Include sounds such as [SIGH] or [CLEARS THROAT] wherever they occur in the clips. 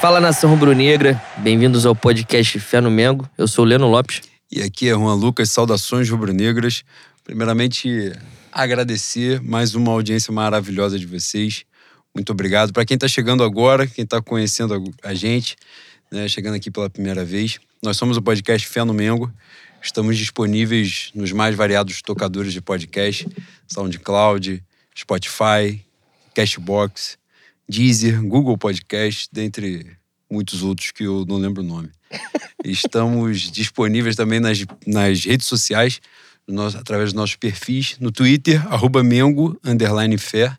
Fala nação rubro-negra, bem-vindos ao podcast Fé no Mengo. Eu sou o Leno Lopes. E aqui é Juan Lucas, saudações rubro-negras. Primeiramente, agradecer mais uma audiência maravilhosa de vocês. Muito obrigado. Para quem está chegando agora, quem está conhecendo a gente, né, chegando aqui pela primeira vez, nós somos o podcast Fé no Mengo. Estamos disponíveis nos mais variados tocadores de podcast: SoundCloud, Spotify, Cashbox, Deezer, Google Podcast, dentre muitos outros que eu não lembro o nome. [LAUGHS] Estamos disponíveis também nas, nas redes sociais, no, através dos nossos perfis, no Twitter, arroba Mengo, underline fé,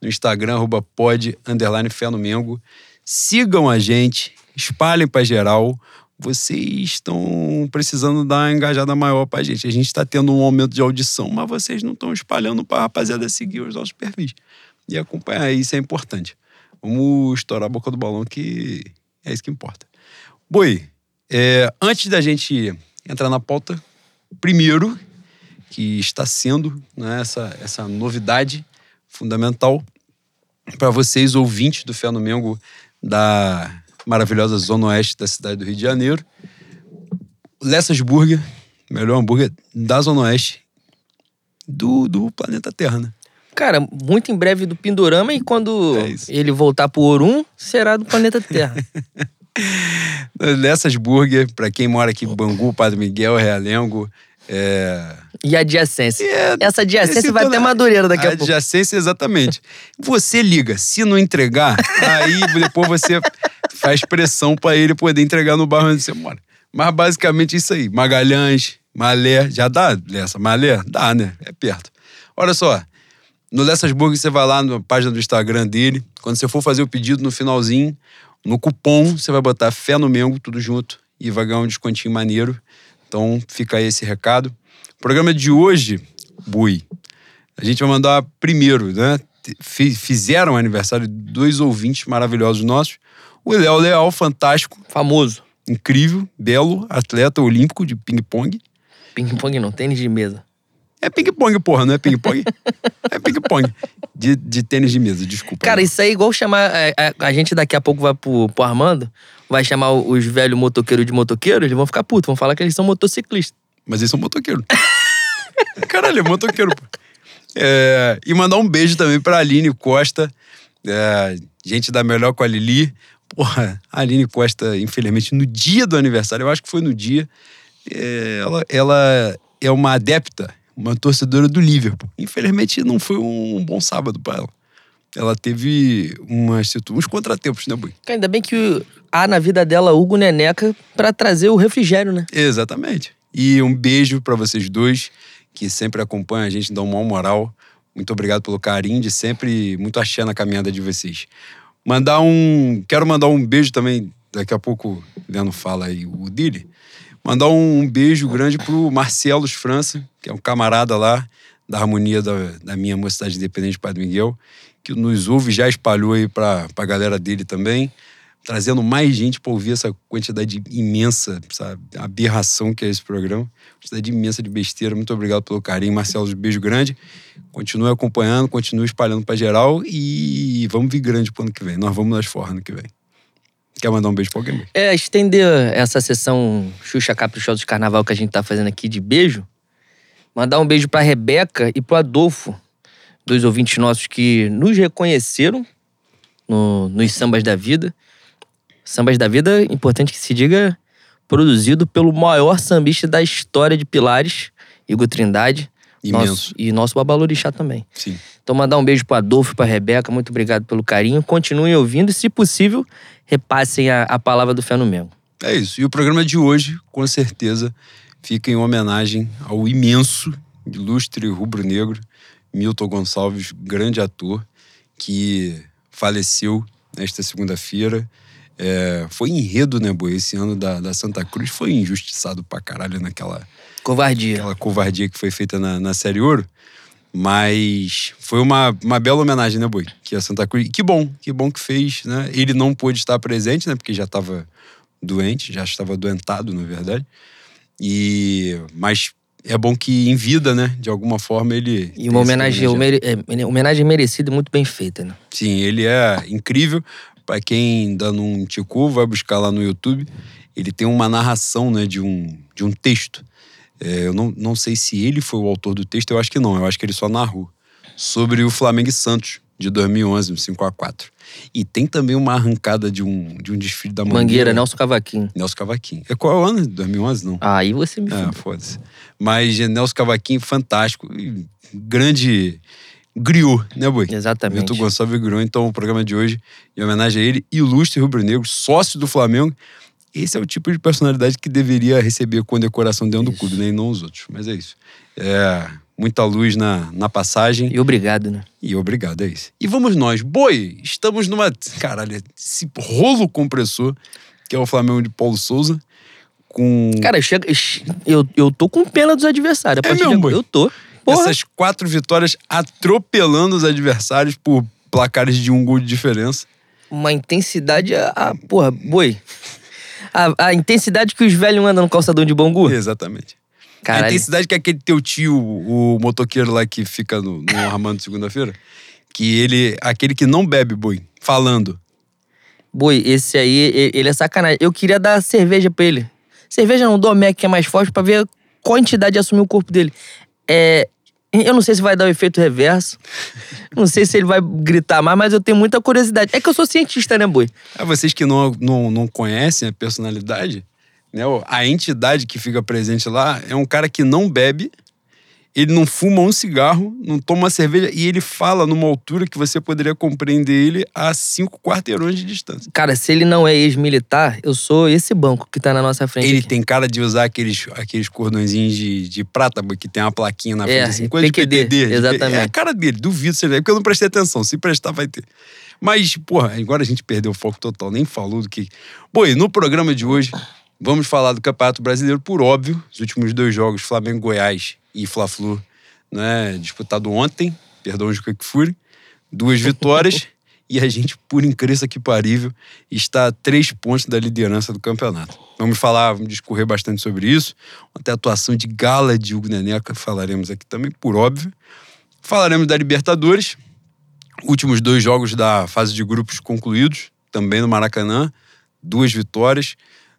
no Instagram, arroba pod, underline fé no Mengo. Sigam a gente, espalhem para geral vocês estão precisando dar uma engajada maior pra gente. A gente está tendo um aumento de audição, mas vocês não estão espalhando pra rapaziada seguir os nossos perfis. E acompanhar isso é importante. Vamos estourar a boca do balão, que é isso que importa. Boi, é, antes da gente entrar na pauta, primeiro, que está sendo né, essa, essa novidade fundamental para vocês, ouvintes do Fé no Mengo, da maravilhosa zona oeste da cidade do Rio de Janeiro. Lessas Burger, melhor hambúrguer da zona oeste do, do planeta Terra, né? Cara, muito em breve do Pindorama e quando É ele voltar pro Orum, será do planeta Terra. [LAUGHS] Lessas Burger, para quem mora aqui em Bangu, Padre Miguel, Realengo, é... e adjacência. É, Essa adjacência vai toda- até Madureira daqui a, pouco. Adjacência, exatamente. Você liga, se não entregar, aí depois você faz pressão para ele poder entregar no bairro onde você mora. Mas basicamente isso aí. Magalhães, Malé, já dá, Lessa? Malé? Dá, né? É perto. Olha só, no Lessas Burger você vai lá na página do Instagram dele. Quando você for fazer o pedido no finalzinho, no cupom você vai botar Fé no Mengo, tudo junto, e vai ganhar um descontinho maneiro. Então fica aí esse recado. O programa de hoje, Bui, a gente vai mandar primeiro, né? Fi- Fizeram aniversário de dois ouvintes maravilhosos nossos. O Léo Leal, fantástico, Famoso. incrível, belo, atleta olímpico de ping-pong. Ping-pong não, tênis de mesa. É ping-pong, porra, não é ping-pong? é ping-pong. De, de tênis de mesa, desculpa. Cara, isso aí é igual chamar. é, é, A, gente daqui a pouco vai pro, pro Armando, vai chamar os velhos motoqueiros de motoqueiro, eles vão ficar putos, vão falar que eles são motociclistas. Mas eles são motoqueiro. [LAUGHS] Caralho, é motoqueiro, pô. É, e mandar um beijo também pra Aline Costa, é, gente da Melhor com a Lili. Porra, a Aline Costa, infelizmente, no dia do aniversário, eu acho que foi no dia, é, ela, ela é uma adepta, uma torcedora do Liverpool. Infelizmente, não foi um bom sábado pra ela. Ela teve umas, uns contratempos, né, Bui? Ainda bem que há na vida dela Hugo Neneca pra trazer o refrigério, né? Exatamente. E um beijo pra vocês dois, que sempre acompanham a gente, dão uma moral. Muito obrigado pelo carinho de sempre, muito axé na caminhada de vocês. Mandar um. Quero mandar um beijo também, daqui a pouco o Leno fala aí o dele. Mandar um, um beijo grande pro Marcelos França, que é um camarada lá da harmonia da, da minha mocidade independente Padre Miguel, que nos ouve, já espalhou aí pra, pra galera dele também trazendo mais gente para ouvir essa quantidade imensa, essa aberração que é esse programa. Quantidade imensa de besteira. Muito obrigado pelo carinho, Marcelo. Um beijo grande. Continue acompanhando, continue espalhando para geral e vamos vir grande pro ano que vem. Nós vamos nas forras ano que vem. Quer mandar um beijo pra alguém? É, estender essa sessão Xuxa Caprichosa de Carnaval que a gente tá fazendo aqui de beijo. Mandar um beijo pra Rebeca e pro Adolfo, dois ouvintes nossos que nos reconheceram no- nos Sambas da Vida. Sambas da Vida, importante que se diga, produzido pelo maior sambista da história de Pilares, Igor Trindade. Imenso. Nosso- e nosso Babalorixá também. Sim. Então, mandar um beijo pro Adolfo e pra Rebeca. Muito obrigado pelo carinho. Continuem ouvindo e, se possível, repassem a, a palavra do Fé no Mengo. É isso. E o programa de hoje, com certeza, fica em homenagem ao imenso, ilustre rubro-negro, Milton Gonçalves, grande ator, que faleceu nesta segunda-feira. É, foi enredo, né, Boi? Esse ano da, da Santa Cruz foi injustiçado pra caralho naquela Covardia. aquela covardia que foi feita na, na Série Ouro. Mas foi uma, uma bela homenagem, né, Boi? Que a Santa Cruz. Que bom, que bom que fez, né? Ele não pôde estar presente, né? Porque já estava doente, já estava doentado, na verdade. E. Mas é bom que em vida, né? De alguma forma ele. E uma homenagem, é, homenagem merecida e muito bem feita, né? Sim, ele é incrível. Pra quem ainda não ticou, vai buscar lá no YouTube. Ele tem uma narração né, de, um, de um texto. É, eu não, não sei se ele foi o autor do texto, eu acho que não. Eu acho que ele só narrou. Sobre o Flamengo e Santos, de 2011, no 5x4. E tem também uma arrancada de um, de um desfile da Mangueira. Mangueira, Nelson Cavaquinho. Nelson Cavaquinho. É qual é o ano? 2011, não? Aí você me É, fudeu. foda-se. Mas é, Nelson Cavaquinho, fantástico. Grande griot, né, Boi? Exatamente. Milton Gonçalves Griot. Então, o programa de hoje, em homenagem a ele, ilustre rubro-negro, sócio do Flamengo. Esse é o tipo de personalidade que deveria receber condecoração dentro do Isso. clube, né? E não os outros. Mas é isso. É, muita luz na, na passagem. E obrigado, né? E obrigado, é isso. E vamos nós. Boi, estamos numa. Caralho, esse rolo compressor, que é o Flamengo de Paulo Souza, com Cara, chega, eu, eu tô com pena dos adversários. A É de mesmo, boi? Eu tô. Porra. essas quatro vitórias atropelando os adversários por placares de um gol de diferença. Uma intensidade. A, a- porra, boi. A, a intensidade que os velhos andam no calçadão de Bangu. Exatamente. A Caralho. intensidade que aquele teu tio, o motoqueiro lá que fica no, no [LAUGHS] Armando segunda-feira, que ele, aquele que não bebe, boi, falando. Boi, esse aí, ele é sacanagem. Eu queria dar cerveja pra ele. Cerveja não, Domec, que é mais forte, pra ver qual entidade assumir o corpo dele. É. [LAUGHS] Eu não sei se vai dar o efeito reverso. Não sei se ele vai gritar mais, mas eu tenho muita curiosidade. É que eu sou cientista, né, boi? A vocês que não, não, não conhecem a personalidade, né, a entidade que fica presente lá é um cara que não bebe, ele não fuma um cigarro, não toma cerveja e ele fala numa altura que você poderia compreender ele a cinco quarteirões de distância. Cara, se ele não é ex-militar, eu sou esse banco que tá na nossa frente. Ele aqui. tem cara de usar aqueles, aqueles cordõezinhos de, de prata que tem uma plaquinha na É, frente, assim, coisa de PQD, de- exatamente. É a cara dele, duvido seja, porque eu não prestei atenção. Se prestar, vai ter. Mas, porra, agora a gente perdeu o foco total, nem falou do que. Boi, no programa de hoje, vamos falar do Campeonato Brasileiro, por óbvio. Os últimos dois jogos, Flamengo-Goiás e Fla-Flu, né, disputado ontem, perdão, o Juca Kfouri. Duas vitórias. [LAUGHS] E a gente, por incrível que parível, está a três pontos da liderança do campeonato. Vamos falar, vamos discorrer bastante sobre isso. Até a atuação de gala de Hugo Neneca falaremos aqui também, por óbvio. Falaremos da Libertadores. Últimos dois jogos da fase de grupos concluídos, também no Maracanã. Duas vitórias.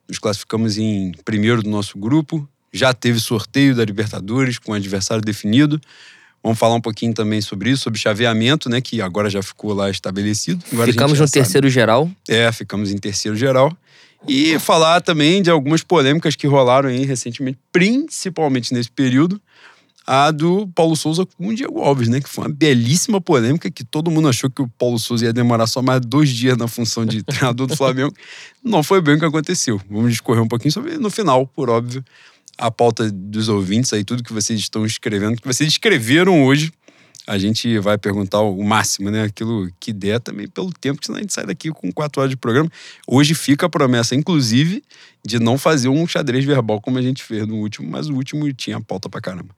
Nos classificamos em primeiro do nosso grupo. Já teve sorteio da Libertadores com adversário definido. Vamos falar um pouquinho também sobre isso, sobre chaveamento, né? Que agora já ficou lá estabelecido. Agora Ficamos no terceiro geral. É, ficamos em terceiro geral. E falar também de algumas polêmicas que rolaram aí recentemente, principalmente nesse período. A do Paulo Souza com o Diego Alves, né? Que foi uma belíssima polêmica que todo mundo achou que o Paulo Souza ia demorar só mais dois dias na função de treinador do Flamengo. [LAUGHS] Não foi bem o que aconteceu. Vamos discorrer um pouquinho sobre no final, por óbvio, a pauta dos ouvintes aí, tudo que vocês estão escrevendo, que vocês escreveram hoje. A gente vai perguntar o máximo, né? Aquilo que der também pelo tempo, que senão a gente sai daqui com quatro horas de programa. Hoje fica a promessa, inclusive, de não fazer um xadrez verbal como a gente fez no último, mas o último tinha pauta pra caramba.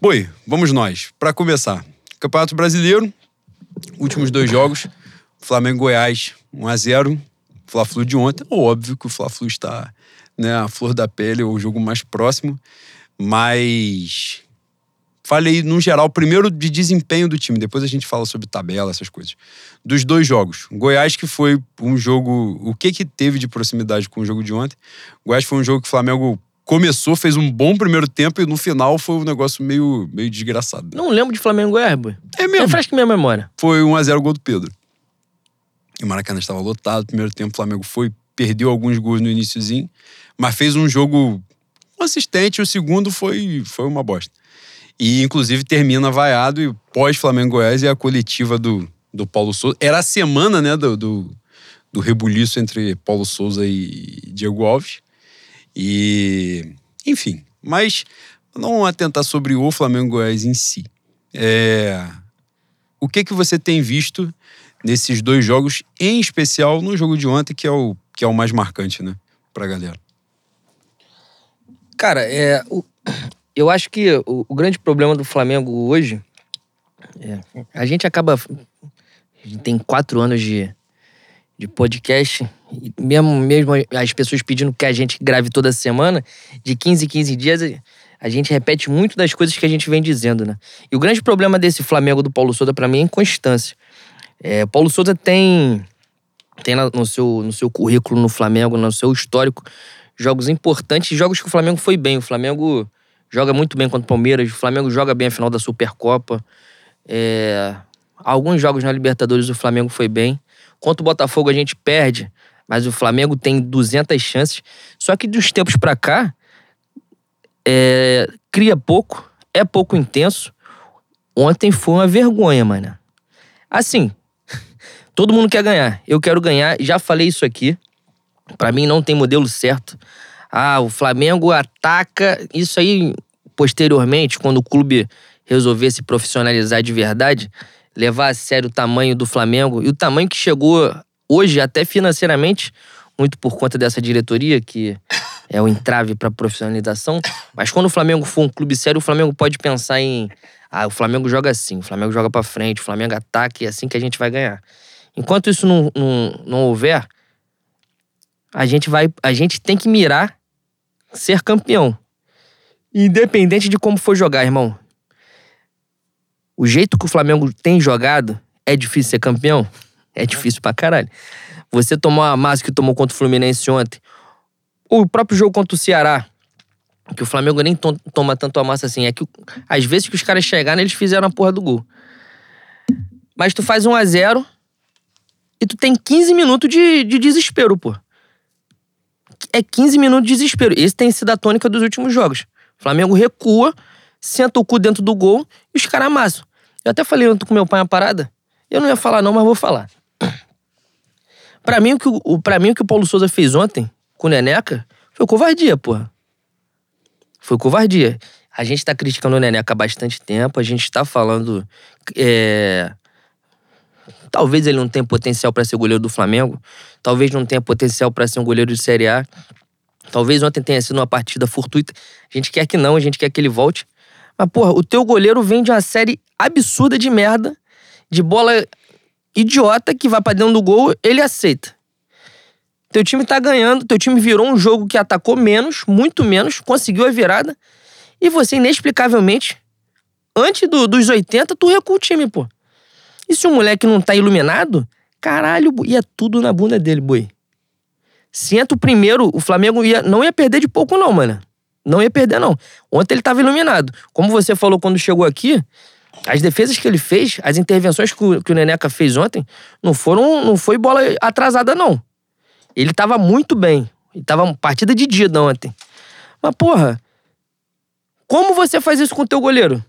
Boi, vamos nós. Pra começar, Campeonato Brasileiro, últimos dois jogos, Flamengo-Goiás 1x0, Fla-Flu de ontem. Óbvio que o Fla-Flu está né, a flor da pele, é o jogo mais próximo, mas falei no geral, primeiro de desempenho do time, depois a gente fala sobre tabela, essas coisas. Dos dois jogos. Goiás que foi um jogo, o que que teve de proximidade com o jogo de ontem? Goiás foi um jogo que o Flamengo começou, fez um bom primeiro tempo e no final foi um negócio meio, meio desgraçado. Não lembro de Flamengo e Goiás, boi. É mesmo. Refresca minha memória. Foi 1x0 gol do Pedro. E o Maracanã estava lotado. Primeiro tempo, o Flamengo foi, perdeu alguns gols no iníciozinho, mas fez um jogo consistente. O segundo foi, foi uma bosta. E, inclusive, termina vaiado e pós-Flamengo-Goiás é a coletiva do, do Paulo Souza. Era a semana, né, do, do, do rebuliço entre Paulo Souza e Diego Alves. E, enfim, mas não atentar sobre o Flamengo-Goiás em si. É, o que que você tem visto nesses dois jogos, em especial no jogo de ontem, que é o, que é o mais marcante, né, pra galera? Cara, é, o- eu acho que o, o grande problema do Flamengo hoje é, a gente acaba. A gente tem quatro anos de, de podcast, mesmo, mesmo as pessoas pedindo que a gente grave toda semana, de 15 em 15 dias, a gente repete muito das coisas que a gente vem dizendo, né? E o grande problema desse Flamengo do Paulo Souza, pra mim, é a inconstância. É, Paulo Souza tem, tem no seu, no seu currículo no Flamengo, no seu histórico, jogos importantes, jogos que o Flamengo foi bem. O Flamengo joga muito bem contra o Palmeiras, o Flamengo joga bem a final da Supercopa. É... Alguns jogos na Libertadores o Flamengo foi bem. Contra o Botafogo a gente perde, mas o Flamengo tem 200 chances. Só que dos tempos para cá, é... cria pouco, é pouco intenso. Ontem foi uma vergonha, mano. Assim, [LAUGHS] todo mundo quer ganhar. Eu quero ganhar, já falei isso aqui. Para mim não tem modelo certo. Ah, o Flamengo ataca. Isso aí, posteriormente, quando o clube resolver se profissionalizar de verdade, levar a sério o tamanho do Flamengo e o tamanho que chegou hoje, até financeiramente, muito por conta dessa diretoria, que é o entrave para profissionalização. Mas quando o Flamengo for um clube sério, o Flamengo pode pensar em ah, o Flamengo joga assim, o Flamengo joga para frente, o Flamengo ataca e é assim que a gente vai ganhar. Enquanto isso não, não, não houver, a gente vai, a gente tem que mirar ser campeão. Independente de como for jogar, irmão. O jeito que o Flamengo tem jogado é difícil ser campeão? É difícil pra caralho. Você tomar a massa que tomou contra o Fluminense ontem, o próprio jogo contra o Ceará, que o Flamengo nem to toma tanto a massa assim. É que às vezes que os caras chegaram, eles fizeram a porra do gol. Mas tu faz 1 a 0 e tu tem 15 minutos de, de desespero, pô. É 15 minutos de desespero. Esse tem sido a tônica dos últimos jogos. O Flamengo recua, senta o cu dentro do gol e os caras amassam. Eu até falei ontem com meu pai uma parada. Eu não ia falar não, mas vou falar. [CLEARS THROAT] Pra mim, o que o, pra mim, o, que o Paulo Souza fez ontem com o Neneca foi covardia, porra. Foi covardia. A gente tá criticando o Neneca há bastante tempo, a gente tá falando. É... Talvez ele não tenha potencial para ser goleiro do Flamengo, talvez não tenha potencial para ser um goleiro de Série A. Talvez ontem tenha sido uma partida fortuita. A gente quer que não, a gente quer que ele volte. Mas, porra, o teu goleiro vem de uma série absurda de merda, de bola idiota que vai pra dentro do gol, ele aceita. Teu time tá ganhando, teu time virou um jogo que atacou menos, muito menos, conseguiu a virada. E você, inexplicavelmente, antes do, dos 80, tu recua o time, pô. E se o moleque não tá iluminado, caralho, ia tudo na bunda dele, boi. Se entra o primeiro, o Flamengo ia, não ia perder de pouco, não, mano. Não ia perder, não. Ontem ele tava iluminado. Como você falou quando chegou aqui, as defesas que ele fez, as intervenções que o, que o Neneca fez ontem, não foram. não foi bola atrasada, não. Ele tava muito bem. Ele tava partida de dia ontem. Mas, porra, como você faz isso com o teu goleiro?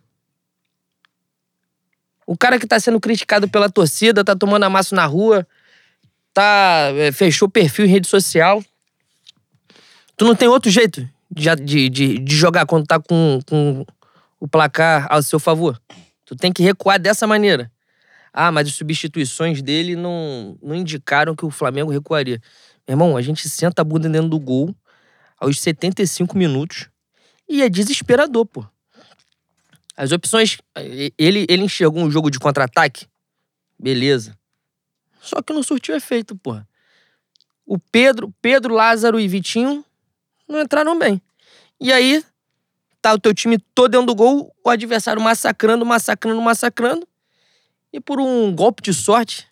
O cara que tá sendo criticado pela torcida, tá tomando amasso na rua, tá. É, fechou perfil em rede social. Tu não tem outro jeito de, de, de, de jogar quando tá com, com o placar ao seu favor. Tu tem que recuar dessa maneira. Ah, mas as substituições dele não, não indicaram que o Flamengo recuaria. Meu irmão, a gente senta a bunda dentro do gol aos 75 minutos e é desesperador, pô. As opções. Ele, ele enxergou um jogo de contra-ataque? Beleza. Só que não surtiu efeito, pô. O Pedro, Pedro, Lázaro e Vitinho não entraram bem. E aí, tá o teu time todo dentro do gol, o adversário massacrando, massacrando, massacrando. E por um golpe de sorte,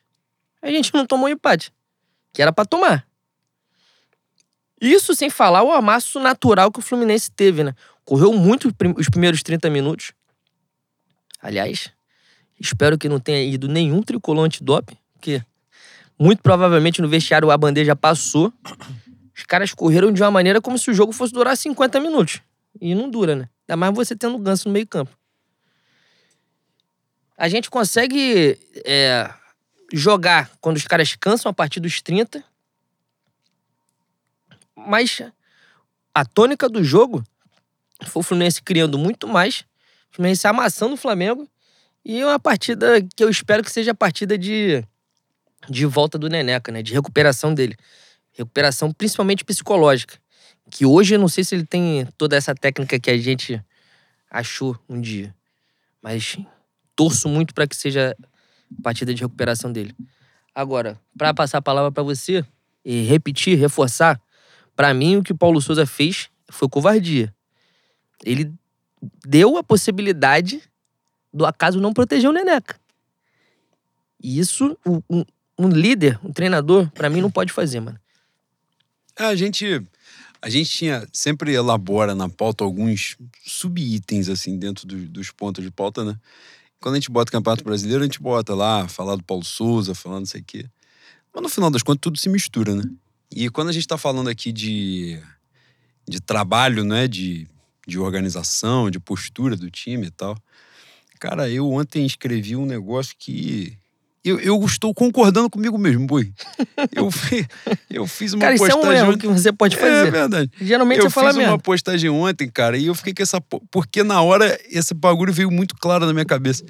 a gente não tomou empate. Que era para tomar. Isso sem falar o amasso natural que o Fluminense teve, né? Correu muito os primeiros 30 minutos. Aliás, espero que não tenha ido nenhum tricolor antidoping, porque muito provavelmente no vestiário a bandeja passou. Os caras correram de uma maneira como se o jogo fosse durar 50 minutos. E não dura, né? Ainda mais você tendo ganso no meio campo. A gente consegue é, jogar quando os caras cansam a partir dos 30 mas a tônica do jogo foi o Fluminense criando muito mais, o Fluminense amassando o Flamengo. E uma partida que eu espero que seja a partida de, de volta do Neneca, né? De recuperação dele. Recuperação principalmente psicológica. Que hoje eu não sei se ele tem toda essa técnica que a gente achou um dia. Mas torço muito para que seja a partida de recuperação dele. Agora, para passar a palavra para você e repetir, reforçar, para mim, o que Paulo Souza fez foi covardia. Ele deu a possibilidade do acaso não proteger o Neneca. E isso, um, um líder, um treinador, pra mim não pode fazer, mano. É, a gente a gente tinha sempre elabora na pauta alguns subitens assim dentro do, dos pontos de pauta, né? Quando a gente bota o Campeonato Brasileiro, a gente bota lá, falar do Paulo Souza, falando não sei o quê. Mas no final das contas, tudo se mistura, né? E quando a gente tá falando aqui de, de trabalho, né? De, de organização, de postura do time e tal. Cara, eu ontem escrevi um negócio que eu, eu estou concordando comigo mesmo, Boi. Eu, [LAUGHS] eu fiz uma cara, postagem. Isso é um erro que você pode fazer. É verdade. Geralmente eu você fala fiz mesmo. uma postagem ontem, cara, e eu fiquei com essa. Porque na hora esse bagulho veio muito claro na minha cabeça.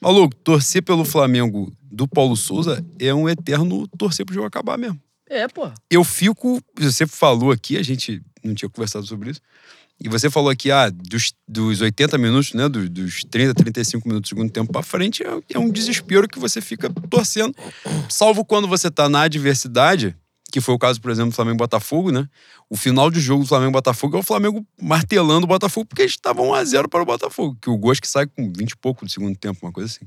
Maluco, torcer pelo Flamengo do Paulo Souza é um eterno torcer pro jogo acabar mesmo. É, pô. Eu fico. Você falou aqui, a gente não tinha conversado sobre isso. E você falou aqui, ah, dos, dos 80 minutos, né? Dos, dos 30, 35 minutos do segundo tempo pra frente, é, é um desespero que você fica torcendo. Salvo quando você tá na adversidade, que foi o caso, por exemplo, do Flamengo Botafogo, né? O final de jogo do Flamengo Botafogo é o Flamengo martelando o Botafogo, porque eles estavam 1x0 para o Botafogo. Que o Gosto que sai com 20 e pouco do segundo tempo, uma coisa assim.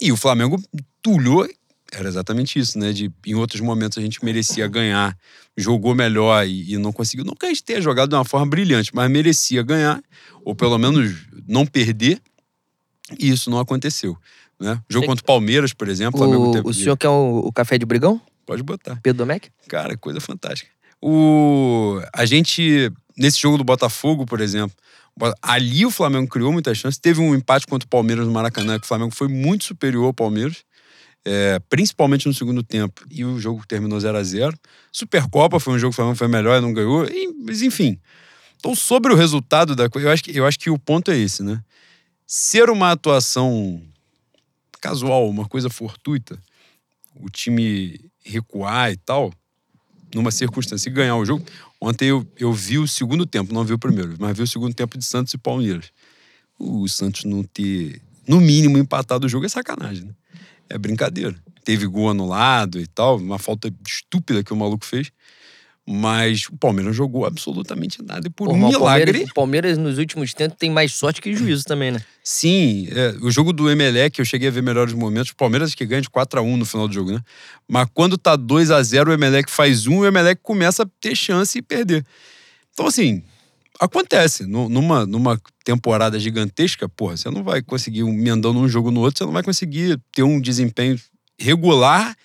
E o Flamengo tulhou era exatamente isso, né? De em outros momentos a gente merecia ganhar, jogou melhor e, e, não conseguiu. Não que a gente tenha jogado de uma forma brilhante, mas merecia ganhar, ou pelo menos não perder, e isso não aconteceu. Né? Jogo contra o Palmeiras, por exemplo. O, teve... o senhor quer o, o, café de brigão? Pode botar. Pedro Domecq? Cara, coisa fantástica. O, a gente, nesse jogo do Botafogo, por exemplo, ali o Flamengo criou muitas chances. Teve um empate contra o Palmeiras no Maracanã, que o Flamengo foi muito superior ao Palmeiras é, principalmente no segundo tempo. E o jogo terminou 0 a 0 Supercopa foi um jogo que Flamengo foi melhor e não ganhou. E, mas enfim. Então, sobre o resultado da coisa, eu acho, que, eu acho que o ponto é esse, né? Ser uma atuação casual, uma coisa fortuita, o time recuar e tal, numa circunstância e ganhar o jogo. Ontem eu, eu vi o segundo tempo, não vi o primeiro, mas vi o segundo tempo de Santos e Palmeiras. O Santos não ter, no mínimo, empatado o jogo é sacanagem, né? É brincadeira. Teve gol anulado e tal, uma falta estúpida que o maluco fez. Mas o Palmeiras não jogou absolutamente nada. E por Pô, um milagre. O Palmeiras, o Palmeiras, nos últimos tempos, tem mais sorte que juízo também, né? Sim. É, o jogo do Emelec, eu cheguei a ver melhores momentos. O Palmeiras que ganha de 4x1 no final do jogo, né? Mas quando tá 2 a 0 o Emelec faz um, o Emelec começa a ter chance e perder. Então, assim, acontece. Numa, numa temporada gigantesca, porra, você não vai conseguir um mendão num jogo no outro, você não vai conseguir ter um desempenho regular,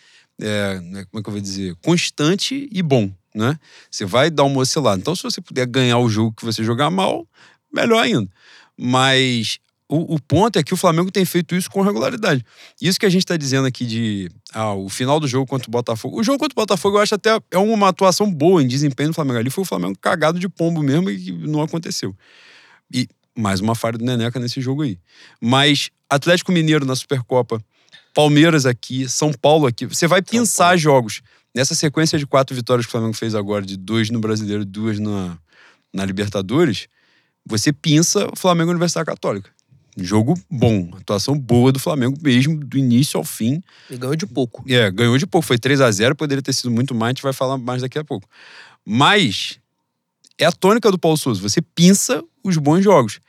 é, né, como é que eu vou dizer, constante e bom, né? Você vai dar uma oscilada. Então, se você puder ganhar o jogo que você jogar mal, melhor ainda. Mas o, o, ponto é que o Flamengo tem feito isso com regularidade. Isso que a gente está dizendo aqui de ah, o final do jogo contra o Botafogo. O jogo contra o Botafogo eu acho até é uma atuação boa em desempenho do Flamengo. Ali foi o Flamengo cagado de pombo mesmo e não aconteceu. E mais uma falha do Neneca nesse jogo aí. Mas Atlético Mineiro na Supercopa, Palmeiras aqui, São Paulo aqui. Você vai pensar jogos. Nessa sequência de quatro vitórias que o Flamengo fez agora, de duas no Brasileiro e duas na, na Libertadores, você pinça o Flamengo Universidade Católica. Jogo bom, atuação boa do Flamengo mesmo, do início ao fim. E ganhou de pouco. É, ganhou de pouco. Foi 3 a 0 poderia ter sido muito mais, a gente vai falar mais daqui a pouco. Mas é a tônica do Paulo Souza. Você pinça os bons jogos.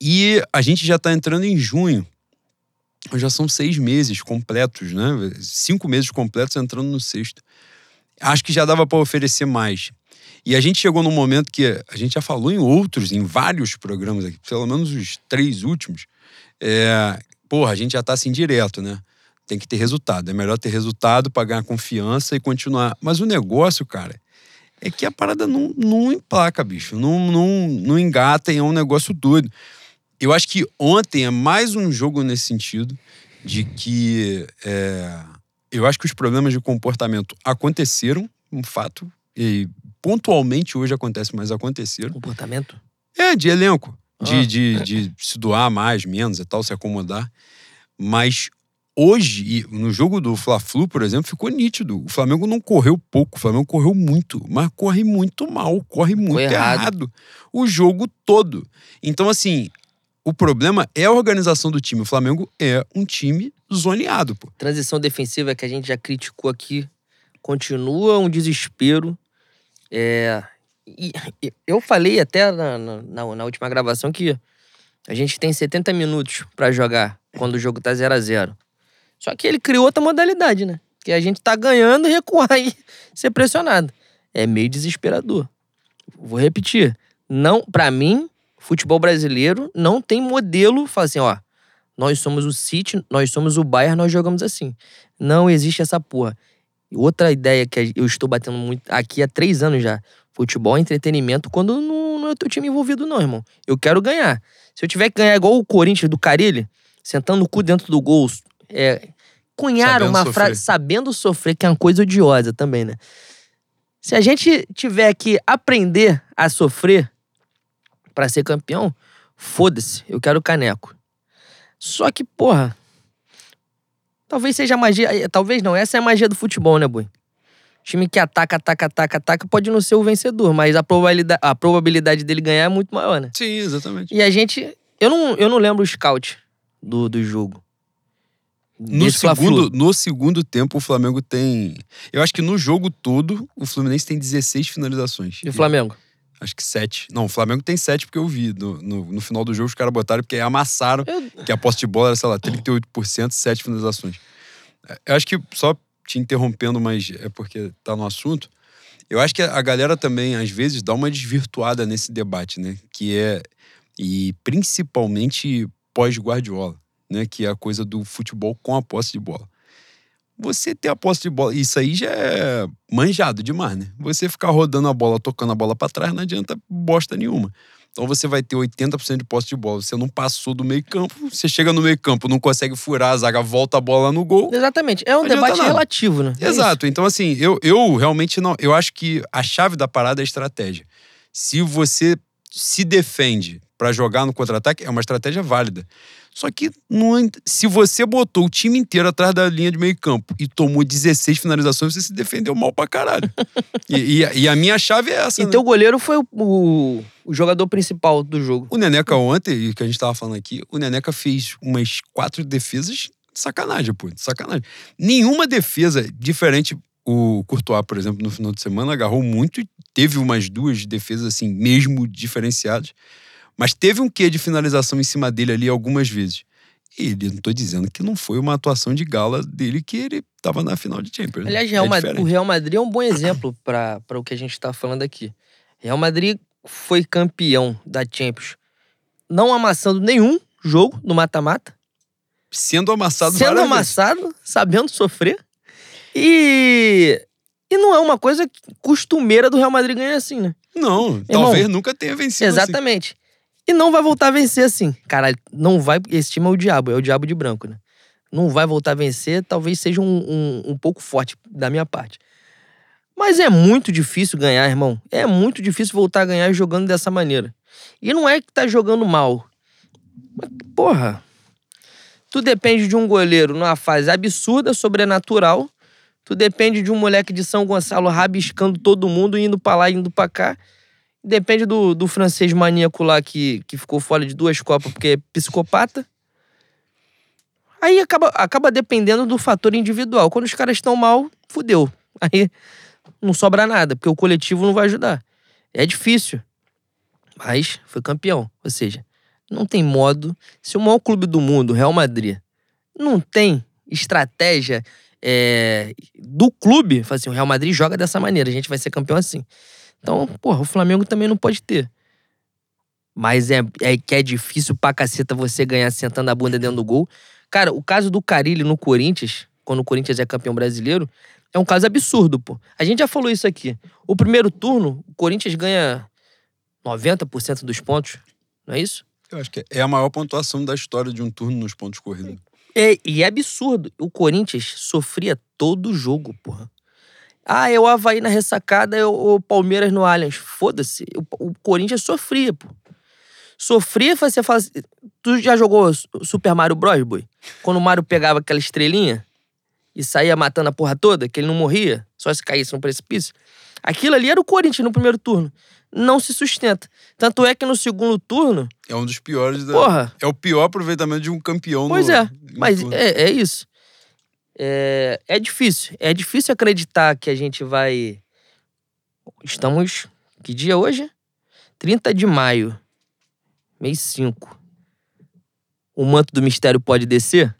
E a gente já está entrando em junho. Já são seis meses completos, né? Cinco meses completos entrando no sexto. Acho que já dava para oferecer mais. E a gente chegou num momento que a gente já falou em outros, em vários programas aqui, pelo menos os três últimos. É, porra, a gente já tá assim direto, né? Tem que ter resultado. É melhor ter resultado para ganhar confiança e continuar. Mas o negócio, cara, é que a parada não, não emplaca, bicho. Não, não, não engata e é um negócio doido. Eu acho que ontem é mais um jogo nesse sentido de que é, eu acho que os problemas de comportamento aconteceram, um fato, e pontualmente hoje acontece, mas aconteceram. Comportamento? É, de elenco. De, ah. de, de se doar mais, menos e tal, se acomodar. Mas hoje, no jogo do Fla-Flu, por exemplo, ficou nítido. O Flamengo não correu pouco, o Flamengo correu muito, mas corre muito mal, corre muito errado. errado. O jogo todo. Então, assim, o problema é a organização do time. O Flamengo é um time zoneado, pô. Transição defensiva que a gente já criticou aqui. Continua um desespero. É, e, eu falei até na, na, na, última gravação que a gente tem 70 minutos para jogar quando o jogo tá 0 a 0 Só que ele criou outra modalidade, né? Que a gente tá ganhando e [LAUGHS] recuar e ser pressionado. É meio desesperador. Vou repetir. Não, para mim, futebol brasileiro não tem modelo, fala assim, ó, nós somos o City, nós somos o Bayern, nós jogamos assim. Não existe essa porra. Outra ideia que eu estou batendo muito aqui há três anos já. Futebol é entretenimento quando não, não é o teu time envolvido, não, irmão. Eu quero ganhar. Se eu tiver que ganhar igual o Corinthians do Carilli, sentando o cu dentro do gol, é, cunharam uma frase sabendo sofrer, que é uma coisa odiosa também, né? Se a gente tiver que aprender a sofrer para ser campeão, foda-se, eu quero caneco. Só que, porra, talvez seja a magia. Eh, talvez não, essa é a magia do futebol, né, Boi? Time que ataca, ataca, ataca, ataca, pode não ser o vencedor, mas a probabilidade, a probabilidade dele ganhar é muito maior, né? Sim, exatamente. E a gente. Eu não, eu não lembro o scout do, do jogo. No segundo, no segundo tempo, o Flamengo tem. Eu acho que no jogo todo, o Fluminense tem 16 finalizações. E o Flamengo? Acho que sete. Não, o Flamengo tem sete porque eu vi. No, no, no final do jogo os caras botaram porque amassaram. Eu... Que a posse de bola era, sei lá, 38%, sete finalizações. É, eu acho que, só te interrompendo, mas é porque tá no assunto. Eu acho que a galera também, às vezes, dá uma desvirtuada nesse debate, né? Que é. E principalmente pós-Guardiola, né? Que é a coisa do futebol com a posse de bola você ter a posse de bola, isso aí já é manjado demais, né? Você ficar rodando a bola, tocando a bola para trás, não adianta bosta nenhuma. Então você vai ter 80% de posse de bola. Você não passou do meio-campo, você chega no meio-campo, não consegue furar a zaga, volta a bola no gol. Exatamente. É um debate nada. relativo, né? É Exato. É então, assim, eu, eu realmente não. Eu acho que a chave da parada é a estratégia. Se você se defende para jogar no contra-ataque, é uma estratégia válida. Só que não, se você botou o time inteiro atrás da linha de meio campo e tomou 16 finalizações, você se defendeu mal pra caralho. [LAUGHS] e, e, e, a minha chave é essa. E né? teu goleiro foi o, o, o, jogador principal do jogo. O Neneca ontem, que a gente tava falando aqui, o Neneca fez umas quatro defesas sacanagem, pô. Sacanagem. Nenhuma defesa diferente. O Courtois, por exemplo, no final de semana agarrou muito e teve umas duas defesas assim, mesmo diferenciadas. Mas teve um quê de finalização em cima dele ali algumas vezes. E ele, não tô dizendo que não foi uma atuação de gala dele que ele estava na final de Champions. Né? Aliás, Real é Madrid, o Real Madrid é um bom exemplo para o que a gente está falando aqui. Real Madrid foi campeão da Champions, não amassando nenhum jogo no mata-mata. Sendo amassado Sendo amassado, vezes. sabendo sofrer. E e não é uma coisa costumeira do Real Madrid ganhar assim, né? Não, Irmão, talvez nunca tenha vencido assim. Exatamente. Assim. E não vai voltar a vencer assim. Caralho, não vai. Esse time é o diabo, é o diabo de branco, né? Não vai voltar a vencer, talvez seja um, um, um pouco forte da minha parte. Mas é muito difícil ganhar, irmão. É muito difícil voltar a ganhar jogando dessa maneira. E não é que tá jogando mal. Mas, porra. Tu depende de um goleiro numa fase absurda, sobrenatural. Tu depende de um moleque de São Gonçalo rabiscando todo mundo, indo pra lá, indo pra cá. Depende do, do francês maníaco lá que, que ficou fora de duas Copas porque é psicopata. Aí acaba, acaba dependendo do fator individual. Quando os caras estão mal, fudeu. Aí não sobra nada, porque o coletivo não vai ajudar. É difícil. Mas foi campeão. Ou seja, não tem modo. Se o maior clube do mundo, Real Madrid, não tem estratégia é, do clube, fala assim, o Real Madrid joga dessa maneira, a gente vai ser campeão assim. Então, porra, o Flamengo também não pode ter. Mas é, é que é difícil pra caceta você ganhar sentando a bunda dentro do gol. Cara, o caso do Carilli no Corinthians, quando o Corinthians é campeão brasileiro, é um caso absurdo, pô. A gente já falou isso aqui. O primeiro turno, o Corinthians ganha 90% dos pontos, não é isso? Eu acho que é a maior pontuação da história de um turno nos pontos corridos. É, e é absurdo. O Corinthians sofria todo jogo, porra. Ah, é o Havaí na ressacada, é o Palmeiras no Allianz. Foda-se. O, o, Corinthians sofria, pô. Sofria, você fala assim, Tu já jogou Super Mario Bros, boy? Quando o Mario pegava aquela estrelinha e saía matando a porra toda, que ele não morria, só se caísse no precipício. Aquilo ali era o Corinthians no primeiro turno. Não se sustenta. Tanto é que no segundo turno. É um dos piores da. Porra. É o pior aproveitamento de um campeão Pois no, é. Mas é, é isso. É, é difícil. É difícil acreditar que a gente vai. Estamos. Que dia hoje? 30 de maio. Mês 5. O manto do mistério pode descer?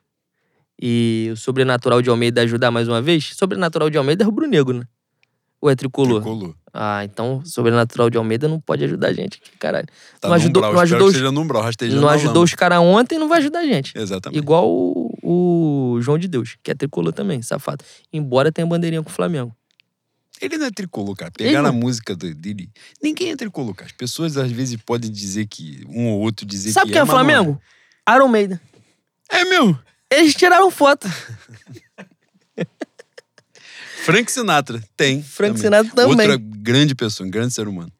E o Sobrenatural de Almeida ajudar mais uma vez? Sobrenatural de Almeida é rubro-negro, né? Ou é tricolor? Tricolor. Ah, então Sobrenatural de Almeida não pode ajudar a gente aqui, caralho. Tá Não ajudou- umbral, não ajudou os- não ajudou os caras ontem, não vai ajudar a gente. Exatamente. Igual o, o João de Deus, que é tricolor também, safado. Embora tenha bandeirinha com o Flamengo. Ele não é tricolor, cara. Pegar a não- música dele. Ninguém é tricolor, cara. As pessoas às vezes podem dizer que. Um ou outro dizer Sabe que quem é mas não Flamengo? Iron Maiden. É mesmo. Eles tiraram foto. [LAUGHS] Frank Sinatra. Tem. Frank Sinatra também. Outra grande pessoa, um grande ser humano.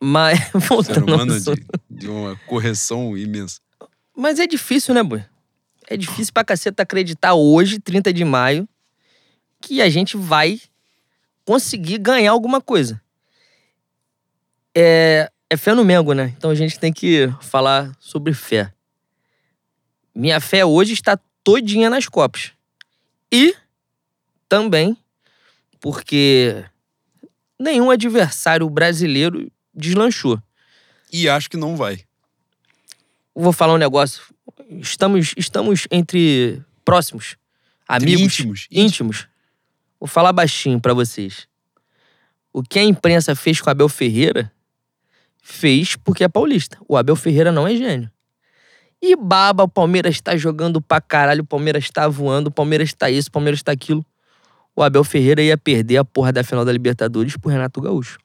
Mas, [LAUGHS] Ser voltando ao humano de, de uma correção imensa. Mas é difícil, né, boi? É difícil pra caceta acreditar hoje, 30 de maio, que a gente vai conseguir ganhar alguma coisa. É, é fé no Mengo, né? Então a gente tem que falar sobre fé. Minha fé hoje está todinha nas Copas. E também porque nenhum adversário brasileiro deslanchou. E acho que não vai. vou falar um negócio. Estamos, estamos entre próximos, amigos, íntimos, íntimos. Vou falar baixinho pra vocês. O que a imprensa fez com o Abel Ferreira, fez porque é paulista. O Abel Ferreira não é gênio. E baba, o Palmeiras tá jogando pra caralho, o Palmeiras tá voando, o Palmeiras tá isso, o Palmeiras tá aquilo. O Abel Ferreira ia perder a porra da final da Libertadores pro Renato Gaúcho.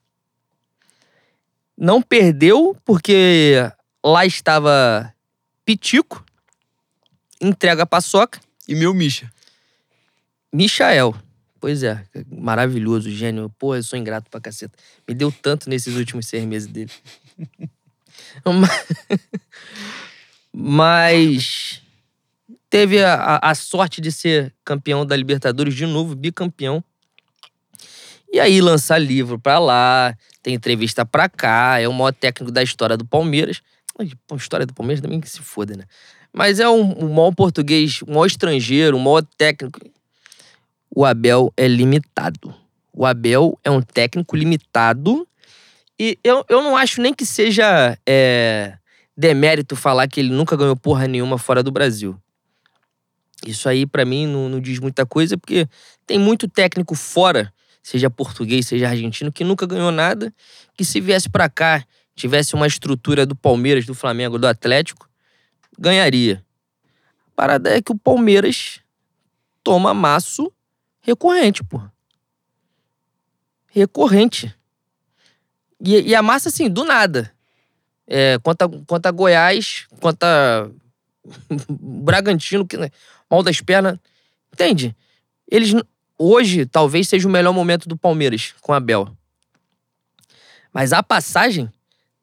Não perdeu porque lá estava Pitico, entrega a paçoca, E meu Misha. Michael. Pois é, maravilhoso, gênio. Porra, eu sou ingrato pra caceta. Me deu tanto nesses últimos seis meses dele. [LAUGHS] Ma- Mas teve a, a- sorte de ser campeão da Libertadores de novo, bicampeão. E aí lançar livro pra lá, tem entrevista pra cá, é o maior técnico da história do Palmeiras. Pô, história do Palmeiras também que se foda, né? Mas é um, o maior português, o maior estrangeiro, o maior técnico. O Abel é limitado. O Abel é um técnico limitado. E eu, eu não acho nem que seja é, demérito falar que ele nunca ganhou porra nenhuma fora do Brasil. Isso aí, pra mim, não, não diz muita coisa, porque tem muito técnico fora, seja português, seja argentino, que nunca ganhou nada, que se viesse pra cá, tivesse uma estrutura do Palmeiras, do Flamengo, do Atlético, ganharia. A parada é que o Palmeiras toma maço recorrente, porra. Recorrente. E, e amassa assim, do nada. É, contra, contra Goiás, contra [LAUGHS] Bragantino, que né, mal das pernas. Entende? Eles hoje talvez seja o melhor momento do Palmeiras com a Abel. Mas a passagem,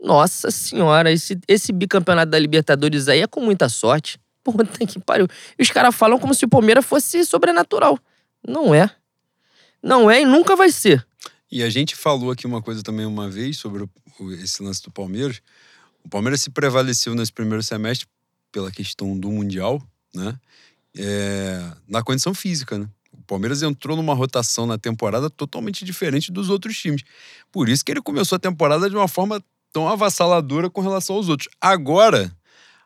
nossa senhora, esse, esse bicampeonato da Libertadores aí é com muita sorte. [LAUGHS] Puta que pariu. E os caras falam como se o Palmeiras fosse sobrenatural. Não é. Não é e nunca vai ser. E a gente falou aqui uma coisa também uma vez sobre o- esse lance do Palmeiras. O Palmeiras se prevaleceu nesse primeiro semestre pela questão do Mundial, né? É, na condição física, né? O Palmeiras entrou numa rotação na temporada totalmente diferente dos outros times. Por isso que ele começou a temporada de uma forma tão avassaladora com relação aos outros. Agora,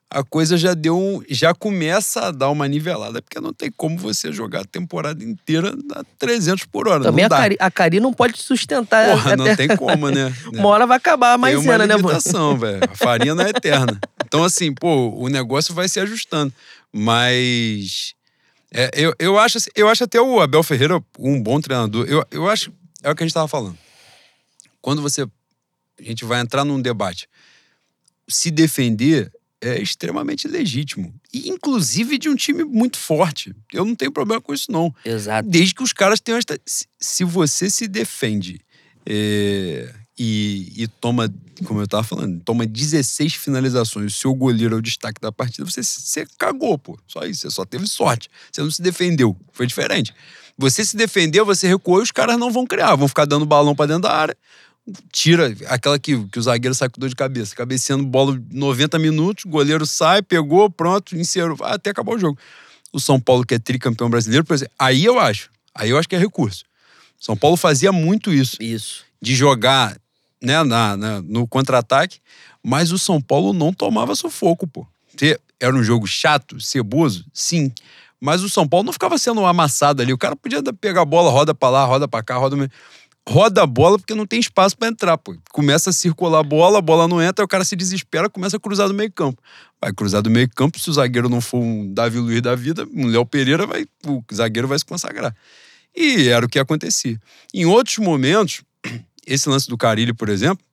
a coisa já deu já começa a dar uma nivelada, porque não tem como você jogar a temporada inteira a 300 por hora. Também não a. Cari, a Cari não pode sustentar. Porra, não até- tem como, né? [LAUGHS] Uma hora vai acabar a maisena, né, mano? velho. A farinha não é eterna. Então, assim, pô, o negócio vai se ajustando. Mas. é, eu, eu, acho, assim- eu acho até o Abel Ferreira um bom treinador. Eu, eu acho. É o que a gente tava falando. Quando você. A gente vai entrar num debate. Se defender é extremamente legítimo. E, inclusive, de um time muito forte. Eu não tenho problema com isso, não. Exato. Desde que os caras tenham esta. Se, você se defende é, e, e toma, como eu tava falando, toma 16 finalizações, o seu goleiro é o destaque da partida, você, você cagou, pô. Só isso, você só teve sorte. Você não se defendeu. Foi diferente. Você se defendeu, você recuou e os caras não vão criar, vão ficar dando balão pra dentro da área. Tira aquela que, que o zagueiro sai com dor de cabeça, cabeceando bola 90 minutos, o goleiro sai, pegou, pronto, inseriu, vai até acabar o jogo. O São Paulo, que é tricampeão brasileiro, por exemplo, aí eu acho, aí eu acho que é recurso. São Paulo fazia muito isso, Isso. de jogar né, na, na- no contra-ataque, mas o São Paulo não tomava sufoco, pô. Era um jogo chato, ceboso, sim, Mas o São Paulo não ficava sendo amassado ali. O cara podia pegar a bola, roda pra lá, roda pra cá, roda. Roda a bola porque não tem espaço para entrar, pô. Começa a circular a bola, a bola não entra, o cara se desespera, começa a cruzar do meio campo. Vai cruzar do meio campo, se o zagueiro não for um Davi Luiz da vida, um Léo Pereira, vai, o zagueiro vai se consagrar. E era o que acontecia. Em outros momentos, [CLEARS THROAT] esse lance do Carilho, por exemplo,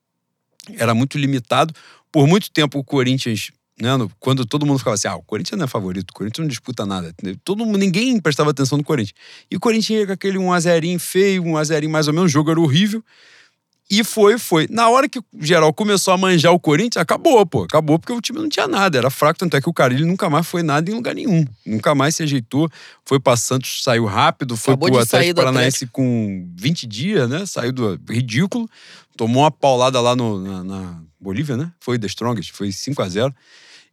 era muito limitado. Por muito tempo o Corinthians né, quando todo mundo ficava assim, ah, o Corinthians não é favorito, o Corinthians não disputa nada. Todo mundo, ninguém prestava atenção no Corinthians. E o Corinthians ia com aquele 1x0 feio, 1x0 mais ou menos, o jogo era horrível. E foi, foi. Na hora que o geral começou a manjar o Corinthians, acabou, pô. Acabou porque o time não tinha nada, era fraco, tanto é que o Carilho nunca mais foi nada em lugar nenhum. Nunca mais se ajeitou. Foi pra Santos, saiu rápido, foi Acabou pro Atlético do Paranaense com 20 dias, né? Saiu do ridículo. Tomou uma paulada lá no, na, na Bolívia, né? Foi The Strongest, foi 5 a 0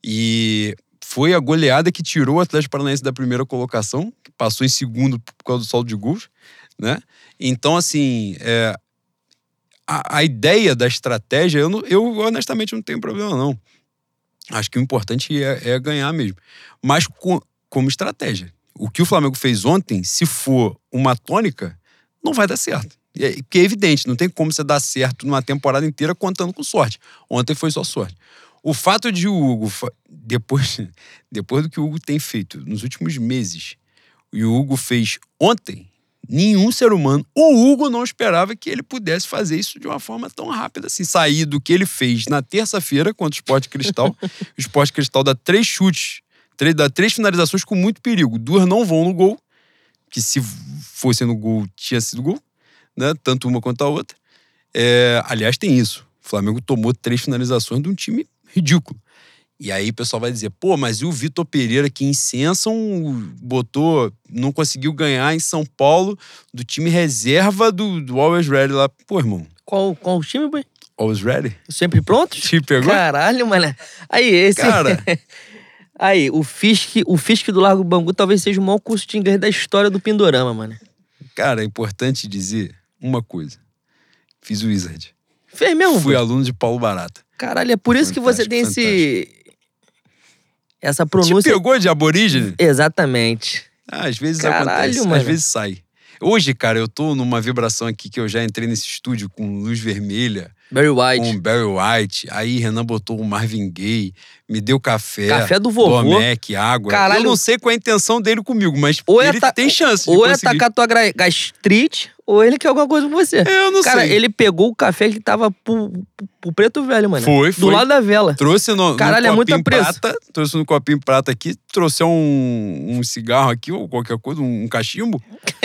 E foi a goleada que tirou o Atlético Paranaense da primeira colocação, que passou em segundo por causa do saldo de gols, né? Então, assim, é, a, a, ideia da estratégia, eu, não, eu honestamente não tenho problema, não. Acho que o importante é, é ganhar mesmo. Mas com, como estratégia. O que o Flamengo fez ontem, se for uma tônica, não vai dar certo. É, porque é evidente, não tem como você dar certo numa temporada inteira contando com sorte. Ontem foi só sorte. O fato de o Hugo, depois, [LAUGHS] depois do que o Hugo tem feito nos últimos meses, e o Hugo fez ontem, nenhum ser humano, o Hugo não esperava que ele pudesse fazer isso de uma forma tão rápida assim. Sair do que ele fez na terça-feira contra o Sport Cristal. [LAUGHS] o Sport Cristal dá três chutes, três, dá três finalizações com muito perigo. Duas não vão no gol, que se fosse no gol, tinha sido gol né? Tanto uma quanto a outra. É, aliás, tem isso. O Flamengo tomou três finalizações de um time ridículo. E aí o pessoal vai dizer, pô, mas e o Vitor Pereira que em botou, não conseguiu ganhar em São Paulo do time reserva do, do Always Ready lá. Pô, irmão. Qual, qual o time, boy? Always Ready? Sempre pronto? [LAUGHS] Te pegou? Caralho, mano. Aí, esse. Cara. [LAUGHS] aí, o Fisk, o Fisk do Largo Bangu talvez seja o maior curso de inglês da história do Pindorama, mano. Cara, é importante dizer uma coisa. Fiz o Wizard. Fez mesmo? Fui aluno de Paulo Barata. Caralho, é por isso fantástico, que você tem fantástico. esse. Essa pronúncia. Te pegou de aborígene? Exatamente. Ah, às vezes Caralho, acontece, mano. às vezes sai. Hoje, cara, eu tô numa vibração aqui que eu já entrei nesse estúdio com luz vermelha. Barry White. Com Barry White. Aí Renan botou o Marvin Gaye, me deu café. Café do vovô. Domec, água. Caralho. Eu não sei qual é a intenção dele comigo, mas ou ele tá, tem chance Ou é atacar tua gastrite, ou ele quer alguma coisa com você. Eu não Cara, sei. ele pegou o café que tava pro, pro, preto velho, mano. Foi, Do foi. lado da vela. Trouxe no, Caralho, no é copinho pressa. prata, trouxe no copinho prata aqui, trouxe um, um cigarro aqui ou qualquer coisa, um, um cachimbo.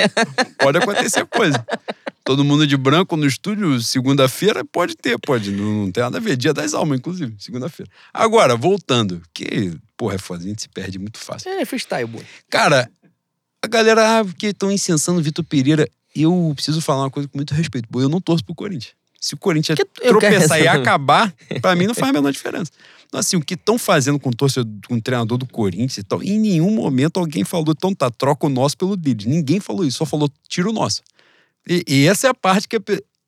[LAUGHS] pode acontecer coisa. Todo mundo de branco no estúdio, segunda-feira, pode ter, pode. Não, não tem nada a ver. Dia das almas, inclusive, segunda-feira. Agora, voltando, que, porra, é foda, a gente se perde muito fácil. É, freestyle, boy. Cara, a galera, ah, porque estão incensando o Vitor Pereira. Eu preciso falar uma coisa com muito respeito. Eu não torço pro Corinthians. Se o Corinthians tropeçar e acabar, [LAUGHS] pra mim não faz a menor diferença. Então, assim, o que estão fazendo com o torcedor, com o treinador do Corinthians e tal, em nenhum momento alguém falou, então tá, troca o nosso pelo deles. Ninguém falou isso, só falou, tira o nosso. E, e essa é a parte que a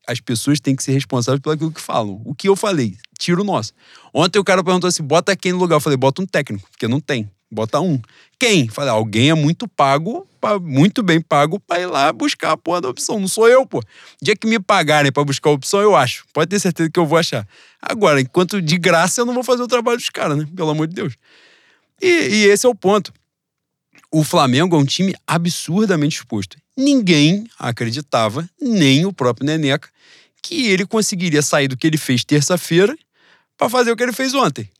as pessoas têm que ser responsáveis pelo aquilo que falam. O que eu falei, tira o nosso. Ontem o cara perguntou assim, bota quem no lugar? Eu falei, bota um técnico, porque não tem. Bota um. Quem? Falei, alguém é muito pago, pa- muito bem pago pra ir lá buscar a porra da opção. Não sou eu, pô. Dia que me pagarem pra buscar a opção, eu acho. Pode ter certeza que eu vou achar. Agora, enquanto de graça, eu não vou fazer o trabalho dos caras, né? Pelo amor de Deus. E, e esse é o ponto. O Flamengo é um time absurdamente exposto. Ninguém acreditava, nem o próprio Neneca, que ele conseguiria sair do que ele fez terça-feira pra fazer o que ele fez ontem.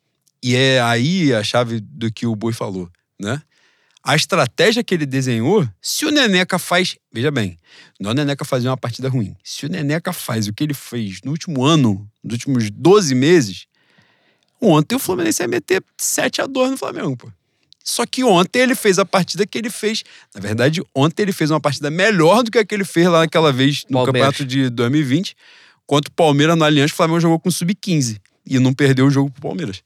E é aí a chave do que o Boi falou, né? A estratégia que ele desenhou, se o Neneca faz. Veja bem, não é o Neneca fazer uma partida ruim. Se o Neneca faz o que ele fez no último ano, nos últimos 12 meses, ontem o Fluminense ia meter 7 a 2 no Flamengo, pô. Só que ontem ele fez a partida que ele fez. Na verdade, ontem ele fez uma partida melhor do que a que ele fez lá naquela vez no Palmeiras. campeonato de 2020. Contra o Palmeiras no Allianz, o Flamengo jogou com sub-15 e não perdeu o jogo pro Palmeiras.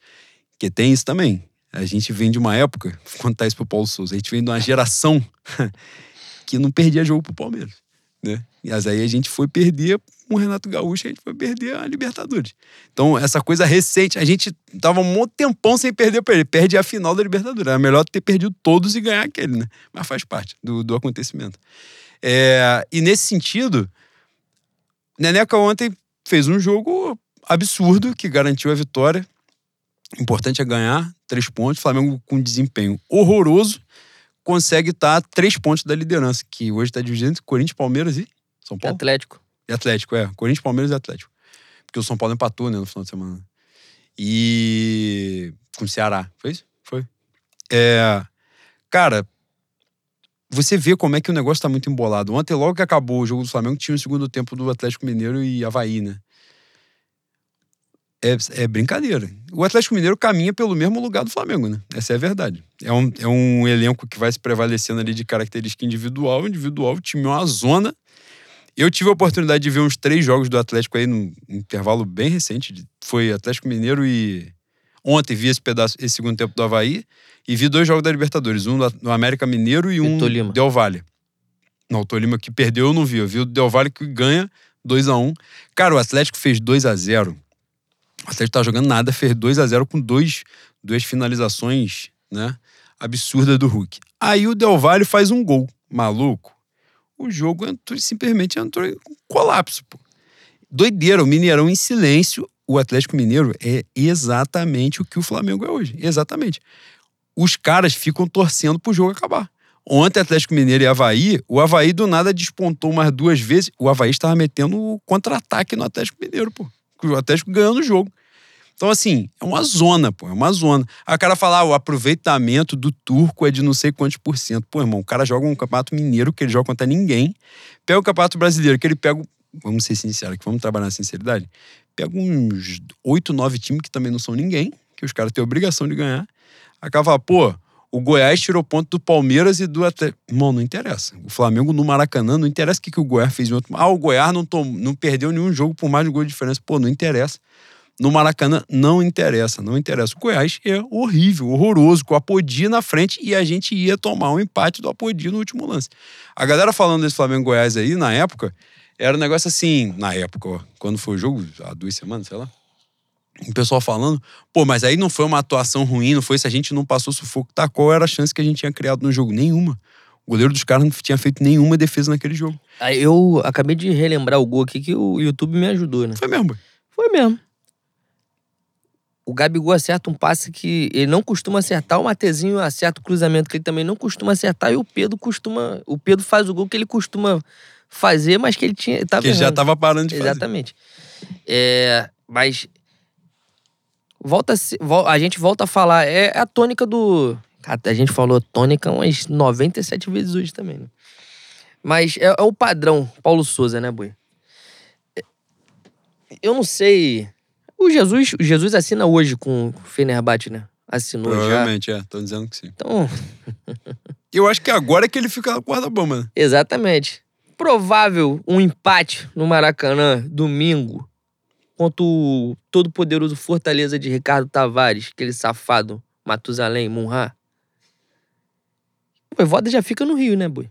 Porque tem isso também. A gente vem de uma época, contar isso pro Paulo Souza, a gente vem de uma geração [LAUGHS] que não perdia jogo pro Palmeiras. né? Mas aí a gente foi perder o Renato Gaúcho, a gente foi perder a Libertadores. Então, essa coisa recente, a gente tava um tempão sem perder para ele. Perde a final da Libertadores. Era melhor ter perdido todos e ganhar aquele, né? Mas faz parte do, do acontecimento. É, e nesse sentido, Neneca ontem fez um jogo absurdo que garantiu a vitória. Importante é ganhar três pontos. Flamengo com desempenho horroroso consegue estar tá três pontos da liderança, que hoje está dividido entre Corinthians, Palmeiras e São Paulo. Atlético. E Atlético, é. Corinthians, Palmeiras e Atlético. Porque o São Paulo empatou, né, no final de semana. E. Com o Ceará. Foi isso? Foi. É. Cara, você vê como é que o negócio tá muito embolado. Ontem, logo que acabou o jogo do Flamengo, tinha o segundo tempo do Atlético Mineiro e Havaí, né? É, é, brincadeira. O Atlético Mineiro caminha pelo mesmo lugar do Flamengo, né? Essa é a verdade. É um, é um elenco que vai se prevalecendo ali de característica individual. Individual, o time é uma zona. Eu tive a oportunidade de ver uns três jogos do Atlético aí num intervalo bem recente. Foi Atlético Mineiro e. Ontem vi esse pedaço, esse segundo tempo do Havaí. E vi dois jogos da Libertadores. Um do América Mineiro e um Tolima. Del Valle. Não, o Tolima que perdeu eu não vi. Eu vi o Del Valle que ganha 2 a 1 um. Cara, o Atlético fez 2 a 0 o Atlético tá jogando nada, fez 2 a 0 com dois, duas finalizações, né? Absurda do Hulk. Aí o Del Valle faz um gol. Maluco. O jogo entrou, simplesmente entrou em colapso, pô. Doideira, o Mineirão em silêncio. O Atlético Mineiro é exatamente o que o Flamengo é hoje. Exatamente. Os caras ficam torcendo pro jogo acabar. Ontem, Atlético Mineiro e Havaí, o Havaí do nada despontou mais duas vezes. O Havaí estava metendo contra-ataque no Atlético Mineiro, pô o Atlético ganhando o jogo. Então, assim, é uma zona, pô, é uma zona. Aí o cara fala, ah, o aproveitamento do turco é de não sei quantos por cento. Pô, irmão, o cara joga um campeonato mineiro que ele joga contra ninguém, pega o campeonato brasileiro, que ele pega, vamos ser sinceros aqui, vamos trabalhar na sinceridade, pega uns oito, nove times que também não são ninguém, que os caras têm obrigação de ganhar. Acaba fala, pô, o Goiás tirou ponto do Palmeiras e do Atlético. Irmão, não interessa. O Flamengo no Maracanã, não interessa o que, que o Goiás fez em outro. Ah, o Goiás não, tom... não perdeu nenhum jogo por mais de um gol de diferença. Pô, não interessa. No Maracanã, não interessa, não interessa. O Goiás é horrível, horroroso, com o Apodi na frente e a gente ia tomar um empate do Apodi no último lance. A galera falando desse Flamengo-Goiás aí, na época, era um negócio assim, na época, ó, quando foi o jogo, há duas semanas, sei lá o pessoal falando, pô, mas aí não foi uma atuação ruim, não foi se a gente não passou sufoco, tá? Qual era a chance que a gente tinha criado no jogo? Nenhuma. O goleiro dos caras não tinha feito nenhuma defesa naquele jogo. Aí eu acabei de relembrar o gol aqui que o YouTube me ajudou, né? Foi mesmo. Foi mesmo. O Gabigol acerta um passe que ele não costuma acertar, o Matezinho acerta o cruzamento que ele também não costuma acertar e o Pedro costuma, o Pedro faz o gol que ele costuma fazer, mas que ele tinha, tava que ele já tava parando de Exatamente. fazer. Exatamente. É, mas volta a, gente volta a falar. É a tônica do. A gente falou tônica umas 97 vezes hoje também, né? Mas é, é o padrão Paulo Souza, né, Boi? É, eu não sei. O Jesus, o Jesus assina hoje com o Fenerbahçe, né? Assinou Provavelmente, já. é. Tô dizendo que sim. Então. [LAUGHS] eu acho que agora é que ele fica na corda bomba, né? Exatamente. Provável um empate no Maracanã domingo contra o todo-poderoso Fortaleza de Ricardo Tavares, aquele safado Matusalém, Munha. O Voivoda já fica no Rio, né, boi?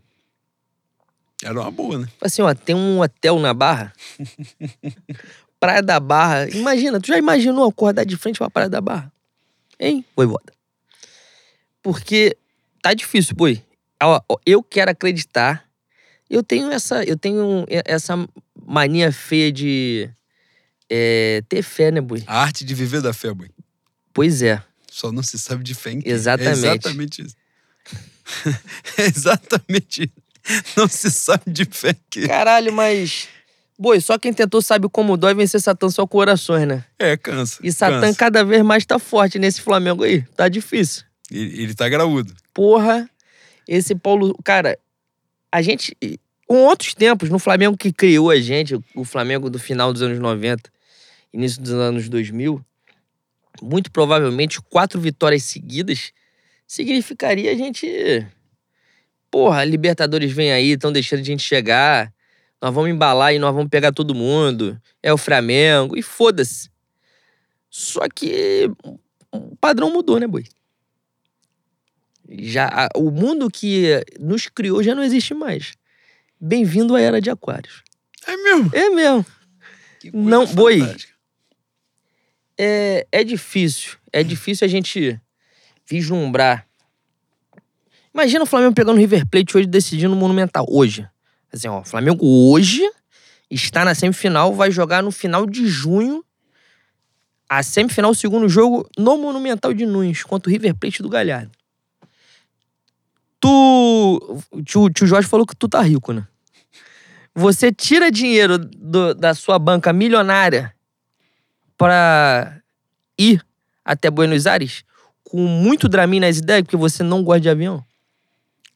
Era uma boa, né? Assim, ó, tem um hotel na Barra. [LAUGHS] Praia da Barra. Imagina, tu já imaginou acordar de frente pra Praia da Barra? Hein, Voivoda? Porque tá difícil, boi. Eu quero acreditar. Eu tenho essa, eu tenho essa mania feia de é ter fé, né, Bui? A arte de viver da fé, Bui. Pois é. Só não se sabe de fé em quem. Exatamente. É exatamente isso. [LAUGHS] é exatamente isso. Não se sabe de fé em quem. Caralho, mas... Boi, só quem tentou sabe como dói vencer Satã só corações, né? É, cansa. E Satã cansa. cada vez mais tá forte nesse Flamengo aí. Tá difícil. Ele, ele tá graúdo. Porra, esse Paulo... Cara, a gente... Com outros tempos, no Flamengo que criou a gente, o Flamengo do final dos anos 90, início dos anos 2000, muito provavelmente quatro vitórias seguidas significaria a gente. Porra, Libertadores vem aí, estão deixando a gente chegar. Nós vamos embalar e nós vamos pegar todo mundo. É o Flamengo. E foda-se. Só que o padrão mudou, né, boi? Já, o mundo que nos criou já não existe mais. Bem-vindo à era de Aquários. É mesmo? É mesmo. Que coisa Não, boi. É, é difícil. É difícil a gente vislumbrar. Imagina o Flamengo pegando o River Plate hoje decidindo no Monumental. Hoje. Assim, ó, o Flamengo hoje está na semifinal, vai jogar no final de junho. A semifinal, o segundo jogo no Monumental de Nunes, contra o River Plate do Galhardo. Tu. O tio, tio Jorge falou que tu tá rico, né? Você tira dinheiro do- da sua banca milionária para ir até Buenos Aires com muito Dramin nas ideias, porque você não gosta de avião?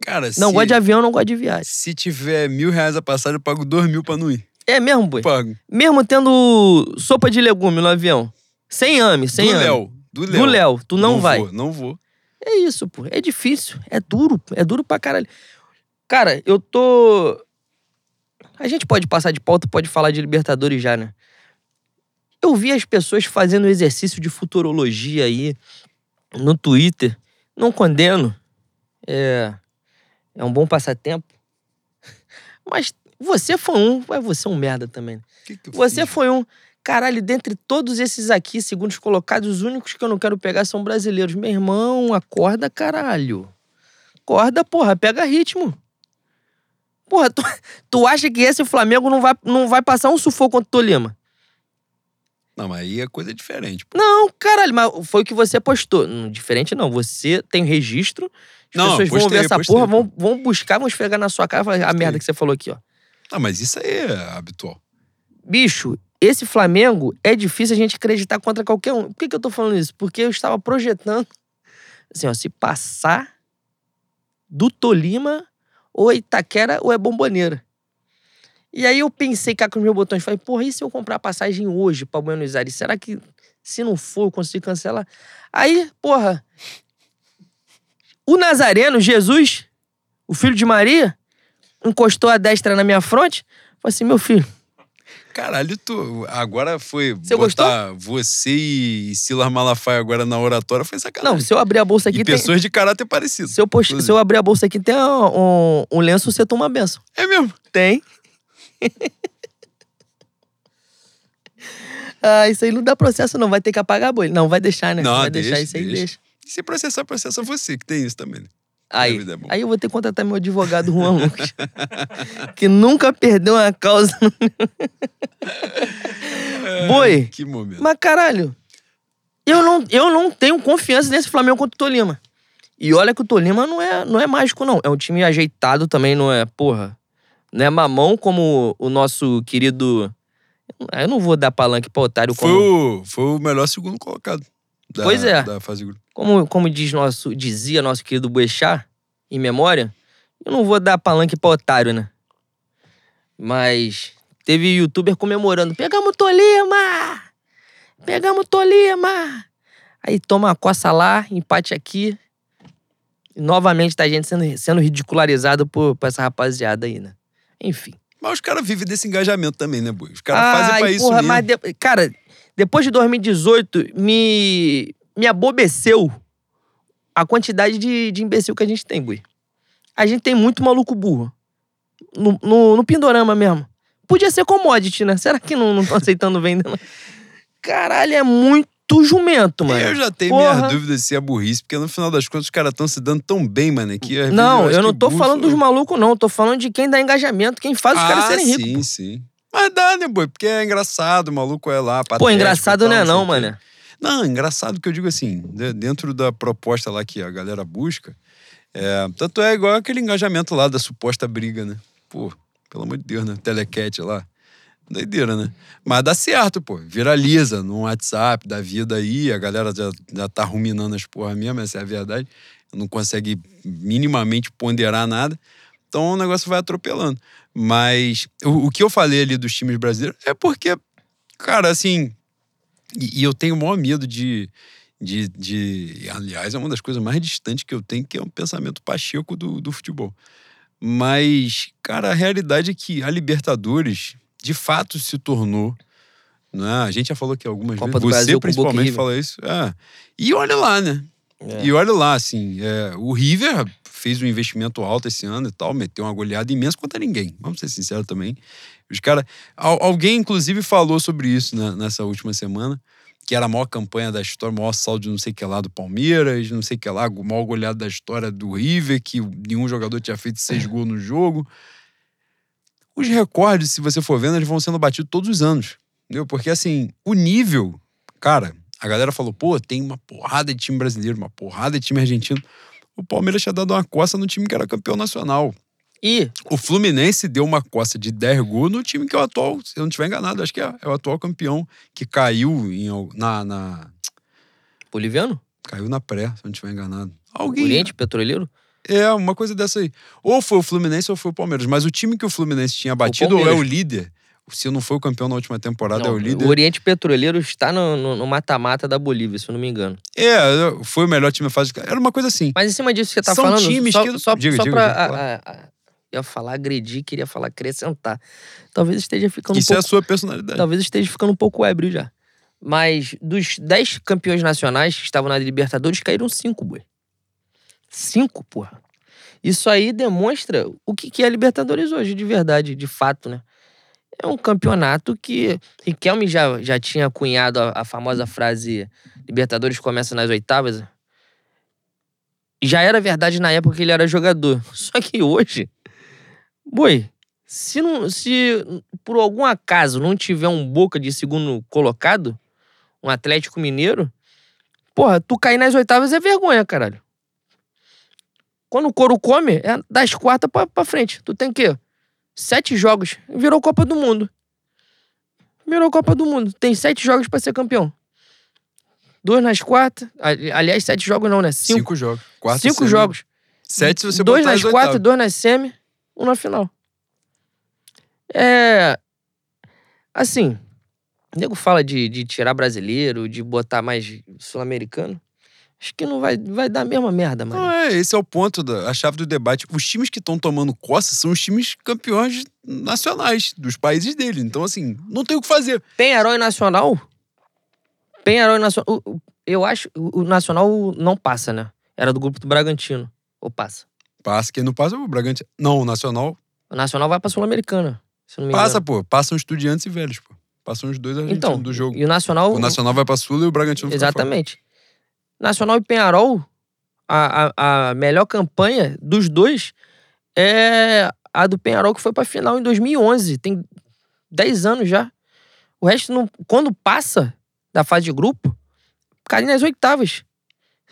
Cara, Não se, gosta de avião, não gosta de viagem. se tiver mil reais a passagem, eu pago dois mil pra não ir. É mesmo, boi? Pago. Mesmo tendo sopa de legume no avião. Sem ame, sem do ame. Léo. Do Léo. Do Léo, tu não, vai. Vou, não vou. É isso, pô. É difícil. É duro. É duro pra caralho. Cara, eu tô. A gente pode passar de pauta, pode falar de Libertadores já, né? Eu vi as pessoas fazendo exercício de futurologia aí no Twitter. Não condeno. É. É um bom passatempo. [LAUGHS] Mas você foi um. Vai você é um merda também. né? Que que Você fiz? foi um. Caralho, dentre todos esses aqui, segundo os colocados, os únicos que eu não quero pegar são brasileiros. Meu irmão, acorda, caralho. Acorda, porra, pega ritmo. Porra, tu, [LAUGHS] tu acha que esse Flamengo não vai, não vai passar um sufoco contra o Tolima? Não, mas aí é coisa diferente. pô. Não, caralho, mas foi o que você postou. Não, diferente não, você tem registro, as Não, pessoas vão postei, ver essa postei, porra, vão, vão buscar, vão esfregar na sua cara e falar, a Postei. merda que você falou aqui, ó. Ah, mas isso aí é habitual. Bicho, esse Flamengo é difícil a gente acreditar contra qualquer um. Por que, que eu tô falando isso? Porque eu estava projetando, assim, ó, se passar do Tolima, ou é Itaquera, ou é Bomboneira. E aí eu pensei cá com os meus botões, falei, porra, e se eu comprar passagem hoje pra Buenos Aires? Será que, se não for, eu consigo cancelar? Aí, porra, o Nazareno, Jesus, o filho de Maria, encostou a destra na minha fronte, falei assim, meu filho, Caralho, tu. Agora foi. Você botar você e Silas Malafaia agora na oratória foi Não, sacanagem. se eu abrir a bolsa aqui, e tem, pessoas de caráter parecido. se, eu post- se eu abrir a bolsa aqui, tem um, um- um lenço, você toma uma benção. É mesmo. Tem. [LAUGHS] ah, isso aí não dá processo, não. Vai ter que apagar a bolha. Não, vai deixar, né? Não, vai deixar deixa, isso aí, deixa. deixa. E se processar, processa você, que tem isso também. né? Aí, é aí eu vou ter que contratar meu advogado Juan Lucas. [LAUGHS] que nunca perdeu uma causa. [LAUGHS] Boi, Que momento. Mas caralho, eu não, eu não tenho confiança nesse Flamengo contra o Tolima. E olha que o Tolima não é, não é mágico, não. É um time ajeitado também, não é, porra. Não é mamão como o nosso querido. Eu não vou dar palanque pra otário Foi como, o, foi o melhor segundo colocado. Da, Pois é. Da fase grupo. como, como diz nosso, dizia nosso querido Boechat, em memória. Eu não vou dar palanque pra otário, né? Mas teve youtuber comemorando. Pegamos o Tolima! Pegamos o Tolima! Aí toma uma coça lá, empate aqui. E novamente tá a gente sendo, sendo ridicularizado por, por essa rapaziada aí, né? Enfim. Mas os caras vivem desse engajamento também, né, Boi? Os caras fazem pra isso porra, mesmo. mas de- cara, depois de 2018, me, me abobeceu a quantidade de, de imbecil que a gente tem, Bui. A gente tem muito maluco burro. No, no, no Pindorama mesmo. Podia ser commodity, né? Será que não estão [LAUGHS] aceitando não? Caralho, é muito jumento, mano. Eu já tenho Porra. minhas dúvidas se é burrice, porque no final das contas os caras estão se dando tão bem, mano, que Não, eu não tô burro falando dos malucos, não. Eu tô falando de quem dá engajamento, quem faz os ah, caras serem ricos. sim, sim. Mas dá, né, boi? Porque é engraçado, o maluco é lá, Pô, engraçado tal, não é não, mano. Não, engraçado que eu digo assim, de- dentro da proposta lá que a galera busca, é, tanto é igual aquele engajamento lá da suposta briga, né? Pô, pelo amor de Deus, né? Telecat lá. Doideira, né? Mas dá certo, pô. Viraliza no WhatsApp da vida aí, a galera já, já tá ruminando as porra mesmo, essa é a verdade. Não consegue minimamente ponderar nada. Então o negócio vai atropelando. Mas o, o que eu falei ali dos times brasileiros é porque, cara, assim. E, e eu tenho o maior medo de, de, de. Aliás, é uma das coisas mais distantes que eu tenho, que é um pensamento pacheco do, do futebol. Mas, cara, a realidade é que a Libertadores, de fato, se tornou. Né? A gente já falou aqui algumas Copa vezes. Brasil Você, e principalmente, fala isso. É. E olha lá, né? É. E olha lá, assim, é, o River fez um investimento alto esse ano e tal, meteu uma goleada imensa contra ninguém. Vamos ser sinceros também. Os caras. Alguém, inclusive, falou sobre isso né, nessa última semana. Que era a maior campanha da história, o maior saldo de não sei o que lá do Palmeiras, não sei o que lá, maior goleada da história do River, que nenhum jogador tinha feito seis é. gols no jogo. Os recordes, se você for vendo, eles vão sendo batidos todos os anos. Entendeu? Porque assim, o nível, cara, a galera falou, pô, tem uma porrada de time brasileiro, uma porrada de time argentino. O Palmeiras tinha dado uma coça no time que era campeão nacional. E o Fluminense deu uma coça de 10 gols no time que é o atual, se eu não estiver enganado, acho que é, é, o atual campeão que caiu em, na, na. Boliviano? Caiu na pré, se eu não estiver enganado. Alguém. Oriente Petroleiro? É, uma coisa dessa aí. Ou foi o Fluminense ou foi o Palmeiras. Mas o time que o Fluminense tinha batido ou é o líder. Se não foi o campeão na última temporada, não, é o líder. O Oriente Petroleiro está no mata-mata da Bolívia, se eu não me engano. É, foi o melhor time da fase. Era uma coisa assim. Mas em cima disso que você tá São falando. times só, que. Só, diga, só diga, pra. diga, a, a, a, ia falar agredir, queria falar acrescentar. Talvez esteja ficando Isso um pouco, é a sua personalidade. Talvez esteja ficando um pouco ébrio já. Mas dos 10 campeões nacionais que estavam na Libertadores, caíram 5, boi. 5, porra. Isso aí demonstra o que é a Libertadores hoje, de verdade, de fato, né? É um campeonato que Riquelme já, já tinha cunhado a, a famosa frase Libertadores começa nas oitavas. Já era verdade na época que ele era jogador. [LAUGHS] Só que hoje, boi, se, não, se por algum acaso não tiver um Boca de segundo colocado, um Atlético Mineiro, porra, tu cair nas oitavas é vergonha, caralho. Quando o couro come, é das quartas pra, pra frente. Tu tem que Sete jogos. Virou Copa do Mundo. Virou Copa do Mundo. Tem sete jogos pra ser campeão. Dois nas quartas. Aliás, sete jogos não, né? Cinco, Cinco jogos. Quarta, Cinco semi. jogos. Sete se você Dois botar nas quartas, dois nas semi, um na final. É. Assim. O nego fala de, de tirar brasileiro, de botar mais sul-americano. Acho que não vai, vai dar a mesma merda, mano. Não, é, esse é o ponto, da, a chave do debate. Os times que estão tomando coça são os times campeões nacionais dos países dele. Então, assim, não tem o que fazer. Penharol e Nacional? Penharol e Nacional. Eu acho o Nacional não passa, né? Era do grupo do Bragantino. Ou passa? Passa. Quem não passa é o Bragantino. Não, o Nacional. O Nacional vai pra Sul-Americana. Passa, pô. Passam estudiantes e velhos, pô. Passam os dois argentinos então, do jogo. E o Nacional. O Nacional vai pra Sul e o Bragantino Exatamente. Nacional e Penharol, a, a, a melhor campanha dos dois é a do Penharol que foi pra final em 2011. Tem 10 anos já. O resto, não, quando passa da fase de grupo, cai nas oitavas.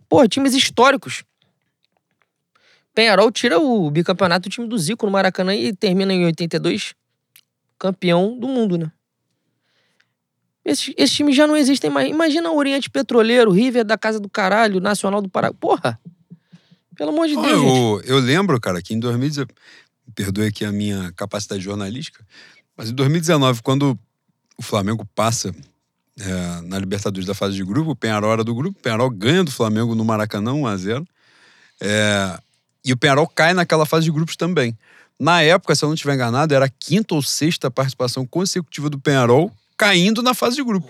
Porra, times históricos. Penharol tira o bicampeonato do time do Zico no Maracanã e termina em 82 campeão do mundo, né? Esses, esses times já não existem mais. Imagina o Oriente Petroleiro, River da Casa do Caralho, Nacional do Pará. Porra! Pelo amor de Deus. Eu, eu lembro, cara, que em 2019. Perdoe aqui a minha capacidade jornalística, mas em 2019, quando o Flamengo passa é, na Libertadores da fase de grupo, o Penharol era do grupo, o Penharol ganha do Flamengo no Maracanã 1x0. É, e o Penharol cai naquela fase de grupos também. Na época, se eu não estiver enganado, era a quinta ou sexta participação consecutiva do Penharol caindo na fase de grupo.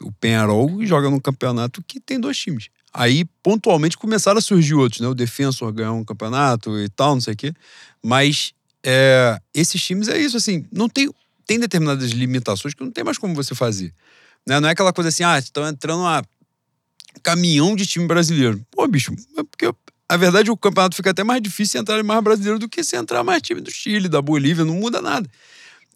O Penharol joga num campeonato que tem dois times. Aí, pontualmente, começaram a surgir outros, né? O Defensor ganhou um campeonato e tal, não sei o quê. Mas é, esses times é isso, assim, não tem, tem determinadas limitações que não tem mais como você fazer. Né? Não é aquela coisa assim, ah, estão entrando uma caminhão de time brasileiro. Pô, bicho, é porque a verdade o campeonato fica até mais difícil entrar mais brasileiro do que se entrar mais time do Chile, da Bolívia, não muda nada.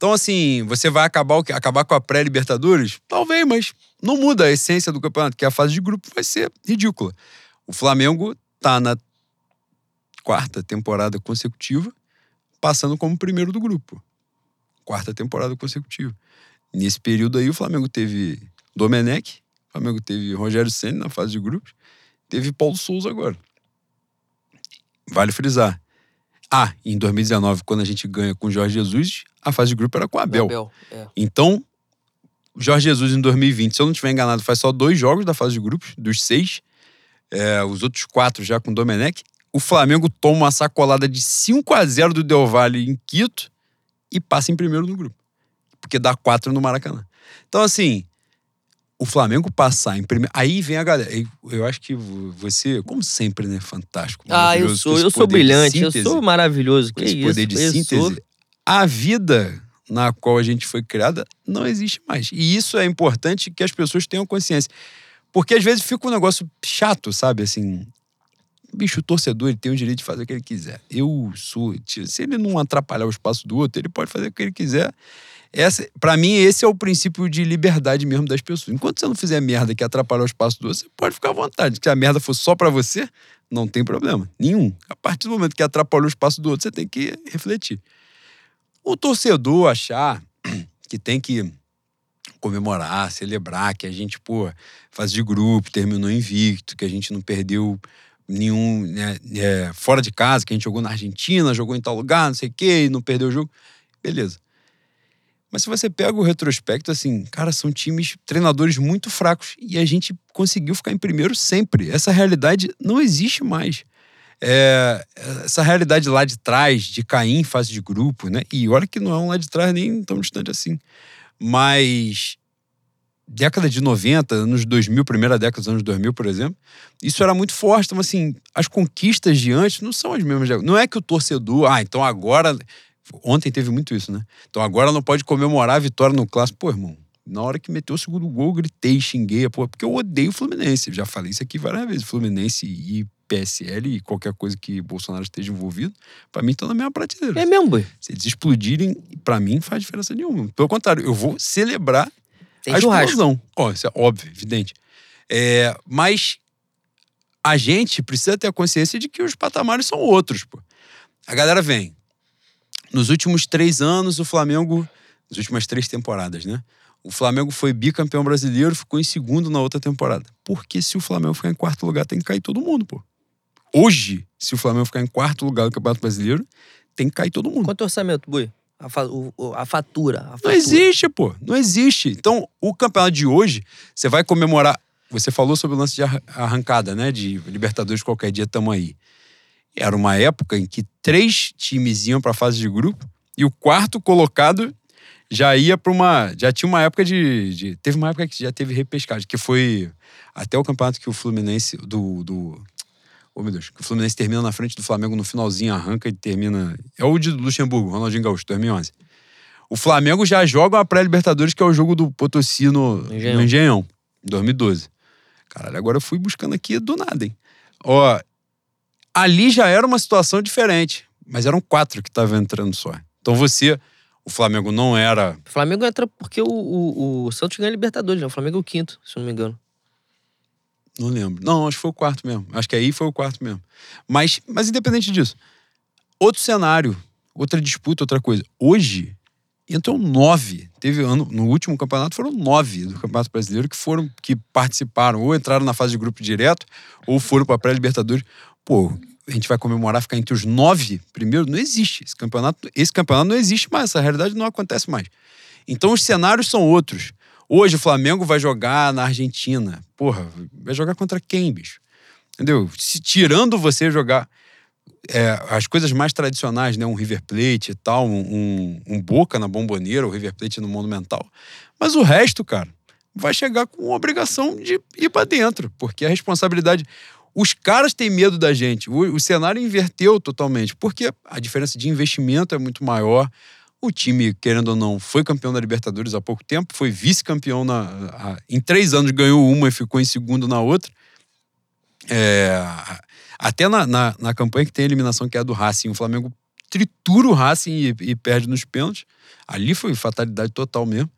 Então, assim, você vai acabar, o acabar com a pré-Libertadores? Talvez, mas não muda a essência do campeonato, que a fase de grupo vai ser ridícula. O Flamengo tá na quarta temporada consecutiva, passando como primeiro do grupo. Quarta temporada consecutiva. Nesse período aí, o Flamengo teve Domenech, o Flamengo teve Rogério Senna na fase de grupos, teve Paulo Souza agora. Vale frisar. Ah, em 2019, quando a gente ganha com o Jorge Jesus, a fase de grupo era com o Abel. Abel é. Então, Jorge Jesus em 2020, se eu não estiver enganado, faz só dois jogos da fase de grupos, dos seis. É, os outros quatro já com o Domenech. O Flamengo toma uma sacolada de 5 a 0 do Del Valle em Quito e passa em primeiro no grupo. Porque dá quatro no Maracanã. Então, assim, o Flamengo passar em primeiro. Aí vem a galera. Eu acho que você, como sempre, né? Fantástico. Ah, eu sou, eu sou brilhante, eu sou maravilhoso. Que esse isso? poder de síntese. A vida na qual a gente foi criada não existe mais. E isso é importante que as pessoas tenham consciência. Porque às vezes fica um negócio chato, sabe? Assim, bicho, o torcedor ele tem o direito de fazer o que ele quiser. Eu sou. Se ele não atrapalhar o espaço do outro, ele pode fazer o que ele quiser. Para mim, esse é o princípio de liberdade mesmo das pessoas. Enquanto você não fizer merda que atrapalhar o espaço do outro, você pode ficar à vontade. Se a merda for só para você, não tem problema nenhum. A partir do momento que atrapalhou o espaço do outro, você tem que refletir. O torcedor achar [CLEARS THROAT] que tem que comemorar, celebrar, que a gente, pô, faz de grupo, terminou invicto, que a gente não perdeu nenhum né, é, fora de casa, que a gente jogou na Argentina, jogou em tal lugar, não sei o quê, e não perdeu o jogo. Beleza. Mas se você pega o retrospecto, assim, cara, são times, treinadores muito fracos e a gente conseguiu ficar em primeiro sempre. Essa realidade não existe mais. É, essa realidade lá de trás, de cair em fase de grupo, né? E olha que não é um lá de trás nem tão distante assim. Mas década de 90, anos 2000, primeira década dos anos 2000, por exemplo, isso era muito forte. Então, assim, as conquistas de antes não são as mesmas. Não é que o torcedor, ah, então agora. Ontem teve muito isso, né? Então agora não pode comemorar a vitória no clássico. Pô, irmão, na hora que meteu o segundo gol, gritei, xinguei, pô, porque eu odeio o Fluminense. Já falei isso aqui várias vezes. Fluminense e PSL e qualquer coisa que Bolsonaro esteja envolvido, para mim estão na mesma prateleira. É mesmo, boy. Se eles explodirem, para mim faz diferença nenhuma. Pelo contrário, eu vou celebrar Tem a churrasco. explosão. Ó, isso é óbvio, evidente. É, mas a gente precisa ter a consciência de que os patamares são outros, pô. A galera vem. Nos últimos três anos, o Flamengo. Nas últimas três temporadas, né? O Flamengo foi bicampeão brasileiro, ficou em segundo na outra temporada. Porque se o Flamengo ficar em quarto lugar, tem que cair todo mundo, pô. Hoje, se o Flamengo ficar em quarto lugar do Campeonato Brasileiro, tem que cair todo mundo. Quanto é o orçamento, Bui? A, fa- a fatura. A Não fatura. existe, pô. Não existe. Então, o campeonato de hoje, você vai comemorar. Você falou sobre o lance de arran- arrancada, né? De Libertadores qualquer dia tamo aí. Era uma época em que três times iam para a fase de grupo e o quarto colocado já ia para uma. Já tinha uma época de, de- Teve uma época que já teve repescagem, que foi até o campeonato que o Fluminense. Do. do oh, meu Deus. Que o Fluminense termina na frente do Flamengo no finalzinho, arranca e termina. É o de Luxemburgo, Ronaldinho Gaúcho, 2011. O Flamengo já joga uma pré-Libertadores, que é o jogo do Potosí no Engenhão. no Engenhão, em 2012. Caralho, agora eu fui buscando aqui do nada, hein? Ó, ali já era uma situação diferente, mas eram quatro que estavam entrando só. Então você, o Flamengo não era. O Flamengo entra porque o, o, o Santos ganha Libertadores, né? O Flamengo é o quinto, se não me engano. Não lembro. Não, acho que foi o quarto mesmo. Acho que aí foi o quarto mesmo. Mas, mas independente disso, outro cenário, outra disputa, outra coisa. Hoje, entram nove. Teve ano, no último campeonato foram nove do Campeonato Brasileiro que foram, que participaram, ou entraram na fase de grupo direto, ou foram para pré-Libertadores. Pô, a gente vai comemorar ficar entre os nove primeiro? Não existe. Esse campeonato, esse campeonato não existe mais, essa realidade não acontece mais. Então os cenários são outros. Hoje o Flamengo vai jogar na Argentina. Porra, vai jogar contra quem, bicho? Entendeu? Se tirando você jogar é, as coisas mais tradicionais, né? Um River Plate e tal, um, um, um Boca na Bomboneira, o River Plate no Monumental. Mas o resto, cara, vai chegar com obrigação de ir para dentro, porque a responsabilidade. Os caras têm medo da gente. O, o cenário inverteu totalmente, porque a diferença de investimento é muito maior. O time, querendo ou não, foi campeão da Libertadores há pouco tempo, foi vice-campeão na, a- em três anos, ganhou uma e ficou em segundo na outra. É, até na, na, na campanha que tem a eliminação, que é a do Racing, o Flamengo tritura o Racing e, e perde nos pênaltis. Ali foi fatalidade total mesmo.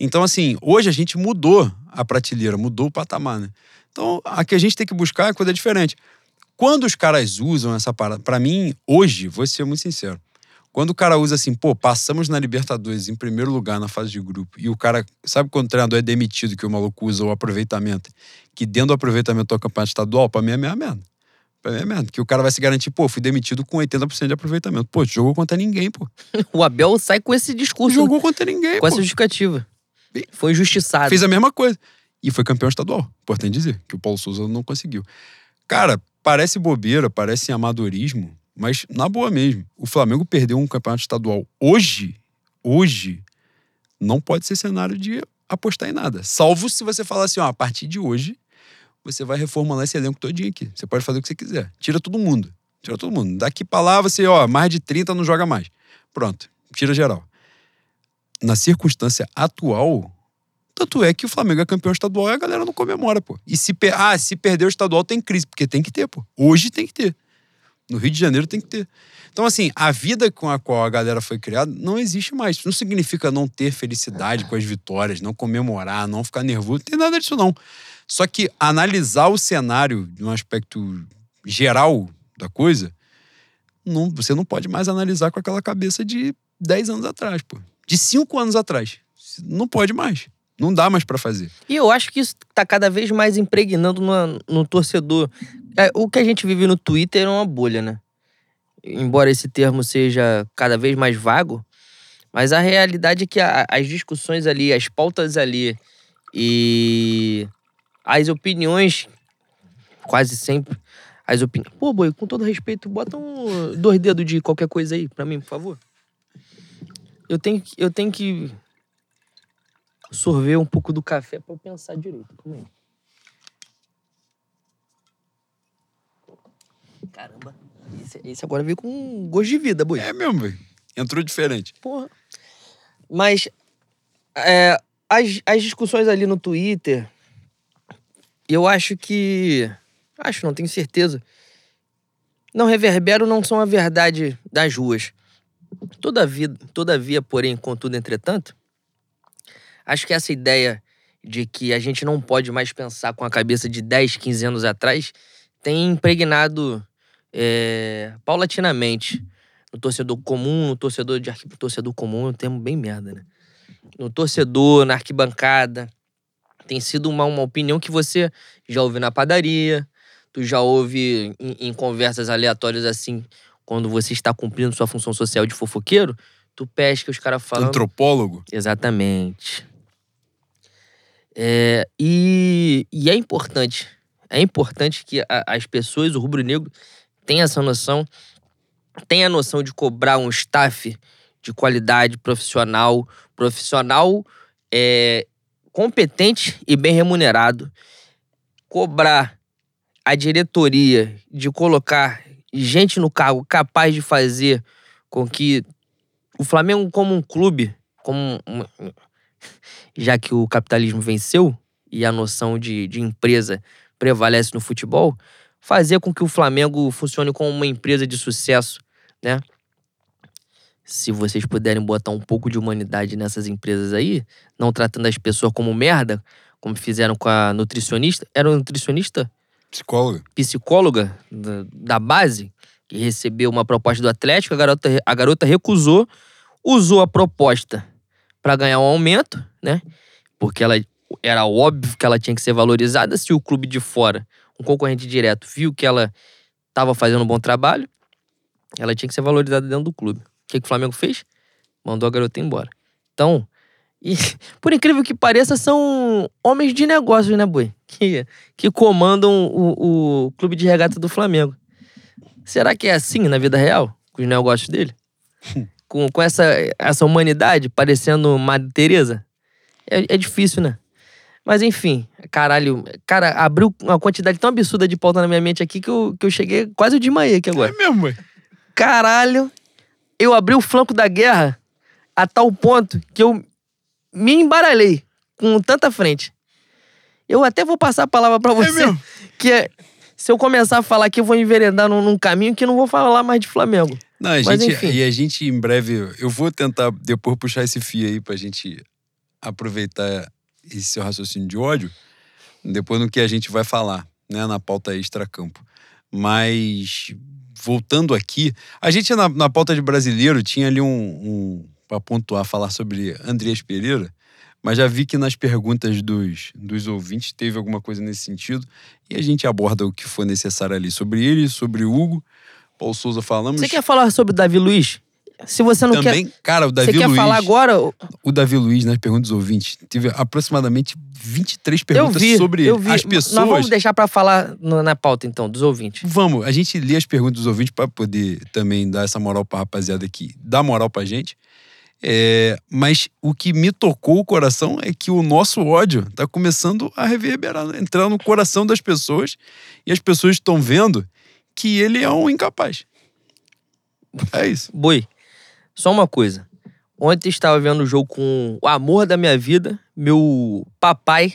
Então, assim, hoje a gente mudou a prateleira, mudou o patamar, né? Então, a que a gente tem que buscar é coisa diferente. Quando os caras usam essa parada, pra mim, hoje, vou ser muito sincero, quando o cara usa assim, pô, passamos na Libertadores em primeiro lugar na fase de grupo, e o cara, sabe quando o treinador é demitido, que o maluco usa o aproveitamento, que dentro do aproveitamento do campeonato estadual, pra mim é meia merda. Pra mim é merda. Que o cara vai se garantir, pô, fui demitido com 80% de aproveitamento. Pô, jogou contra ninguém, pô. [LAUGHS] O Abel sai com esse discurso, Jogou contra ninguém, com pô. essa justificativa. Foi injustiçado. Fez a mesma coisa. E foi campeão estadual. Importante dizer, que o Paulo Souza não conseguiu. Cara, parece bobeira, parece amadorismo, mas na boa mesmo. O Flamengo perdeu um campeonato estadual hoje, hoje, não pode ser cenário de apostar em nada. Salvo se você falar assim, ó, a partir de hoje, você vai reformular esse elenco todinho aqui. Você pode fazer o que você quiser. Tira todo mundo. Tira todo mundo. Daqui pra lá, você, ó, mais de 30 não joga mais. Pronto. Tira geral. Na circunstância atual, tanto é que o Flamengo é campeão estadual e a galera não comemora, pô. E se, per... ah, se perder o estadual tem crise, porque tem que ter, pô. Hoje tem que ter. No Rio de Janeiro tem que ter. Então, assim, a vida com a qual a galera foi criada não existe mais. Isso não significa não ter felicidade com as vitórias, não comemorar, não ficar nervoso. Não tem nada disso, não. Só que analisar o cenário de um aspecto geral da coisa, não, você não pode mais analisar com aquela cabeça de 10 anos atrás, pô. De 5 anos atrás. Não pode mais. Não dá mais para fazer. E eu acho que isso tá cada vez mais impregnando no, no torcedor. É, o que a gente vive no Twitter é uma bolha, né? Embora esse termo seja cada vez mais vago, mas a realidade é que a, as discussões ali, as pautas ali e as opiniões, quase sempre, as opiniões. Pô, boi, com todo respeito, bota um dois dedos de qualquer coisa aí pra mim, por favor. Eu tenho, eu tenho que sorver um pouco do café pra eu pensar direito. Calma aí. Caramba, esse, esse agora veio com gosto de vida, boi. É mesmo, velho. Entrou diferente. Porra. Mas é, as, as discussões ali no Twitter, eu acho que. Acho, não tenho certeza. Não reverberam, não são a verdade das ruas. Todavia, todavia, porém, contudo, entretanto, acho que essa ideia de que a gente não pode mais pensar com a cabeça de 10, 15 anos atrás tem impregnado é, paulatinamente no torcedor comum, no torcedor de arqui... torcedor comum é um termo bem merda, né? No torcedor, na arquibancada. Tem sido uma, uma opinião que você já ouve na padaria, tu já ouve em, em conversas aleatórias assim, quando você está cumprindo sua função social de fofoqueiro, tu pesca os caras falando. Antropólogo? Exatamente. É, e, e é importante. É importante que a, as pessoas, o rubro-negro, tenham essa noção, tenha a noção de cobrar um staff de qualidade profissional, profissional é, competente e bem remunerado. Cobrar a diretoria de colocar gente no cargo capaz de fazer com que o Flamengo, como um clube, como um, já que o capitalismo venceu e a noção de, de empresa prevalece no futebol, fazer com que o Flamengo funcione como uma empresa de sucesso, né? Se vocês puderem botar um pouco de humanidade nessas empresas aí, não tratando as pessoas como merda, como fizeram com a nutricionista. Era um nutricionista? Psicóloga. Psicóloga da, da base, que recebeu uma proposta do Atlético, a garota, a garota recusou, usou a proposta para ganhar um aumento, né? Porque ela era óbvio que ela tinha que ser valorizada se o clube de fora, um concorrente direto, viu que ela estava fazendo um bom trabalho, ela tinha que ser valorizada dentro do clube. O que, que o Flamengo fez? Mandou a garota embora. Então, [LAUGHS] e, por incrível que pareça, são homens de negócios, né, Boi? Que, que comandam o, o clube de regata do Flamengo. Será que é assim na vida real? Com os negócios dele? [LAUGHS] com, com essa, essa humanidade parecendo Madre Teresa? É, é difícil, né? Mas enfim, caralho, cara, abriu uma quantidade tão absurda de pauta na minha mente aqui que eu, que eu cheguei quase de manhã aqui agora. É mesmo, mãe. Caralho, eu abri o flanco da guerra a tal ponto que eu me embaralhei com tanta frente. Eu até vou passar a palavra para você. É? Que é, se eu começar a falar aqui, eu vou enveredar num, num caminho que não vou falar mais de Flamengo. Não, a Mas, gente, enfim. e a gente em breve, eu vou tentar depois puxar esse fio aí pra gente aproveitar esse seu raciocínio de ódio, depois no que a gente vai falar, né, na pauta extra-campo. Mas, voltando aqui, a gente na, na pauta de brasileiro tinha ali um, um para pontuar, falar sobre Andreas Pereira, mas já vi que nas perguntas dos, dos ouvintes teve alguma coisa nesse sentido, e a gente aborda o que for necessário ali sobre ele, sobre o Hugo. Paulo Souza falamos. Você quer falar sobre o Davi Luiz? Se você não Também, quer. cara, o Davi Você quer Luiz. falar agora? O Davi Luiz, nas perguntas dos ouvintes, teve aproximadamente 23 Eu perguntas vi. sobre eu vi. As pessoas. Nós vamos deixar pra falar na pauta, então, dos ouvintes. Vamos, a gente lê as perguntas dos ouvintes para poder também dar essa moral pra rapaziada aqui, dar moral pra gente. É, mas o que me tocou o coração é que o nosso ódio está começando a reverberar, entrar no coração das pessoas e as pessoas estão vendo que ele é um incapaz. É isso. Boi, só uma coisa. Ontem estava vendo o jogo com o amor da minha vida, meu papai.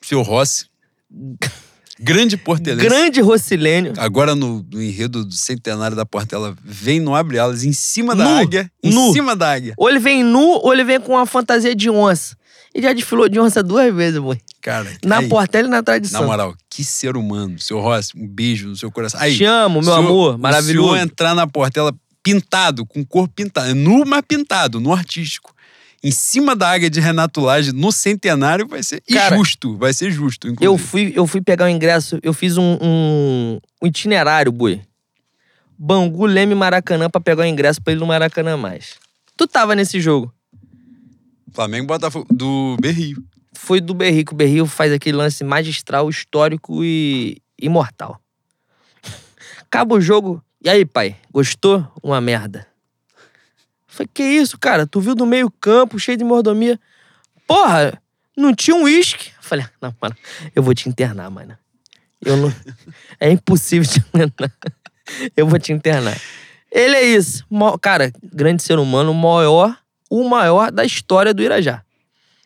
Seu Rossi. [LAUGHS] Grande portelense. Grande Rocilênio. Agora no, no, enredo do centenário da Portela, vem no abre alas em cima da nu, águia. Em nu. cima da águia. Ou ele vem nu, ou ele vem com uma fantasia de onça. Ele já desfilou de onça duas vezes, boi. Cara, na aí, Portela e na tradição. Na moral, que ser humano. Seu Rossi, um beijo no seu coração. Aí, Te amo, meu senhor, amor. Maravilhoso. Se eu entrar na Portela pintado, com corpo pintado, nu, mas pintado, no artístico em cima da águia de Renato Lage no centenário vai ser Cara, justo, vai ser justo. Inclusive. Eu fui, eu fui pegar o ingresso, eu fiz um, um, um itinerário, boi. Bangu, Leme, Maracanã pra pegar o ingresso pra ir no Maracanã mais. Tu tava nesse jogo? Flamengo Botafogo do Berrio. Foi do Berrico. O Berrio faz aquele lance magistral, histórico e imortal. [LAUGHS] Acaba o jogo. E aí, pai? Gostou? Uma merda. Falei, que isso, cara? Tu viu do meio campo, cheio de mordomia. Porra, não tinha um uísque? Falei, não, mano, eu vou te internar, mano. Eu não... [LAUGHS] É impossível te internar. Eu vou te internar. Ele é isso. Cara, grande ser humano, o maior, o maior da história do Irajá.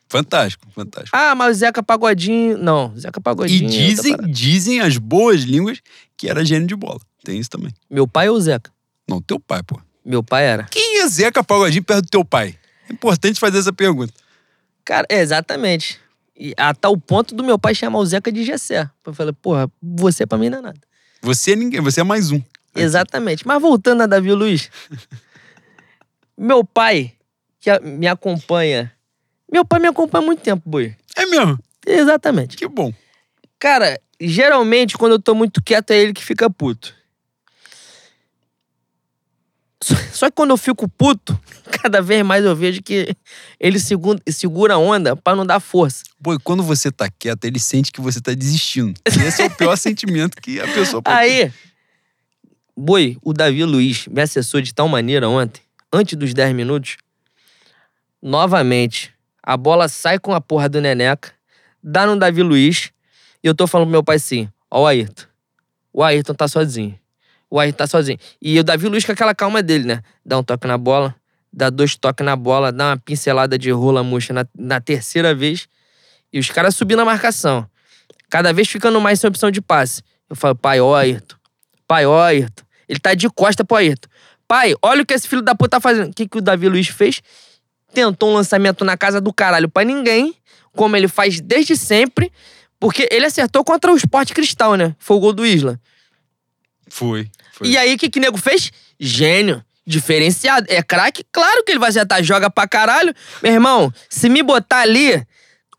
Fantástico, fantástico. Ah, mas o Zeca Pagodinho. Não, Zeca Pagodinho. E dizem, dizem as boas línguas que era gênio de bola. Tem isso também. Meu pai ou o Zeca? Não, teu pai, pô. Meu pai era. Quem é Zeca Pagodinho perto do teu pai? É importante fazer essa pergunta. Cara, é, exatamente. E a tal ponto do meu pai chamar o Zeca de Gessé. Eu falei, porra, você pra mim não é nada. Você é ninguém, você é mais um. Exatamente. Mas voltando a Davi Luiz. [LAUGHS] meu pai, que me acompanha. Meu pai me acompanha há muito tempo, boi. É mesmo? Exatamente. Que bom. Cara, geralmente quando eu tô muito quieto é ele que fica puto. Só que quando eu fico puto, [LAUGHS] cada vez mais eu vejo que ele segura a onda para não dar força. Pô, e quando você tá quieto, ele sente que você tá desistindo. E esse é o pior [LAUGHS] sentimento que a pessoa pode Aí, ter. boi, o Davi Luiz me acessou de tal maneira ontem, antes dos 10 minutos, novamente, a bola sai com a porra do Neneca, dá no Davi Luiz, e eu tô falando pro meu pai assim, ó o Ayrton, o Ayrton tá sozinho o Ayrton tá sozinho. E o Davi Luiz com aquela calma dele, né? Dá um toque na bola, dá dois toques na bola, dá uma pincelada de rola murcha na, na terceira vez. E os caras subindo a marcação. Cada vez ficando mais sem opção de passe. Eu falo, pai, ó, Ayrton. Pai, ó, Ayrton. Ele tá de costa pro Ayrton. Pai, olha o que esse filho da puta tá fazendo. O que, que o Davi Luiz fez? Tentou um lançamento na casa do caralho pra ninguém, como ele faz desde sempre, porque ele acertou contra o Sport Cristal, né? Foi o gol do Isla. Foi. Foi. E aí, o que, que nego fez? Gênio. Diferenciado. É craque? Claro que ele vai acertar. Joga pra caralho. Meu irmão, se me botar ali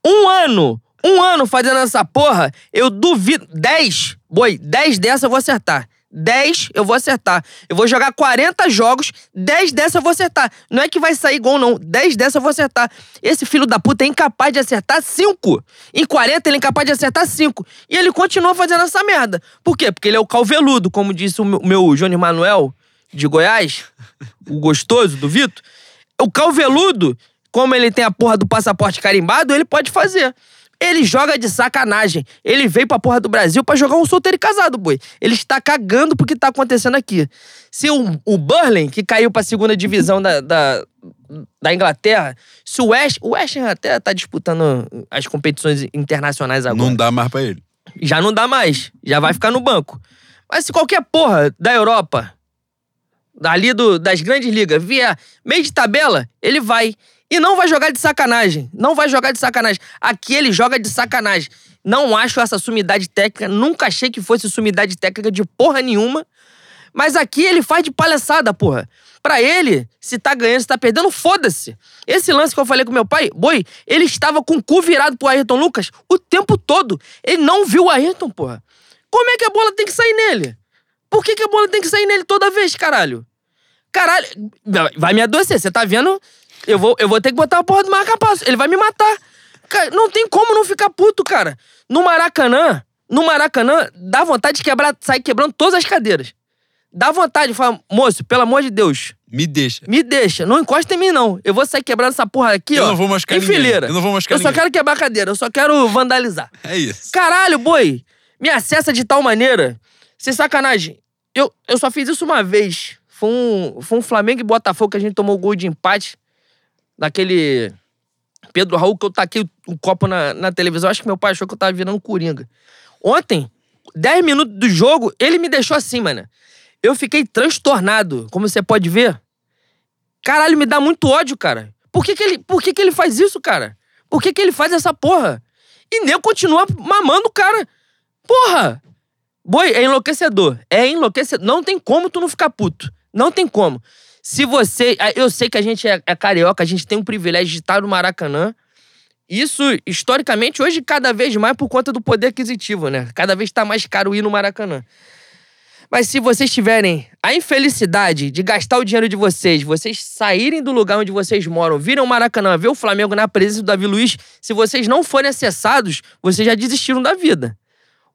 um ano, um ano fazendo essa porra, eu duvido. Dez, boi, dez dessa eu vou acertar. 10 eu vou acertar. Eu vou jogar 40 jogos, 10 dessa eu vou acertar. Não é que vai sair gol, não. 10 dessa eu vou acertar. Esse filho da puta é incapaz de acertar 5. Em 40 ele é incapaz de acertar 5. E ele continua fazendo essa merda. Por quê? Porque ele é o calveludo, como disse o meu, Johnny Manuel de Goiás, o gostoso do Vitor. O calveludo, como ele tem a porra do passaporte carimbado, ele pode fazer. Ele joga de sacanagem. Ele veio pra porra do Brasil para jogar um solteiro e casado, boi. Ele está cagando pro que tá acontecendo aqui. Se o, o Burling, que caiu pra segunda divisão da, da, da Inglaterra, se o West... O West até tá disputando as competições internacionais agora. Não dá mais pra ele. Já não dá mais. Já vai ficar no banco. Mas se qualquer porra da Europa, dali do, das grandes ligas, vier meio de tabela, ele vai. E não vai jogar de sacanagem. Não vai jogar de sacanagem. Aqui ele joga de sacanagem. Não acho essa sumidade técnica. Nunca achei que fosse sumidade técnica de porra nenhuma. Mas aqui ele faz de palhaçada, porra. Pra ele, se tá ganhando, se tá perdendo, foda-se. Esse lance que eu falei com meu pai, boi, ele estava com o cu virado pro Ayrton Lucas o tempo todo. Ele não viu o Ayrton, porra. Como é que a bola tem que sair nele? Por que, que a bola tem que sair nele toda vez, caralho? Caralho, vai me adoecer. Você tá vendo eu vou, eu vou ter que botar a porra do marca-passo. Ele vai me matar. Cara, não tem como não ficar puto, cara. No Maracanã, no Maracanã, dá vontade de quebrar, sair quebrando todas as cadeiras. Dá vontade, fala, moço, pelo amor de Deus, Me deixa. me deixa. Não encosta em mim, não. Eu vou sair quebrando essa porra aqui, eu ó. não vou machucar em ninguém. fileira. Eu não vou machucar Eu só ninguém. quero quebrar a cadeira, eu só quero vandalizar. [LAUGHS] É isso. Caralho, boi! Me acessa de tal maneira. Sem sacanagem. Eu, eu só fiz isso uma vez. Foi um, foi um Flamengo e Botafogo que a gente tomou o gol de empate. Daquele Pedro Raul que eu taquei o, copo na, na televisão. Acho que meu pai achou que eu tava virando coringa. Ontem, 10 minutos do jogo, ele me deixou assim, mano. Eu fiquei transtornado, como você pode ver. Caralho, me dá muito ódio, cara. Por que, que, ele, por que, que ele faz isso, cara? Por que, que ele faz essa porra? E nem continua mamando o cara. Porra! Boi, é enlouquecedor. É enlouquecedor. Não tem como tu não ficar puto. Não tem como. Se você. Eu sei que a gente é, é carioca, a gente tem um privilégio de estar no Maracanã. Isso, historicamente, hoje, cada vez mais por conta do poder aquisitivo, né? Cada vez tá mais caro ir no Maracanã. Mas se vocês tiverem a infelicidade de gastar o dinheiro de vocês, vocês saírem do lugar onde vocês moram, virem o Maracanã, ver o Flamengo na presença do Davi Luiz, se vocês não forem acessados, vocês já desistiram da vida.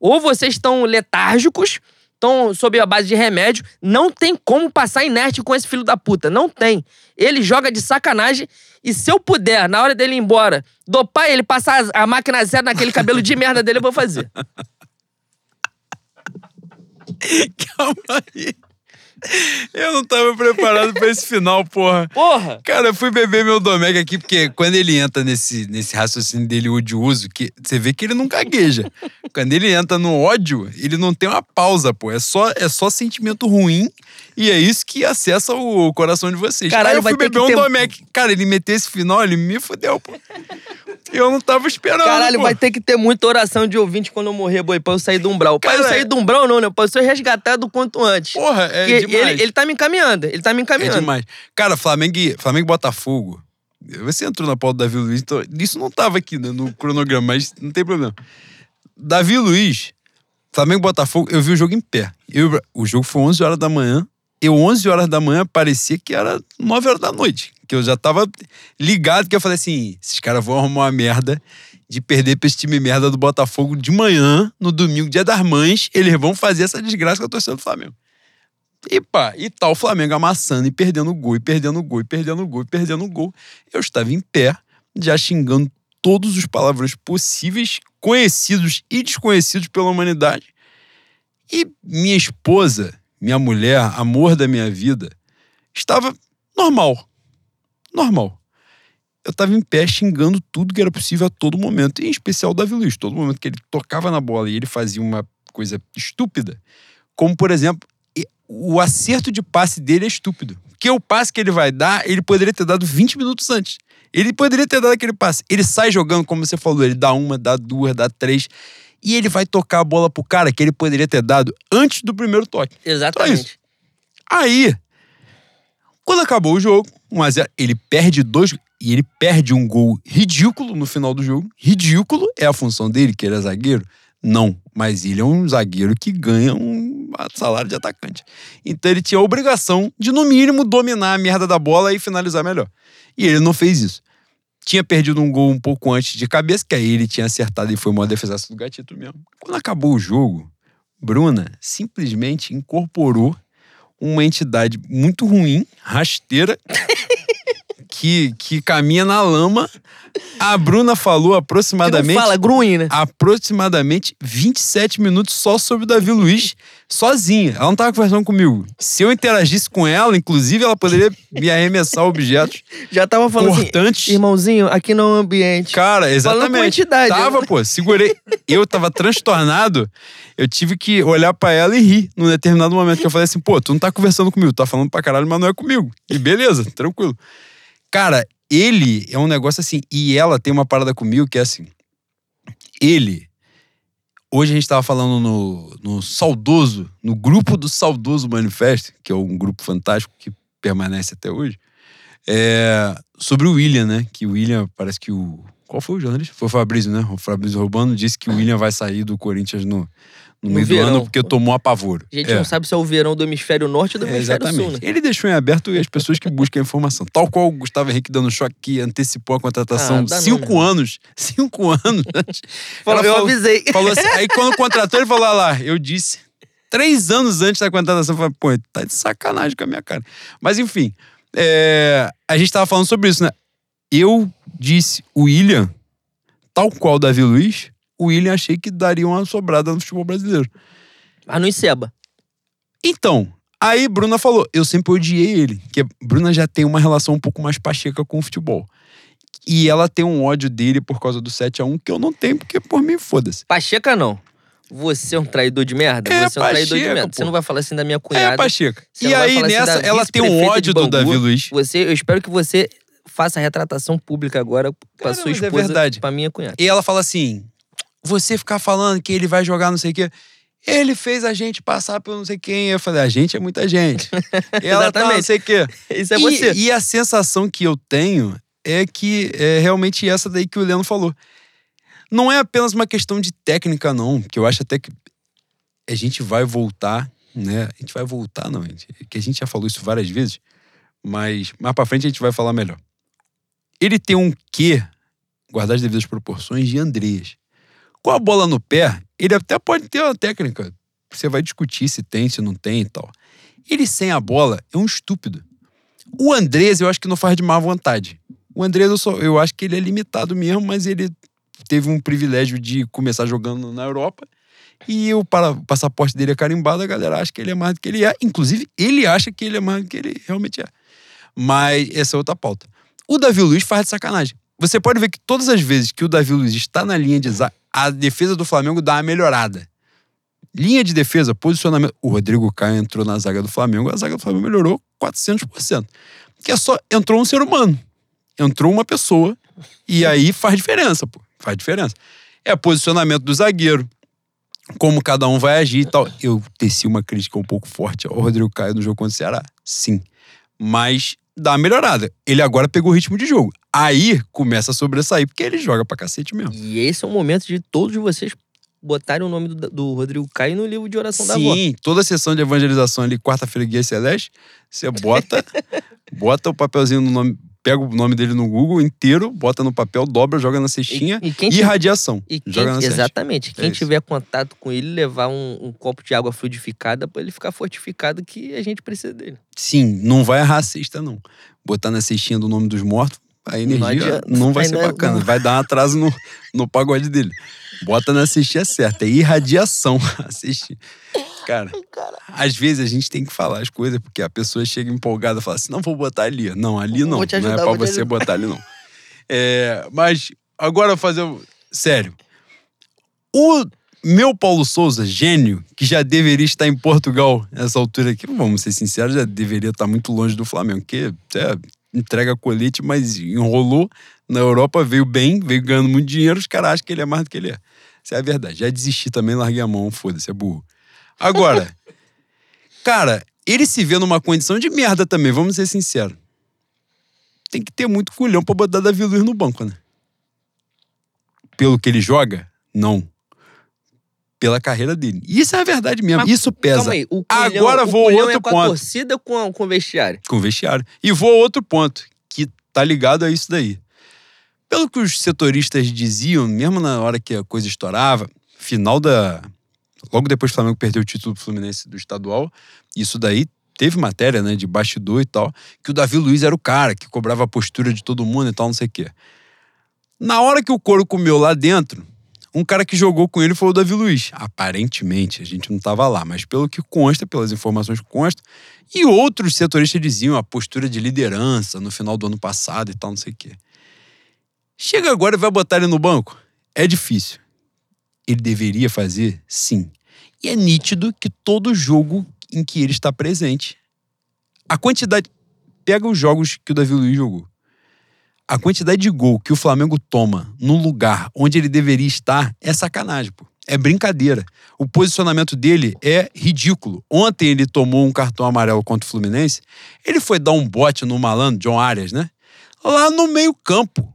Ou vocês estão letárgicos, estão sob a base de remédio, não tem como passar inerte com esse filho da puta. Não tem. Ele joga de sacanagem e se eu puder, na hora dele ir embora, dopar ele, passar a máquina zero naquele cabelo de merda dele, eu vou fazer. [LAUGHS] Calma aí. Eu não tava preparado pra esse final, porra. Porra! Cara, eu fui beber meu Domec aqui, porque quando ele entra nesse, nesse raciocínio dele odioso, que você vê que ele não gagueja. quando ele entra no ódio, ele não tem uma pausa, pô. É só, é só sentimento ruim e é isso que acessa o coração de vocês. Caralho, Aí eu fui beber um ter- Domec. Cara, ele meteu esse final, ele me fudeu, pô. Eu não tava esperando, Caralho, pô. vai ter que ter muita oração de ouvinte quando eu morrer, boi, pra eu sair do umbral. Pra eu Cara, sair do umbral, não, né? Pra eu ser resgatado o quanto antes. Porra, é Porque demais. ele, ele tá me encaminhando, ele tá me É encaminhando. demais. Cara, Flamengo, e- Flamengo e Botafogo. Você entrou na pauta do Davi Luiz, então isso não tava aqui né, no cronograma, mas não tem problema. Davi Luiz, Flamengo e Botafogo, eu vi o jogo em pé. Eu- o jogo foi 11 horas da manhã. Eu, 11 horas da manhã, parecia que era 9 horas da noite. Que eu já tava ligado, que eu falei assim: esses caras vão arrumar uma merda de perder pra esse time merda do Botafogo de manhã, no domingo, dia das mães. Eles vão fazer essa desgraça com a torcida do Flamengo. E pá, e tá o Flamengo amassando e perdendo gol, e perdendo gol, e perdendo gol, e perdendo gol. Eu estava em pé, já xingando todos os palavrões possíveis, conhecidos e desconhecidos pela humanidade. E minha esposa, minha mulher, amor da minha vida, estava normal. Normal. Eu estava em pé xingando tudo que era possível a todo momento, em especial o Davi Luiz. Todo momento que ele tocava na bola e ele fazia uma coisa estúpida, como por exemplo, o acerto de passe dele é estúpido. Porque o passe que ele vai dar, ele poderia ter dado 20 minutos antes. Ele poderia ter dado aquele passe. Ele sai jogando, como você falou, ele dá uma, dá duas, dá três. E ele vai tocar a bola pro cara que ele poderia ter dado antes do primeiro toque. Exatamente. Aí, quando acabou o jogo, 1x0, ele perde dois. E ele perde um gol ridículo no final do jogo. Ridículo é a função dele, que ele é zagueiro? Não, mas ele é um zagueiro que ganha um salário de atacante. Então ele tinha a obrigação de, no mínimo, dominar a merda da bola e finalizar melhor. E ele não fez isso. Tinha perdido um gol um pouco antes de cabeça, que aí ele tinha acertado e foi uma defesaça do gatito mesmo. Quando acabou o jogo, Bruna simplesmente incorporou uma entidade muito ruim, rasteira, [LAUGHS] que, que caminha na lama. A Bruna falou Que não aproximadamente fala grunhe, né? aproximadamente 27 minutos só sobre o Davi Luiz, sozinha. Ela não tava conversando comigo. Se eu interagisse com ela, inclusive, ela poderia me arremessar objetos [LAUGHS] Já tava falando importantes. assim, irmãozinho, aqui não é um ambiente. Cara, Falando com exatamente. entidade. Tava, pô, segurei. Eu tava transtornado. Eu tive que olhar pra ela e rir num determinado momento. Que eu falei assim, pô, tu não tá conversando comigo, tá falando pra caralho, mas não é comigo. E beleza, tranquilo. Cara, ele é um negócio assim. E ela tem uma parada comigo que é assim. Ele. Hoje a gente tava falando no, no Saudoso, no grupo do Saudoso Manifesto, que é um grupo fantástico que permanece até hoje, é, sobre o William, né? Que o William, parece que o. Qual foi o jornalista? Foi o Fabrício, né? O Fabrício Urbano disse que o William vai sair do Corinthians no, no No meio do verão. ano porque tomou apavoro. A gente É. não sabe se é o verão do hemisfério norte ou do É, hemisfério exatamente. sul, né? Ele deixou em aberto as pessoas que buscam a informação. Tal qual o Gustavo Henrique dando choque que antecipou a contratação Ah, não, cinco anos. [LAUGHS] Cinco anos antes. Eu falou- avisei. Falou assim, aí quando [LAUGHS] contratou, ele falou: ah lá, eu disse. Três anos antes da contratação, eu falei, pô, tá de sacanagem com a minha cara. Mas enfim, é, a gente tava falando sobre isso, né? Eu disse, o William, tal qual o Davi Luiz, o William achei que daria uma sobrada no futebol brasileiro. Mas não enceba. Então, aí Bruna falou, eu sempre odiei ele, que Bruna já tem uma relação um pouco mais pacheca com o futebol. E ela tem um ódio dele por causa do 7 a 1 que eu não tenho, porque por mim, foda-se. Pacheca não. Você é um traidor de merda? É, você é um traidor de Pacheca, merda. pô. Você não vai falar assim da minha cunhada. É, Pacheca. Você E aí, assim nessa, da ela tem um ódio do Davi. Luiz. Você, eu espero que você faça a retratação pública agora pra Cara, sua é esposa, verdade. pra minha cunhada. E ela fala assim: você ficar falando que ele vai jogar não sei o quê. Ele fez a gente passar por não sei quem. Eu falei, a gente é muita gente. E [LAUGHS] ela tá não sei o quê. [LAUGHS] Isso é e, você. e a sensação que eu tenho é que é realmente essa daí que o Leandro falou. Não é apenas uma questão de técnica, não. Que eu acho até que a gente vai voltar, né? A gente vai voltar, não, gente. Que a gente já falou isso várias vezes, mas mais pra frente a gente vai falar melhor. Ele tem um quê, guardar as devidas proporções, de Andreas. Com a bola no pé, ele até pode ter uma técnica. Você vai discutir se tem, se não tem e tal. Ele sem a bola é um estúpido. O Andrés, eu acho que não faz de má vontade. O Andrés, eu, só, eu acho que ele é limitado mesmo, mas ele teve um privilégio de começar jogando na Europa. E o, para- o passaporte dele é carimbado, a galera acha que ele é mais do que ele é. Inclusive, ele acha que ele é mais do que ele realmente é. Mas essa é outra pauta. O Davi Luiz faz de sacanagem. Você pode ver que todas as vezes que o Davi Luiz está na linha de a defesa do Flamengo dá uma melhorada. Linha de defesa, posicionamento. O Rodrigo Caio entrou na zaga do Flamengo, a zaga do Flamengo melhorou 400%. Que é só. Entrou um ser humano. Entrou uma pessoa. E aí faz diferença, pô. Faz diferença. É posicionamento do zagueiro. Como cada um vai agir e tal. Eu teci uma crítica um pouco forte ao Rodrigo Caio no jogo contra o Ceará. Sim. Mas dá uma melhorada. Ele agora pegou o ritmo de jogo. Aí começa a sobressair, porque ele joga pra cacete mesmo. E esse é o momento de todos vocês botarem o nome do, do Rodrigo Caio no livro de oração da avó. Sim, toda a sessão de evangelização ali, quarta-feira, Guia Celeste, você bota, [LAUGHS] bota o papelzinho no nome, pega o nome dele no Google inteiro, bota no papel, dobra, joga na cestinha E, e quem e, radiação. e quem- joga na cesta. exatamente. Quem É isso. tiver contato com ele, levar um, um copo de água fluidificada pra ele ficar fortificado, que a gente precisa dele. Sim, não vai errar a cesta, não. Botar na cestinha do nome dos mortos, a energia adianta. não, vai ser não é- bacana. não- Vai dar um atraso no, no pagode dele. Bota na cestinha certa. É irradiação [LAUGHS] a cestinha. Cara, às vezes a gente tem que falar as coisas, porque a pessoa chega empolgada e fala assim: não, vou botar ali. Não, ali não. Te não é ajudar, pra você ajudar. botar ali, não. É, mas agora fazer. o- Sério. O meu Paulo Souza, gênio, que já deveria estar em Portugal nessa altura aqui, vamos ser sinceros, já deveria estar muito longe do Flamengo, porque é, entrega colete, mas enrolou na Europa, veio bem, veio ganhando muito dinheiro, os caras acham que ele é mais do que ele é. Isso é a verdade. Já desisti também, larguei a mão, foda-se, é burro. Agora, [LAUGHS] cara, ele se vê numa condição de merda também, vamos ser sinceros. Tem que ter muito culhão pra botar Davi Luiz no banco, né? Pelo que ele joga? Não. Pela carreira dele. Isso é a verdade mesmo. Mas, Isso pesa. Calma aí. O Agora o vou culhão outro é com ponto. a torcida com, com o vestiário? com o vestiário. E vou a outro ponto, que tá ligado a isso daí. Pelo que os setoristas diziam, mesmo na hora que a coisa estourava, final da. Logo depois que o Flamengo perdeu o título do Fluminense do estadual, isso daí teve matéria, né, de bastidor e tal, que o Davi Luiz era o cara que cobrava a postura de todo mundo e tal, não sei o quê. Na hora que o couro comeu lá dentro, um cara que jogou com ele foi o Davi Luiz. Aparentemente, a gente não tava lá, mas pelo que consta, pelas informações que constam, e outros setoristas diziam a postura de liderança no final do ano passado e tal, não sei o quê. Chega agora e vai botar ele no banco? É difícil. Ele deveria fazer? Sim. E é nítido que todo jogo em que ele está presente, a quantidade. Pega os jogos que o Davi Luiz jogou. A quantidade de gol que o Flamengo toma no lugar onde ele deveria estar é sacanagem, pô. É brincadeira. O posicionamento dele é ridículo. Ontem ele tomou um cartão amarelo contra o Fluminense. Ele foi dar um bote no malandro, John Arias, né? Lá no meio-campo.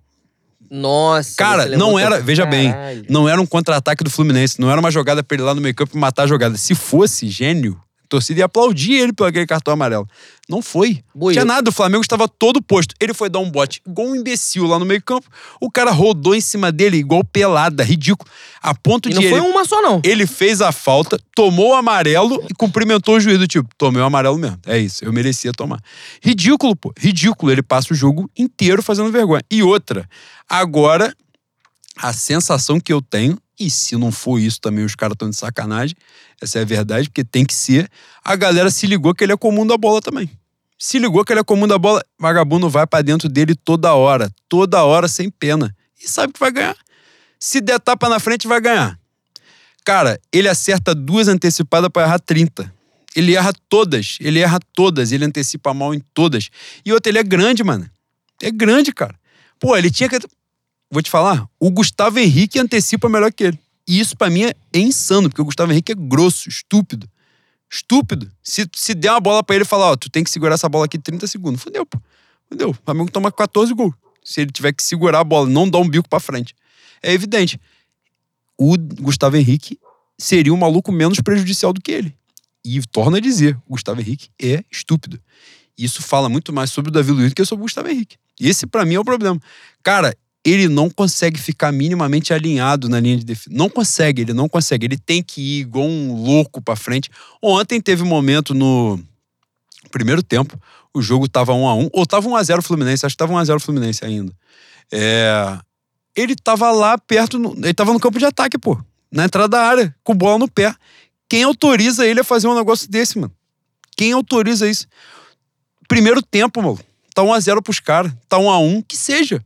Nossa. Cara, não era, veja bem, Caralho. não era um contra-ataque do Fluminense, não era uma jogada pra ele lá no meio campo e matar a jogada. Se fosse gênio, torcida ia aplaudir ele pelo aquele cartão amarelo. Não foi. Tinha nada. O Flamengo estava todo posto. Ele foi dar um bote igual um imbecil lá no meio-campo. O cara rodou em cima dele igual pelada, ridículo. A ponto E de. não foi ele, uma só, não. ele fez a falta, tomou o amarelo e cumprimentou o juiz do tipo, tomei o amarelo mesmo. É isso, eu merecia tomar. Ridículo, pô. Ridículo. Ele passa o jogo inteiro fazendo vergonha. E outra, agora, a sensação que eu tenho, e se não for isso também os caras estão de sacanagem, essa é a verdade, porque tem que ser, a galera se ligou que ele é comum da bola também. Se ligou que ele é comum da bola, vagabundo vai pra dentro dele toda hora, toda hora sem pena. E sabe que vai ganhar. Se der tapa na frente, vai ganhar. Cara, ele acerta duas antecipadas pra errar 30. Ele erra todas, ele erra todas, ele antecipa mal em todas. E outra, ele é grande, mano. É grande, cara. Pô, ele tinha que. Vou te falar, o Gustavo Henrique antecipa melhor que ele. E isso pra mim é insano, porque o Gustavo Henrique é grosso, estúpido. Estúpido. Se, se der uma bola pra ele e falar, ó, tu tem que segurar essa bola aqui 30 segundos. Fudeu, pô. Fudeu. O Flamengo toma 14 gols. Se ele tiver que segurar a bola, não dar um bico pra frente. É evidente. O Gustavo Henrique seria um maluco menos prejudicial do que ele. E torna a dizer, o Gustavo Henrique é estúpido. Isso fala muito mais sobre o Davi Luiz do que sobre o Gustavo Henrique. Esse, pra mim, é o problema. Cara, ele não consegue ficar minimamente alinhado na linha de defesa. Não consegue, ele não consegue. Ele tem que ir igual um louco pra frente. Ontem teve um momento no primeiro tempo, o jogo tava 1 a 1 ou tava 1 a 0 Fluminense, acho que tava 1 a 0 Fluminense ainda. É, ele tava lá perto, no- ele tava no campo de ataque, pô, na entrada da área, com bola no pé. Quem autoriza ele a fazer um negócio desse, mano? Quem autoriza isso? Primeiro tempo, mano. Tá 1 a 0 pros caras, tá 1 a 1, que seja.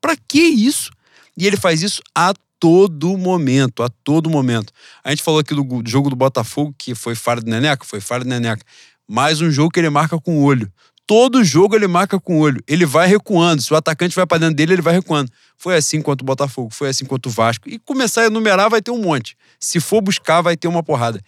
Pra que isso? E ele faz isso a todo momento, a todo momento. A gente falou aqui do, jogo do Botafogo, que foi falha do Neneca, foi falha do Neneca. Mais um jogo que ele marca com o olho. Todo jogo ele marca com o olho. Ele vai recuando. Se o atacante vai pra dentro dele, ele vai recuando. Foi assim contra o Botafogo, foi assim contra o Vasco. E começar a enumerar, vai ter um monte. Se for buscar, vai ter uma porrada.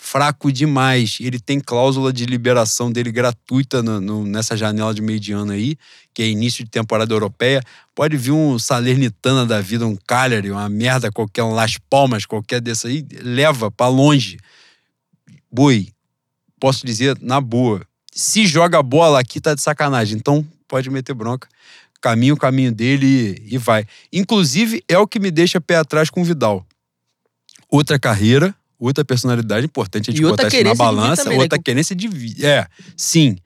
Fraco demais. Ele tem cláusula de liberação dele gratuita no- no- nessa janela de meio de ano aí, que é início de temporada europeia. Pode vir um Salernitana da vida, um Cagliari, uma merda qualquer, um Las Palmas qualquer desse aí, leva pra longe. Boi, posso dizer na boa. Se joga bola aqui, tá de sacanagem. Então, pode meter bronca. Caminho o caminho dele e, e vai. Inclusive, é o que me deixa pé atrás com o Vidal. Outra carreira, outra personalidade importante a gente E botar isso na balança, também, né? outra querência de vida. É, sim.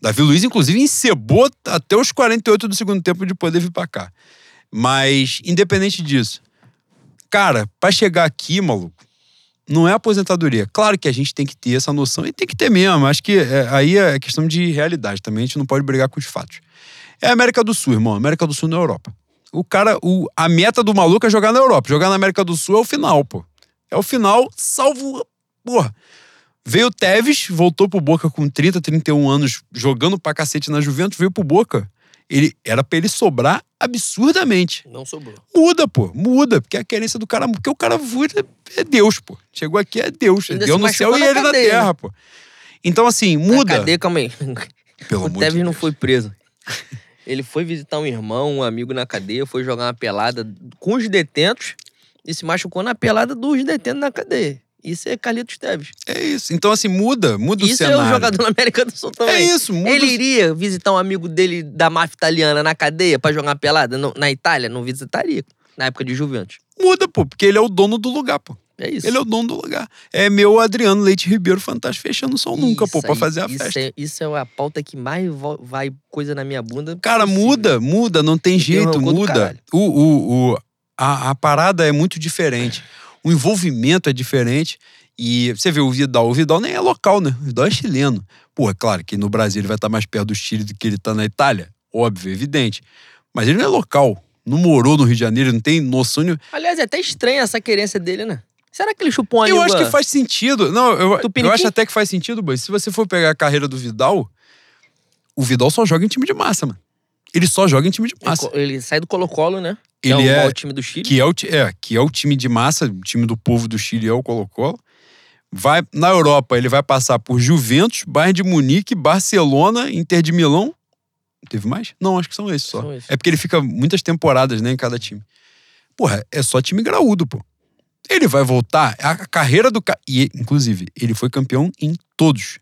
Davi Luiz, inclusive, encebou até os 48 do segundo tempo de poder vir pra cá. Mas, independente disso, cara, pra chegar aqui, maluco, não é aposentadoria. Claro que a gente tem que ter essa noção e tem que ter mesmo. Acho que é, aí é questão de realidade também. A gente não pode brigar com os fatos. É a América do Sul, irmão. América do Sul na Europa. O cara, o, a meta do maluco é jogar na Europa. Jogar na América do Sul é o final, pô. É o final, salvo. Porra. Veio o Tevez, voltou pro Boca com 30, 31 anos, jogando pra cacete na Juventus, veio pro Boca. Ele, era pra ele sobrar absurdamente. Não sobrou. Muda, pô, muda, porque a querência do cara, porque o cara vira, é Deus, pô. Chegou aqui é Deus, é Deus no céu e ele na cadeia, terra, né? pô. Então assim, Na muda. cadeia, calma aí. [LAUGHS] Pelo o de Tevez não foi preso. Ele foi visitar um irmão, um amigo na cadeia, foi jogar uma pelada com os detentos e se machucou na pelada dos detentos na cadeia. Isso é Carlitos Teves. É isso. Então assim, muda, muda o Isso é cenário. o jogador na América do Sul também. É isso, muda. Ele o- iria visitar um amigo dele da máfia italiana na cadeia pra jogar uma pelada no- na Itália? Não visitaria. Na época de Juventus. Muda, pô, porque ele é o dono do lugar, pô. É isso. Ele é o dono do lugar. É meu Adriano Leite Ribeiro fantástico fechando som nunca, pô, Isso pra fazer a isso festa. É, isso é a pauta que mais vai coisa na minha bunda. Cara, possível. muda, muda, não tem jeito, muda. O, o, o, a, a parada é muito diferente. O envolvimento é diferente. E você vê o Vidal, o Vidal nem é local, né? O Vidal é chileno. Pô, é claro que no Brasil ele vai estar mais perto do Chile do que ele tá na Itália. Óbvio, evidente. Mas ele não é local. Não morou no Rio de Janeiro, ele não tem noção nenhuma. Aliás, é até estranha essa querência dele, né? Será que ele chupou uma Eu língua? acho que faz sentido. Não, eu, eu acho até que faz sentido, boy. Se você for pegar a carreira do Vidal, o Vidal só joga em time de massa, mano. Ele só joga em time de Ele massa. co- Ele sai do Colo-Colo, né? Ele é o é- time do Chile. que é o, é, que é o time de massa, o time do povo do Chile é o Colo-Colo. Vai na Europa, ele vai passar por Juventus, Bayern de Munique, Barcelona, Inter de Milão. Teve mais? Não, acho que são esses só. São esses. É porque ele fica muitas temporadas, né, em cada time. Porra, é só time graúdo, pô. Ele vai voltar. A carreira do cara. E, inclusive, ele foi campeão em todos.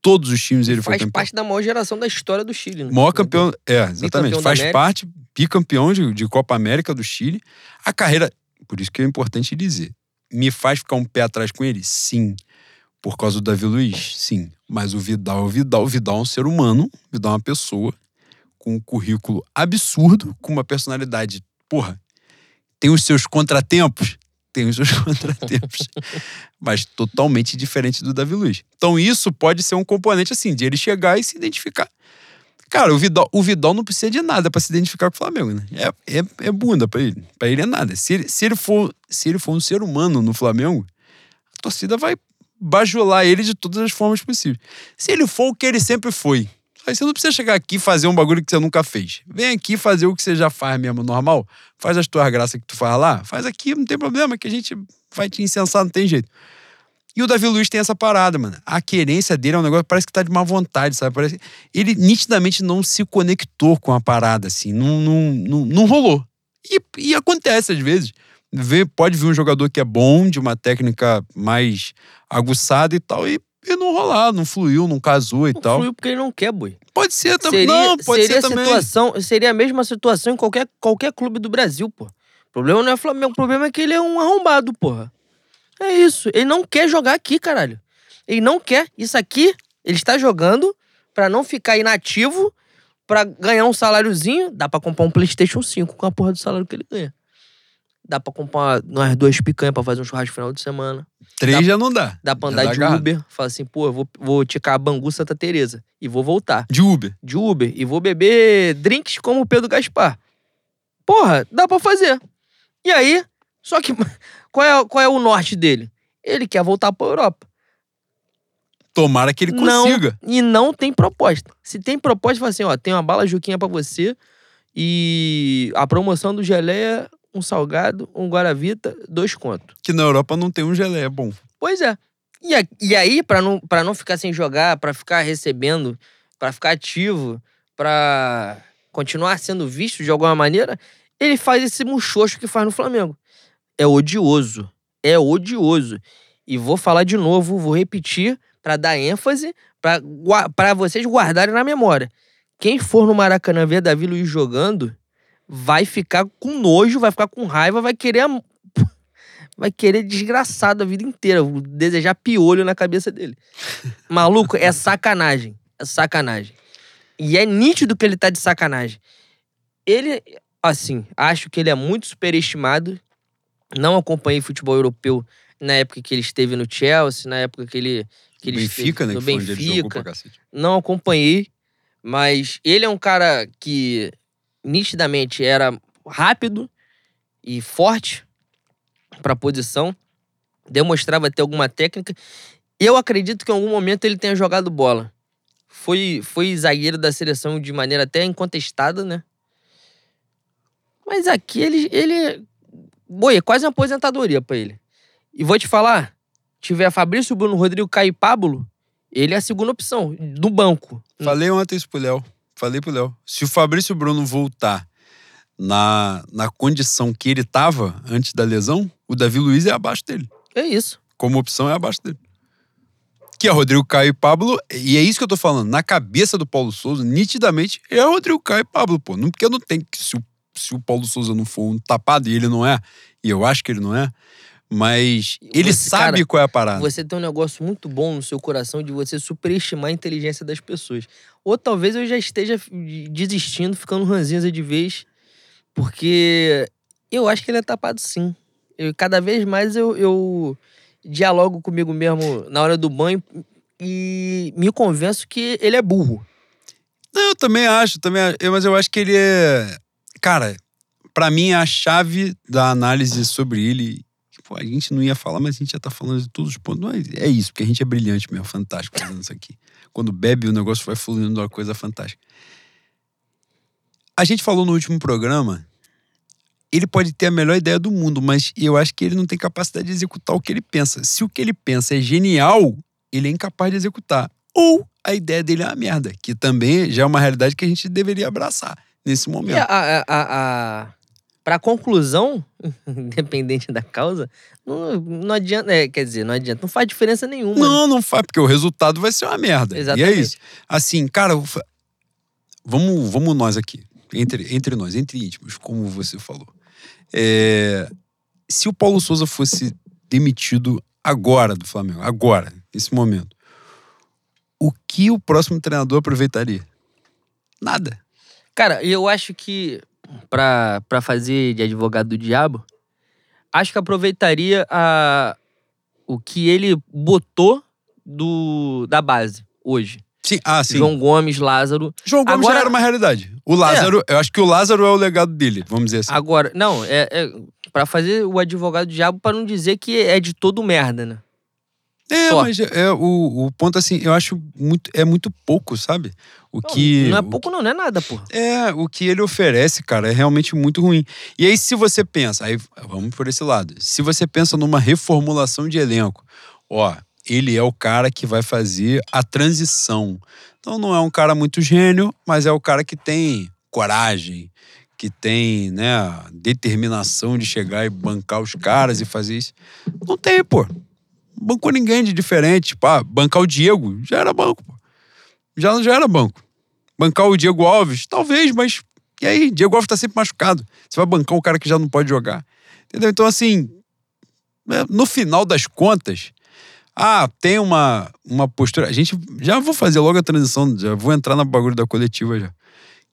Todos os times ele foi Faz campeão. parte da maior geração da história do Chile. Né? Maior campeão. É, exatamente. Faz parte, bicampeão de, de Copa América do Chile. A carreira. Por isso que é importante dizer. Me faz ficar um pé atrás com ele? Sim. Por causa do Davi Luiz? Sim. Mas o Vidal é o Vidal. O Vidal é um ser humano. O Vidal é uma pessoa com um currículo absurdo, com uma personalidade. Porra, tem os seus contratempos? Tem os seus [LAUGHS] contratempos. mas totalmente diferente do Davi Luiz. Então isso pode ser um componente assim, de ele chegar e se identificar. Cara, o Vidal, o Vidal não precisa de nada pra se identificar com o Flamengo, né? É, é, é bunda pra ele. Pra ele é nada. Se ele, se, ele for, se ele for um ser humano no Flamengo, a torcida vai bajular ele de todas as formas possíveis. Se ele for o que ele sempre foi, aí você não precisa chegar aqui e fazer um bagulho que você nunca fez. Vem aqui fazer o que você já faz mesmo, normal. Faz as tuas graças que tu faz lá, faz aqui, não tem problema, que a gente vai te incensar, não tem jeito. E o Davi Luiz tem essa parada, mano. A querência dele é um negócio que parece que tá de má vontade, sabe? Parece... Ele nitidamente não se conectou com a parada, assim. Não, não, não, não rolou. E, e acontece às vezes. Vê, pode vir um jogador que é bom, de uma técnica mais aguçada e tal, e, e não rolar, não fluiu, não casou e Não tal. fluiu porque ele não quer, boi. Pode ser também. Não, pode seria ser também. situação, seria a mesma situação em qualquer, qualquer clube do Brasil, pô. O problema não é Flamengo, o problema é que ele é um arrombado, porra. É isso. Ele não quer jogar aqui, caralho. Ele não quer. Isso aqui, ele está jogando pra não ficar inativo, pra ganhar um saláriozinho. Dá pra comprar um PlayStation 5 com a porra do salário que ele ganha. Dá pra comprar umas duas picanhas pra fazer um churrasco no final de semana. Três já não dá. Dá pra andar dá de agarrado. Uber. Fala assim, pô, eu vou, vou ticar a Bangu Santa Teresa e vou voltar De Uber. de Uber e vou beber drinks como o Pedro Gaspar. Porra, dá pra fazer. E aí, só que [LAUGHS] qual é, qual é o norte dele? Ele quer voltar pra Europa. Tomara que ele Não, consiga. e não tem proposta. Se tem proposta, fala assim, ó, tem uma bala juquinha pra você e a promoção do geleia, um salgado, um guaravita, dois contos. Que na Europa não tem um gelé bom. Pois é. E, a- e aí, pra não, pra não ficar sem jogar, pra ficar recebendo, pra ficar ativo, pra continuar sendo visto de alguma maneira, ele faz esse muxoxo que faz no Flamengo. É odioso. É odioso. E vou falar de novo, vou repetir pra dar ênfase, pra vocês guardarem na memória. Quem for no Maracanã ver Davi Luiz jogando, vai ficar com nojo, vai ficar com raiva, vai querer a- [LAUGHS] vai querer desgraçado a vida inteira, desejar piolho na cabeça dele. [LAUGHS] Maluco, é sacanagem. É sacanagem. E é nítido que ele tá de sacanagem. Ele, assim, acho que ele é muito superestimado. Não acompanhei futebol europeu na época que ele esteve no Chelsea, na época que ele. Que ele Benfica, né? no Que Benfica não acompanhei, mas ele é um cara que nitidamente era rápido e forte para a posição, demonstrava ter alguma técnica. Eu acredito que em algum momento ele tenha jogado bola. Foi, foi zagueiro da seleção de maneira até incontestada, né? Mas aqui ele. ele Boi, é quase uma aposentadoria pra ele. E vou te falar: tiver Fabrício, Bruno Rodrigo, Caio e Pablo, ele é a segunda opção, do banco. Falei ontem isso pro Léo. Falei pro Léo. Se o Fabrício Bruno voltar na, na condição que ele tava antes da lesão, o Davi Luiz é abaixo dele. É isso. Como opção é abaixo dele. Que é Rodrigo Caio e Pablo. E é isso que eu tô falando. Na cabeça do Paulo Souza, nitidamente, é Rodrigo Caio e Pablo, pô. Não, porque não tem. Se o, se o Paulo Souza não for um tapado, e ele não é, e eu acho que ele não é, mas ele Você, sabe cara, qual é a parada. Você tem um negócio muito bom no seu coração de você superestimar a inteligência das pessoas. Ou talvez eu já esteja desistindo, ficando ranzinza de vez, porque eu acho que ele é tapado sim. Eu, cada vez mais eu, eu dialogo comigo mesmo na hora do banho e me convenço que ele é burro. Não, eu também acho, também acho. Mas eu acho que ele é. Cara, pra mim a chave da análise sobre ele. Pô, a gente não ia falar, mas a gente já tá falando de todos os pontos. Não, é, é isso, porque a gente é brilhante mesmo, fantástico fazendo isso aqui. Quando bebe, o negócio vai fluindo uma coisa fantástica. A gente falou no último programa. Ele pode ter a melhor ideia do mundo, mas eu acho que ele não tem capacidade de executar o que ele pensa. Se o que ele pensa é genial, ele é incapaz de executar. Ou a ideia dele é uma merda, que também já é uma realidade que a gente deveria abraçar nesse E momento. a, a, a, a- pra conclusão, [LAUGHS] independente da causa, não, não adianta. é, quer dizer, não adianta. Não faz diferença nenhuma. Não, não faz, porque o resultado vai ser uma merda. E é Exatamente. isso. Assim, cara, vamos, vamos nós aqui, entre, entre nós, entre íntimos, como você falou. É, se o Paulo Souza fosse demitido agora do Flamengo, agora, nesse momento, o que o próximo treinador aproveitaria? Nada. Cara, eu acho que pra, pra fazer de advogado do diabo, acho que aproveitaria a, o que ele botou do, da base hoje. Sim, ah, sim. João Gomes, Lázaro. João Gomes Agora- já era uma realidade. O Lázaro, eu acho que o Lázaro é o legado dele, vamos dizer assim. Agora, não, é, é para fazer o advogado do diabo pra não dizer que é de todo merda, né? É, Só. mas é, o, o ponto assim, eu acho muito, é muito pouco, sabe? O Não, que não é pouco, não, não é nada, pô. É, o que ele oferece, cara, é realmente muito ruim. E aí, se você pensa, aí vamos por esse lado. Se você pensa numa reformulação de elenco, ó, ele é o cara que vai fazer a transição. Então não é um cara muito gênio, mas é o cara que tem coragem, que tem, né, determinação de chegar e bancar os caras e fazer isso. Não tem, pô. Bancou ninguém de diferente. Pá, bancar o Diego já era banco. Já, já era banco. Bancar o Diego Alves, talvez, mas e aí? Diego Alves tá sempre machucado. Você vai bancar um cara que já não pode jogar. Entendeu? Então, assim, é, no final das contas, ah, tem uma, uma postura. A gente já vou fazer logo a transição, já vou entrar na bagulho da coletiva já.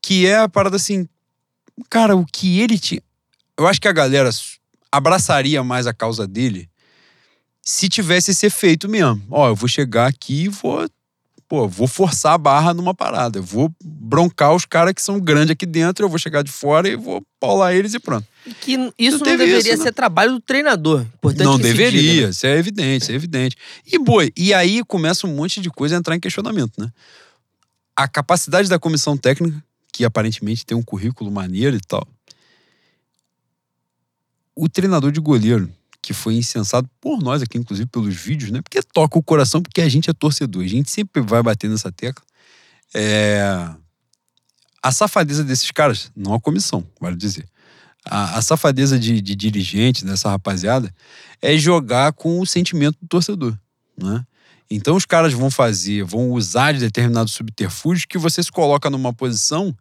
Que é a parada assim, cara, o que ele tinha. Eu acho que a galera abraçaria mais a causa dele se tivesse esse efeito mesmo. Ó, eu vou chegar aqui e vou pô, vou forçar a barra numa parada. Eu vou broncar os caras que são grandes aqui dentro, eu vou chegar de fora e vou paular eles e pronto. E que isso não deveria isso, ser trabalho do treinador. Importante não deveria, diga, né? isso é evidente, isso é evidente. E, boi, e aí começa um monte de coisa a entrar em questionamento, né? A capacidade da comissão técnica, que aparentemente tem um currículo maneiro e tal. O treinador de goleiro, que foi incensado por nós aqui, inclusive pelos vídeos, né? Porque toca o coração, porque a gente é torcedor. A gente sempre vai bater nessa tecla. É... A safadeza desses caras, não a comissão, vale dizer. A, a safadeza de, de dirigente dessa rapaziada é jogar com o sentimento do torcedor, né? Então os caras vão fazer, vão usar de determinados subterfúgios que você se coloca numa posição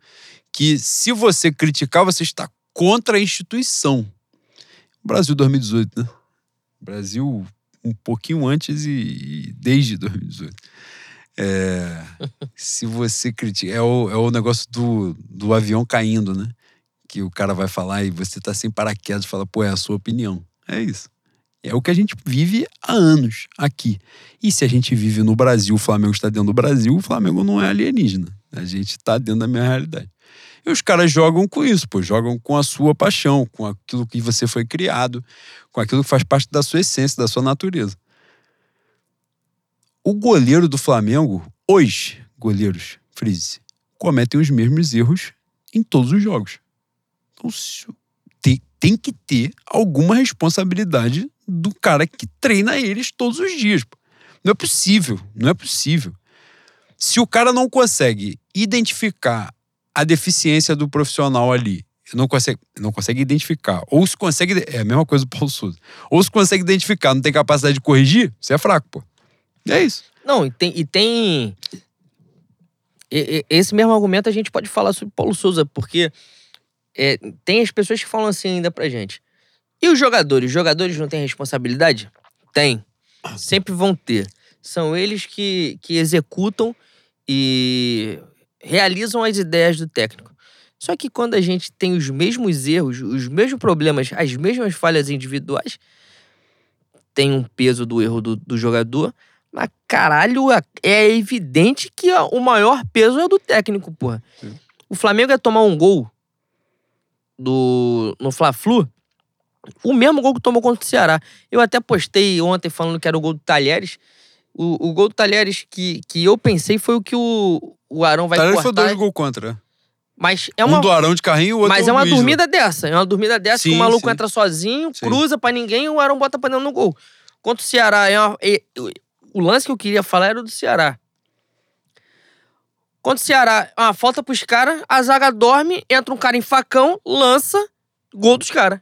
que, se você criticar, você está contra a instituição. Brasil 2018, né? Brasil um pouquinho antes e, e desde 2018. É, [LAUGHS] se você critica. É o, é o negócio do, do avião caindo, né? Que o cara vai falar e você tá sem paraquedas e fala, pô, é a sua opinião. É isso. É o que a gente vive há anos aqui. E se a gente vive no Brasil, o Flamengo está dentro do Brasil, o Flamengo não é alienígena. A gente está dentro da minha realidade. E os caras jogam com isso, pô, jogam com a sua paixão, com aquilo que você foi criado, com aquilo que faz parte da sua essência, da sua natureza. O goleiro do Flamengo, os goleiros, frise, cometem os mesmos erros em todos os jogos. Então, tem, tem que ter alguma responsabilidade do cara que treina eles todos os dias. pô. Não é possível, não é possível. Se o cara não consegue identificar a deficiência do profissional ali, não consegue, não consegue identificar, ou se consegue, é a mesma coisa do Paulo Souza, ou se consegue identificar, não tem capacidade de corrigir, você é fraco, pô. É isso. Não, e tem. E tem... e- e- esse mesmo argumento a gente pode falar sobre Paulo Souza, porque é, tem as pessoas que falam assim ainda pra gente. E os jogadores? Os jogadores não têm responsabilidade? Tem. Sempre vão ter. São eles que, que executam e realizam as ideias do técnico. Só que quando a gente tem os mesmos erros, os mesmos problemas, as mesmas falhas individuais, tem um peso do erro do, do jogador, mas caralho, é evidente que o maior peso é o do técnico, porra. Sim. O Flamengo ia tomar um gol do, no Fla-Flu, o mesmo gol que tomou contra o Ceará. Eu até postei ontem falando que era o gol do Talheres. O, o gol do Talheres que, que eu pensei foi o que o, o Arão vai Tarek foi cortar. dois gols contra. Mas é uma, Um do Arão de carrinho e o outro mas é uma Luiz, dormida dessa. É uma dormida dessa que Sim, o maluco sim. entra sozinho, Sim. cruza pra ninguém e o Arão bota pra dentro no gol. Contra o Ceará, é uma- o lance que eu queria falar era o do Ceará. Contra o Ceará, é uma falta pros caras, a zaga dorme, entra um cara em facão, lança gol dos caras.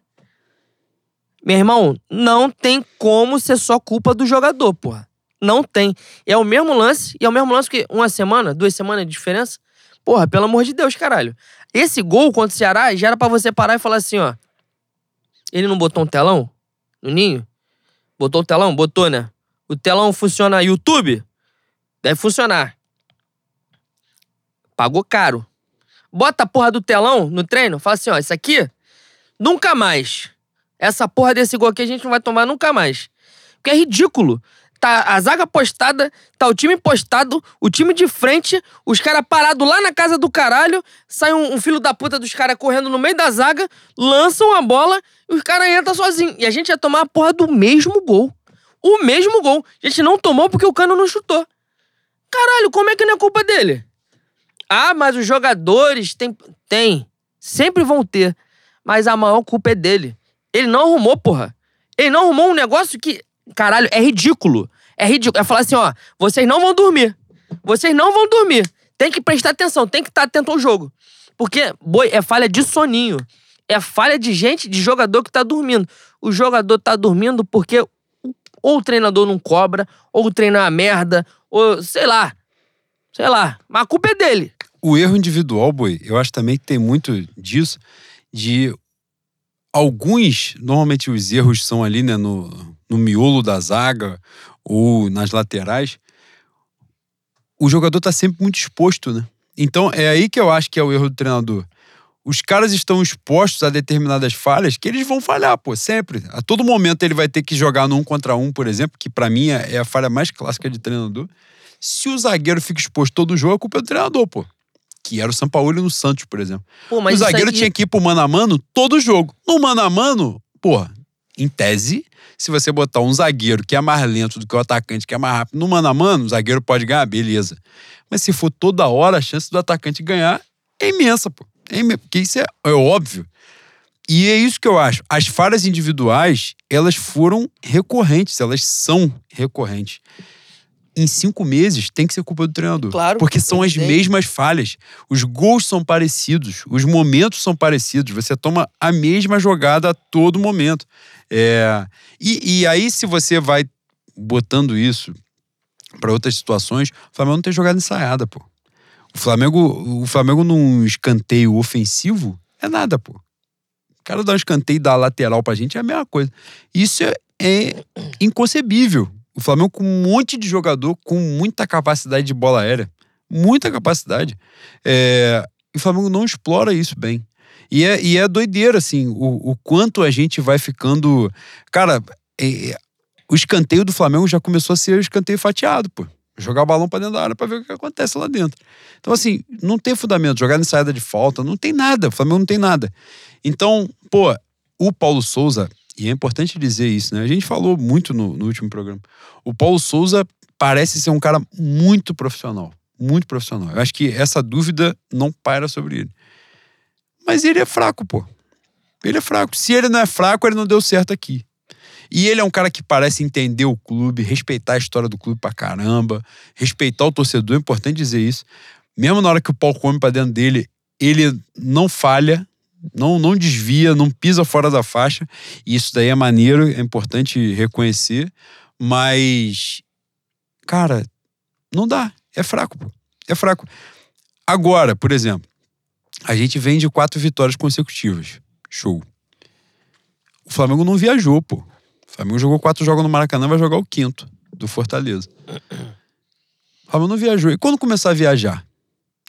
Meu irmão, não tem como ser só culpa do jogador, porra. Não tem. É o mesmo lance, e é o mesmo lance que uma semana, duas semanas de diferença. Porra, pelo amor de Deus, caralho. Esse gol contra o Ceará já era pra você parar e falar assim, ó. Ele não botou um telão no ninho? Botou o telão? Botou, né? O telão funciona YouTube? Deve funcionar. Pagou caro. Bota a porra do telão no treino, fala assim, ó, isso aqui nunca mais. Essa porra desse gol aqui a gente não vai tomar nunca mais. Porque é ridículo. Tá a zaga postada, tá o time postado, o time de frente, os caras parados lá na casa do caralho, sai um, um filho da puta dos caras correndo no meio da zaga, lançam a bola e os caras entram sozinhos. E a gente ia tomar a porra do mesmo gol. O mesmo gol. A gente não tomou porque o cano não chutou. Caralho, como é que não é culpa dele? Ah, mas os jogadores têm. Tem. Sempre vão ter. Mas a maior culpa é dele. Ele não arrumou, porra. Ele não arrumou um negócio que. Caralho, é ridículo. É ridículo. É falar assim, ó, vocês não vão dormir. Vocês não vão dormir. Tem que prestar atenção, tem que estar atento ao jogo. Porque, boi, é falha de soninho. É falha de gente, de jogador que tá dormindo. O jogador tá dormindo porque ou o treinador não cobra, ou o treino é uma merda, ou sei lá. Sei lá. Mas a culpa é dele. O erro individual, boi, eu acho também que tem muito disso, de alguns, normalmente os erros são ali, né, no, no miolo da zaga ou nas laterais. O jogador tá sempre muito exposto, né? Então é aí que eu acho que é o erro do treinador. Os caras estão expostos a determinadas falhas que eles vão falhar, pô, sempre. A todo momento ele vai ter que jogar no um contra um, por exemplo, que para mim é a falha mais clássica de treinador. Se o zagueiro fica exposto todo o jogo, a culpa é do treinador, pô que era o São Paulo no Santos, por exemplo. Pô, o zagueiro aí... tinha que ir pro mano a mano todo jogo. No mano a mano, porra, em tese, se você botar um zagueiro que é mais lento do que o atacante, que é mais rápido, no mano a mano, o zagueiro pode ganhar, beleza. Mas se for toda hora, a chance do atacante ganhar é imensa, pô. É imensa, porque isso é, é óbvio. E é isso que eu acho. As falhas individuais, elas foram recorrentes, elas são recorrentes em cinco meses tem que ser culpa do treinador. Claro. Porque são as mesmas falhas. Os gols são parecidos, os momentos são parecidos. Você toma a mesma jogada a todo momento. É... E, e aí, se você vai botando isso para outras situações, o Flamengo não tem jogada ensaiada, pô. O Flamengo, o Flamengo num escanteio ofensivo é nada, pô. O cara dá um escanteio da lateral pra gente é a mesma coisa. Isso é, é inconcebível o Flamengo com um monte de jogador com muita capacidade de bola aérea. Muita capacidade. É, e o Flamengo não explora isso bem. E é, e é doideira, assim, o, o quanto a gente vai ficando. Cara, é, o escanteio do Flamengo já começou a ser escanteio fatiado, pô. Jogar balão pra dentro da área pra ver o que acontece lá dentro. Então, assim, não tem fundamento. Jogar em saída de falta, não tem nada. O Flamengo não tem nada. Então, pô, o Paulo Souza e é importante dizer isso, né? A gente falou muito no, no último programa. O Paulo Souza parece ser um cara muito profissional. Muito profissional. Eu acho que essa dúvida não paira sobre ele. Mas ele é fraco, pô. Ele é fraco. Se ele não é fraco, ele não deu certo aqui. E ele é um cara que parece entender o clube, respeitar a história do clube pra caramba, respeitar o torcedor, é importante dizer isso. Mesmo na hora que o pau come pra dentro dele, ele não falha, não, não desvia, não pisa fora da faixa. E isso daí é maneiro, é importante reconhecer. Mas, cara, não dá. É fraco, pô. É fraco. Agora, por exemplo, a gente vem de quatro vitórias consecutivas. Show. O Flamengo não viajou, pô. O Flamengo jogou quatro jogos no Maracanã, vai jogar o quinto do Fortaleza. O Flamengo não viajou. E quando começar a viajar?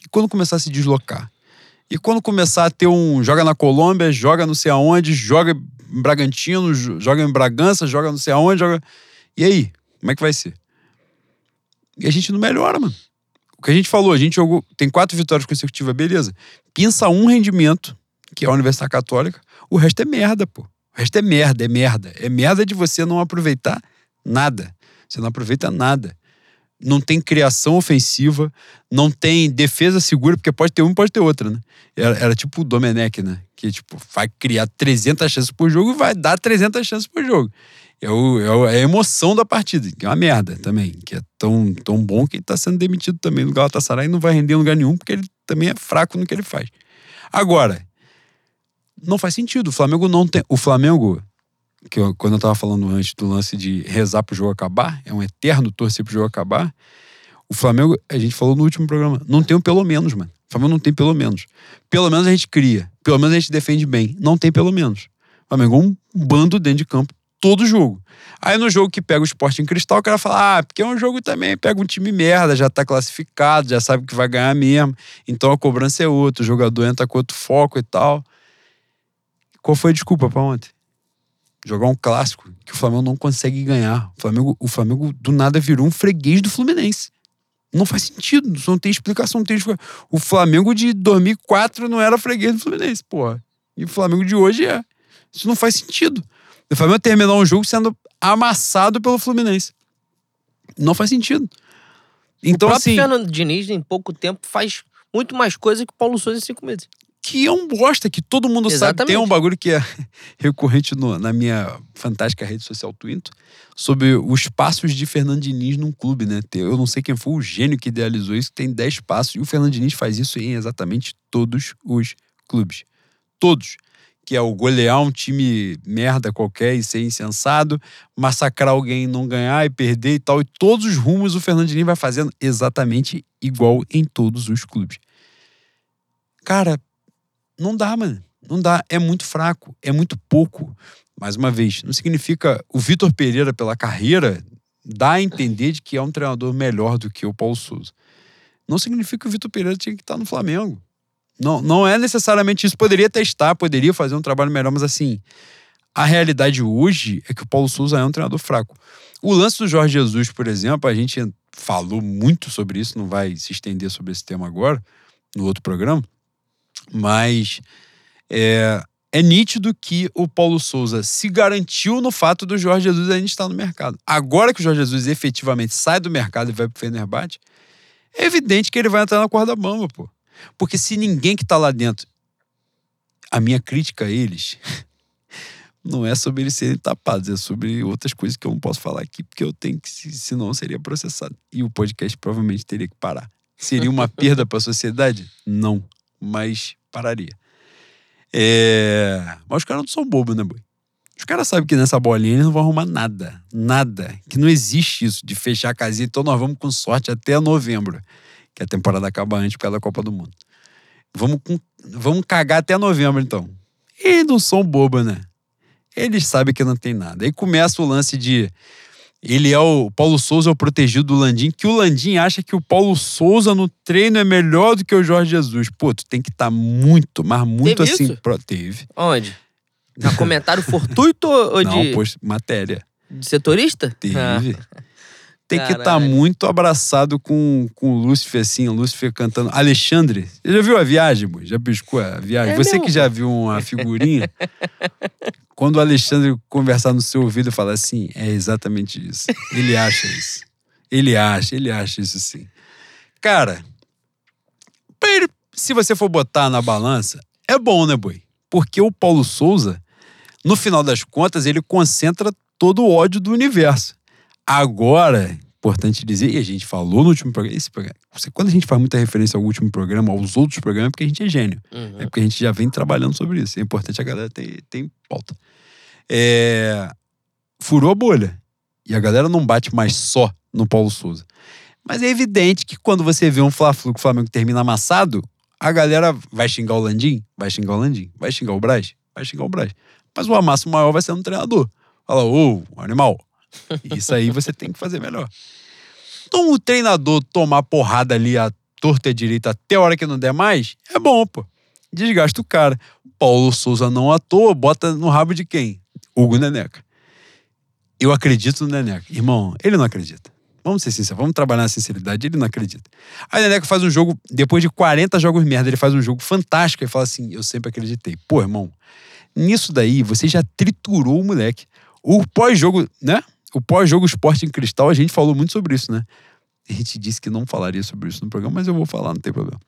E quando começar a se deslocar? E quando começar a ter um joga na Colômbia, joga não sei aonde, joga em Bragantino, joga em Bragança, joga não sei aonde, joga. E aí? Como é que vai ser? E a gente não melhora, mano. Que a gente falou, a gente jogou, tem quatro vitórias consecutivas, beleza. Pinça um rendimento, que é a Universidade Católica, o resto é merda, pô. O resto é merda, é merda. É merda de você não aproveitar nada. Você não aproveita nada não tem criação ofensiva, não tem defesa segura, porque pode ter uma pode ter outra, né? Era, era, tipo o Domenech, né? Que tipo, vai criar 300 chances por jogo e vai dar 300 chances por jogo. É, o, é, a emoção da partida, que é uma merda também, que é tão, tão bom que ele tá sendo demitido também no Galatasaray e não vai render em lugar nenhum, porque ele também é fraco no que ele faz. Agora, não faz sentido. O Flamengo não tem. O Flamengo, que eu, quando eu tava falando antes do lance de rezar pro jogo acabar, é um eterno torcer pro jogo acabar. O Flamengo, a gente falou no último programa, não tem um pelo menos, mano. O Flamengo não tem pelo menos. Pelo menos a gente cria. Pelo menos a gente defende bem. Não tem pelo menos. O Flamengo é um bando dentro de campo todo jogo. Aí no jogo que pega o esporte em cristal, o cara fala: ah, porque é um jogo também, pega um time merda, já tá classificado, já sabe que vai ganhar mesmo. Então a cobrança é outra, o jogador entra com outro foco e tal. Qual foi a desculpa para ontem? Jogar um clássico que o Flamengo não consegue ganhar. O Flamengo, o Flamengo do nada virou um freguês do Fluminense. Não faz sentido, não tem explicação. Não tem explicação. O Flamengo de 2004 não era freguês do Fluminense, porra. E o Flamengo de hoje é. Isso não faz sentido. O Flamengo terminar um jogo sendo amassado pelo Fluminense. Não faz sentido. Então, o próprio assim. Fernando Diniz, em pouco tempo, faz muito mais coisa que o Paulo Souza em cinco meses. Que é um bosta, que todo mundo sabe. Exatamente. Tem um bagulho que é [LAUGHS] recorrente no- na minha fantástica rede social Twinto sobre os passos de Fernando Diniz num clube, né? Eu não sei quem foi o gênio que idealizou isso, tem 10 passos. E o Fernando Diniz faz isso em exatamente todos os clubes. Todos. Que é o golear um time merda qualquer e ser insensado, massacrar alguém e não ganhar e perder e tal. E todos os rumos o Fernando Diniz vai fazendo exatamente igual em todos os clubes. Cara, não dá, mano. Não dá. É muito fraco. É muito pouco. Mais uma vez, não significa. O Vitor Pereira, pela carreira, dá a entender de que é um treinador melhor do que o Paulo Souza. Não significa que o Vitor Pereira tinha que estar no Flamengo. Não, não é necessariamente isso. Poderia testar, poderia fazer um trabalho melhor, mas assim, a realidade hoje é que o Paulo Souza é um treinador fraco. O lance do Jorge Jesus, por exemplo, a gente falou muito sobre isso, não vai se estender sobre esse tema agora, no outro programa, mas é, é nítido que o Paulo Souza se garantiu no fato do Jorge Jesus ainda estar no mercado. Agora que o Jorge Jesus efetivamente sai do mercado e vai pro Fenerbahçe, é evidente que ele vai entrar na corda bamba, pô. Porque se ninguém que tá lá dentro. A minha crítica a eles [LAUGHS] não é sobre eles serem tapados, é sobre outras coisas que eu não posso falar aqui, porque eu tenho que, se- senão seria processado. E o podcast provavelmente teria que parar. Seria uma [LAUGHS] perda para a sociedade? Não, mas pararia. É... Mas os caras não são bobos, né, boi? Os caras sabem que nessa bolinha eles não vão arrumar nada. Nada. Que não existe isso de fechar a casinha. Então nós vamos com sorte até novembro. Que a temporada acaba antes por causa da Copa do Mundo. Vamos, com... vamos cagar até novembro, então. Eles não são bobos, né? Eles sabem que não tem nada. Aí começa o lance de. Ele é o. Paulo Souza é o protegido do Landim, que o Landim acha que o Paulo Souza no treino é melhor do que o Jorge Jesus. Pô, tu tem que estar muito, mas muito Teve assim. isso? pro- Teve. Onde? Na comentário fortuito ou Não, de, post... matéria. de setorista? Teve. Ah, Tem que estar Caralho. muito abraçado com, com o Lúcifer, assim, o Lúcifer cantando. Alexandre, você já viu a viagem, boy? Já piscou a viagem? É você mesmo, que já viu uma figurinha, [LAUGHS] quando o Alexandre conversar no seu ouvido e falar assim, é exatamente isso. Ele acha isso. Ele acha, ele acha isso sim. Cara, se você for botar na balança, é bom, né, boi? Porque o Paulo Souza, no final das contas, ele concentra todo o ódio do universo. Agora, importante dizer, e a gente falou no último programa, esse programa quando a gente faz muita referência ao último programa, aos outros programas, é porque a gente é gênio. uhum. É porque a gente já vem trabalhando sobre isso. É importante a galera ter, ter pauta. É, Furou a bolha. E a galera não bate mais só no Paulo Souza. Mas é evidente que quando você vê um Fla-Flu que o Flamengo termina amassado, a galera vai xingar o Landim, vai xingar o Landim, vai xingar o Braz, vai xingar o Braz. Mas o amasso maior vai ser no treinador. Fala, ô, animal, isso aí você tem que fazer melhor. Então o treinador tomar porrada ali a torta e a direita até a hora que não der mais, é bom, pô. Desgasta o cara. Paulo Souza não à toa, bota no rabo de quem? Hugo Neneca. Eu acredito no Neneca. Irmão, ele não acredita. Vamos ser sinceros, vamos trabalhar na sinceridade, ele não acredita. Aí o Neneca faz um jogo, depois de 40 jogos merda, ele faz um jogo fantástico e fala assim: eu sempre acreditei. Pô, irmão, nisso daí você já triturou o moleque. O pós-jogo, né? O pós-jogo esporte em cristal, a gente falou muito sobre isso, né? A gente disse que não falaria sobre isso no programa, mas eu vou falar, não tem problema.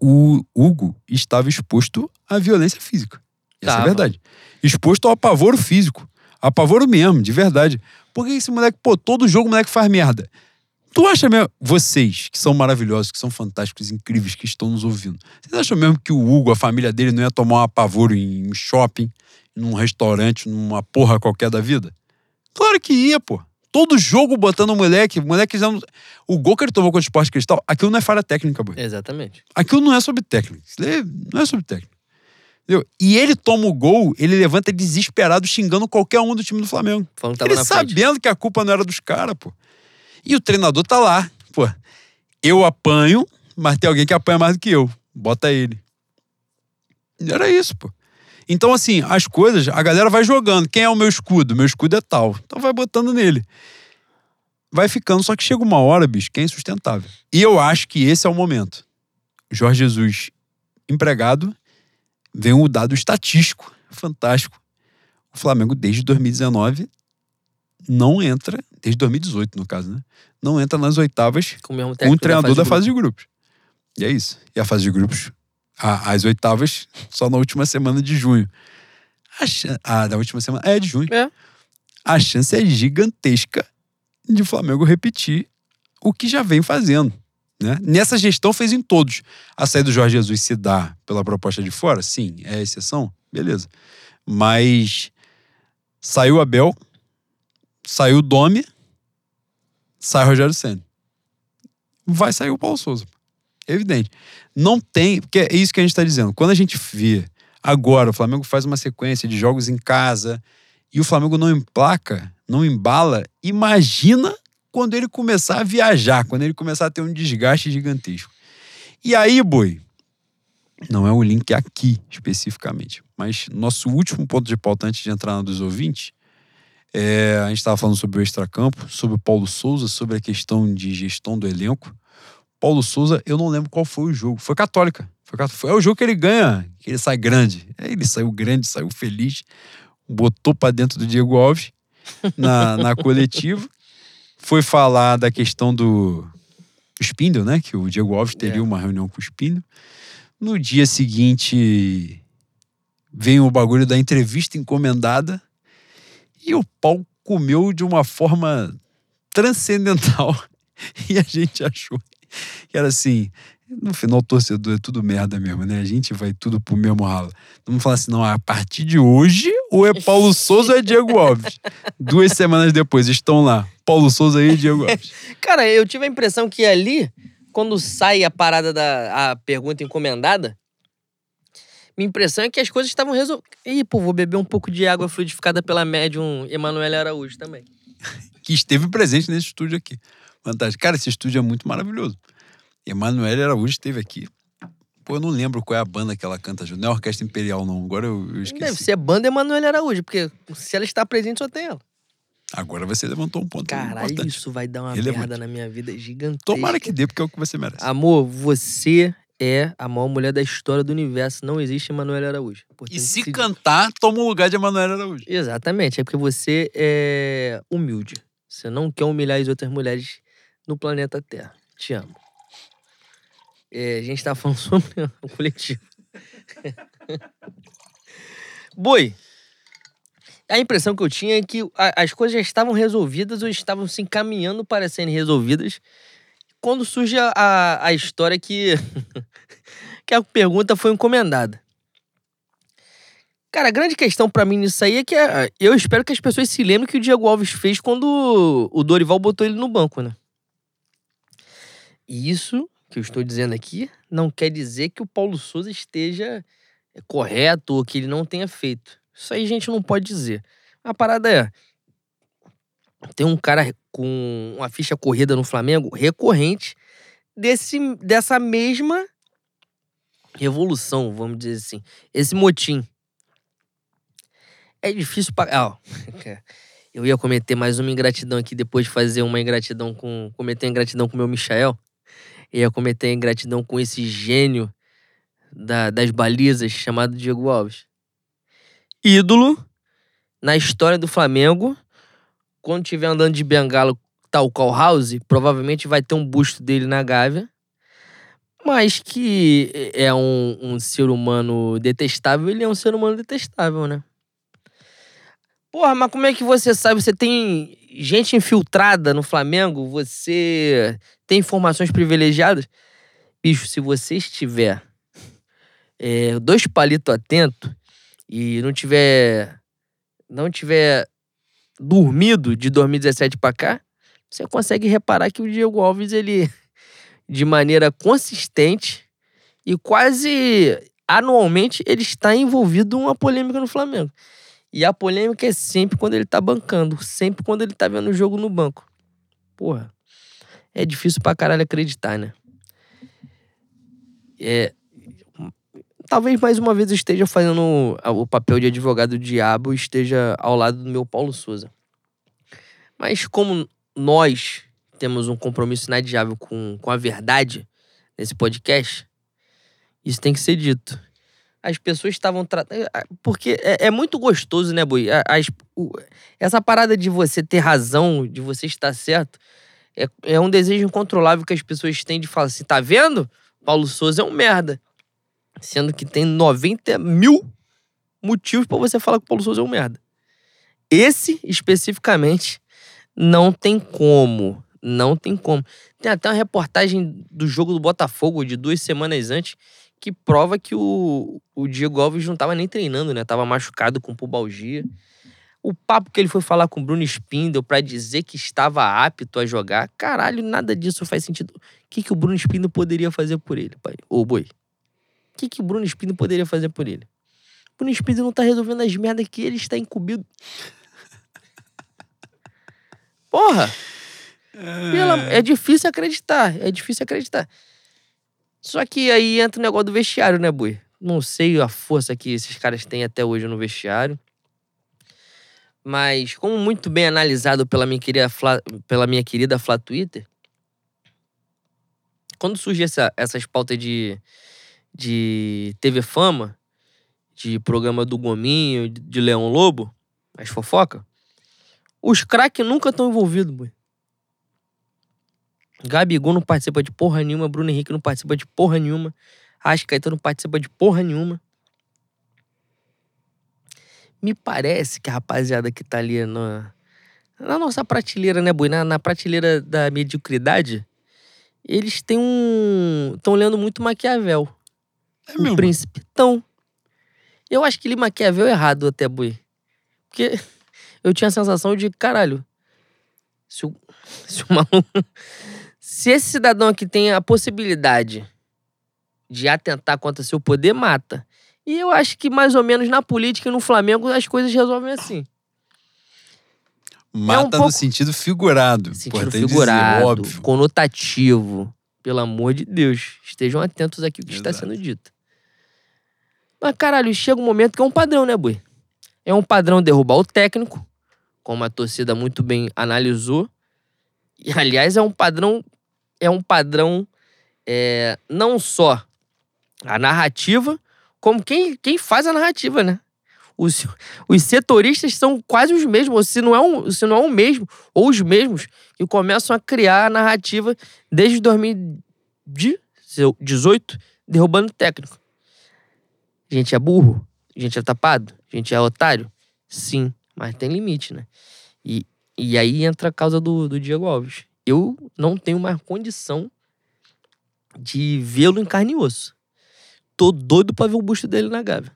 O Hugo estava exposto à violência física. Essa é a Tava. verdade. Exposto ao apavoro físico. Apavoro mesmo, de verdade. Porque esse moleque, pô, todo jogo o moleque faz merda. Tu acha mesmo, vocês, que são maravilhosos, que são fantásticos, incríveis, que estão nos ouvindo, vocês acham mesmo que o Hugo, a família dele, não ia tomar um apavoro em um shopping, num restaurante, numa porra qualquer da vida? Claro que ia, pô. Todo jogo botando o moleque, o moleque já. O gol que ele tomou contra o esporte cristal, aquilo não é falha técnica, boy. Exatamente. Aquilo não é sobre técnica. É- não é sobre técnica. Entendeu? E ele toma o gol, ele levanta desesperado, xingando qualquer um do time do Flamengo. Falando que tava Ele na frente. sabendo que a culpa não era dos caras, pô. E o treinador tá lá, pô. Eu apanho, mas tem alguém que apanha mais do que eu. Bota ele. E Era isso, pô. Então, assim, as coisas, a galera vai jogando. Quem é o meu escudo? Meu escudo é tal. Então vai botando nele. Vai ficando, só que chega uma hora, bicho, que é insustentável. E eu acho que esse é o momento. Jorge Jesus, empregado, vem um dado estatístico fantástico. O Flamengo, desde 2019, não entra, desde 2018, no caso, né? Não entra nas oitavas Com o mesmo com técnico treinador da de fase de grupos. E é isso. E a fase de grupos, a- as oitavas, só na última semana de junho. A chan- ah, da última semana. É, de junho. É. A chance é gigantesca de o Flamengo repetir o que já vem fazendo. Né? Nessa gestão fez em todos. A saída do Jorge Jesus se dá pela proposta de fora? Sim, é exceção? Beleza. Mas saiu Abel, saiu Domi, sai Rogério Senna. Vai sair o Paulo Souza. Evidente. Não tem, porque é isso que a gente está dizendo. Quando a gente vê agora o Flamengo faz uma sequência de jogos em casa e o Flamengo não emplaca, não embala, imagina quando ele começar a viajar, quando ele começar a ter um desgaste gigantesco. E aí, boi, não é o link aqui especificamente, mas nosso último ponto de pauta antes de entrar na dos ouvintes, é, a gente estava falando sobre o extracampo, sobre o Paulo Souza, sobre a questão de gestão do elenco. Paulo Souza, eu não lembro qual foi o jogo. Foi Católica. Foi, Cató- foi é o jogo que ele ganha, que ele sai grande. Aí Ele saiu grande, saiu feliz, botou pra dentro do Diego Alves na, [LAUGHS] na coletiva. Foi falar da questão do Spindle, né? Que o Diego Alves teria É. uma reunião com o Spindle. No dia seguinte, vem o bagulho da entrevista encomendada e o pau comeu de uma forma transcendental. [LAUGHS] E a gente achou que era assim. No final, torcedor é tudo merda mesmo, né? A gente vai tudo pro mesmo ralo. Vamos falar assim, não, a partir de hoje, ou é Paulo [LAUGHS] Souza ou é Diego Alves. Duas semanas depois, estão lá. Paulo Souza e Diego Alves. [LAUGHS] Cara, eu tive a impressão que ali, quando sai a parada da a pergunta encomendada, minha impressão é que as coisas estavam resolvidas. Ih, pô, vou beber um pouco de água fluidificada pela médium Emanuele Araújo também. [LAUGHS] que esteve presente nesse estúdio aqui. Fantástico. Cara, esse estúdio é muito maravilhoso. Emanuele Araújo esteve aqui. Pô, eu não lembro qual é a banda que ela canta junto. Não é Orquestra Imperial, não. Agora eu, eu esqueci. Deve ser banda Emanuele Araújo, porque se ela está presente, só tem ela. Agora você levantou um ponto Caralho, importante. isso vai dar uma Relevante. merda na minha vida gigantesca. Tomara que dê, porque é o que você merece. Amor, você é a maior mulher da história do universo. Não existe Emanuele Araújo. E Importante se se- cantar, toma o lugar de Emanuele Araújo. Exatamente, é porque você é humilde. Você não quer humilhar as outras mulheres no planeta Terra. Te amo. É, a gente tá falando [LAUGHS] sobre o coletivo. [LAUGHS] Boi, a impressão que eu tinha é que as coisas já estavam resolvidas ou estavam se encaminhando para serem resolvidas quando surge a, a, história que, [LAUGHS] que a pergunta foi encomendada. Cara, a grande questão pra mim nisso aí é que é, eu espero que as pessoas se lembrem que o Diego Alves fez quando o Dorival botou ele no banco, né? E isso que eu estou dizendo aqui não quer dizer que o Paulo Souza esteja é, correto ou que ele não tenha feito. Isso aí a gente não pode dizer. A parada é. Tem um cara com uma ficha corrida no Flamengo recorrente desse, dessa mesma revolução, vamos dizer assim. Esse motim. É difícil pagar. Ó, [LAUGHS] eu ia cometer mais uma ingratidão aqui depois de fazer uma ingratidão com. Cometer ingratidão com o meu Michael. Ia cometer ingratidão com esse gênio da- das balizas chamado Diego Alves. Ídolo na história do Flamengo. Quando estiver andando de bengala tal qual House, provavelmente vai ter um busto dele na Gávea. Mas que é um, um ser humano detestável, ele é um ser humano detestável, né? Porra, mas como é que você sabe? Você tem gente infiltrada no Flamengo? Você tem informações privilegiadas? Bicho, se você estiver é, dois palitos atento e não tiver não tiver dormido de 2017 para cá, você consegue reparar que o Diego Alves ele de maneira consistente e quase anualmente ele está envolvido em uma polêmica no Flamengo. E a polêmica é sempre quando ele tá bancando, sempre quando ele tá vendo o jogo no banco. Porra, é difícil pra caralho acreditar, né? É, talvez mais uma vez esteja fazendo o papel de advogado do diabo e esteja ao lado do meu Paulo Souza. Mas como nós temos um compromisso inadiável com, com a verdade nesse podcast, isso tem que ser dito. As pessoas estavam tratando. Eh, porque é, é, muito gostoso, né, Boi? As, o, essa parada de você ter razão, de você estar certo, é, é um desejo incontrolável que as pessoas têm de falar assim: tá vendo? Paulo Souza é um merda. Sendo que tem 90 mil motivos para você falar que o Paulo Souza é um merda. Esse, especificamente, não tem como. Não tem como. Tem até uma reportagem do jogo do Botafogo de duas semanas antes que prova que o, o Diego Alves não estava nem treinando, né? Tava machucado com pubalgia. O papo que ele foi falar com o Bruno Spindel para dizer que estava apto a jogar, caralho, nada disso faz sentido. O que, que o Bruno Spindel poderia fazer por ele, pai? Ô, boi. O que, que o Bruno Spindel poderia fazer por ele? O Bruno Spindel não tá resolvendo as merdas que ele está incumbido. Porra! Pela... É difícil acreditar, é difícil acreditar. Só que aí entra o negócio do vestiário, né, Bui? Não sei a força que esses caras têm até hoje no vestiário. Mas, como muito bem analisado pela minha querida Fla, pela minha querida Flá Twitter, quando surge essa, essas pautas de, de TV Fama, de programa do Gominho, de Leão Lobo, as fofoca, os craques nunca estão envolvidos, boy. Gabigol não participa de porra nenhuma, Bruno Henrique não participa de porra nenhuma, Ascaeta não participa de porra nenhuma. Me parece que a rapaziada que tá ali na, na nossa prateleira, né, Boi? Na, na prateleira da mediocridade, eles têm um. estão lendo muito Maquiavel. É o mesmo? príncipe. Então, eu acho que ele Maquiavel errado até, Boi. Porque [LAUGHS] eu tinha a sensação de, caralho, se o, [LAUGHS] se o maluco. Se esse cidadão aqui tem a possibilidade de atentar contra seu poder, mata. E eu acho que mais ou menos na política e no Flamengo as coisas resolvem assim. Mata um pouco- no sentido figurado. Sentido figurado, dizer, óbvio. conotativo. Pelo amor de Deus, estejam atentos aqui ao que está Exato. sendo dito. Mas, caralho, chega um momento que é um padrão, né, Bui? É um padrão derrubar o técnico, como a torcida muito bem analisou. E, aliás, é um padrão. É um padrão é, não só a narrativa, como quem, quem faz a narrativa, né? Os, os setoristas são quase os mesmos, se não, é um, se não é o mesmo, ou os mesmos, que começam a criar a narrativa desde 2018, derrubando o técnico. A gente é burro? A gente é tapado? A gente é otário? Sim, mas tem limite, né? E, e aí entra a causa do, do Diego Alves. Eu não tenho mais condição de vê-lo em carne e osso. Tô doido pra ver o busto dele na Gávea.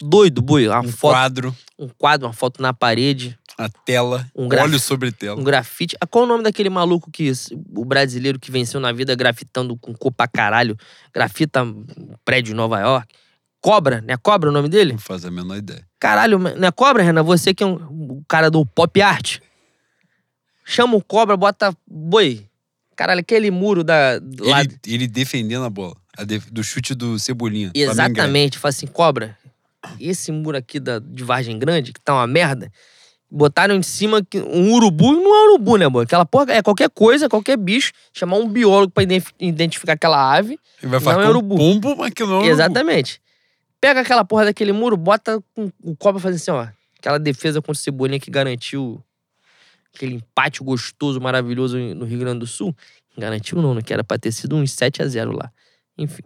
Doido, boi. Uma Um foto, quadro, um quadro, uma foto na parede, a tela, Um graf- óleo sobre tela. um grafite. Ah, Qual o nome daquele maluco que o brasileiro que venceu na vida grafitando com cor pra caralho? Grafita um prédio em Nova York. Cobra, né? Cobra o nome dele? Não faz a menor ideia. Caralho, não é Cobra, Renan? Você que é um, o cara do pop art. Chama o Cobra, bota. Boi. Caralho, aquele muro da. do lado. Ele, ele defendendo a bola. a def- do chute do Cebolinha. Exatamente. Fala assim, Cobra, esse muro aqui da, de Vargem Grande, que tá uma merda, botaram em cima um urubu, não é urubu, né, mano? Aquela porra é qualquer coisa, qualquer bicho, chamar um biólogo pra ident- identificar aquela ave. Ele vai Não falar é com urubu. pombo, mas que não é urubu. Exatamente. Pega aquela porra daquele muro, bota com o Cobra fazer assim, ó. Aquela defesa contra o Cebolinha que garantiu aquele empate gostoso, maravilhoso no Rio Grande do Sul. Garantiu não, né? Que era pra ter sido uns 7 a 0 lá. Enfim.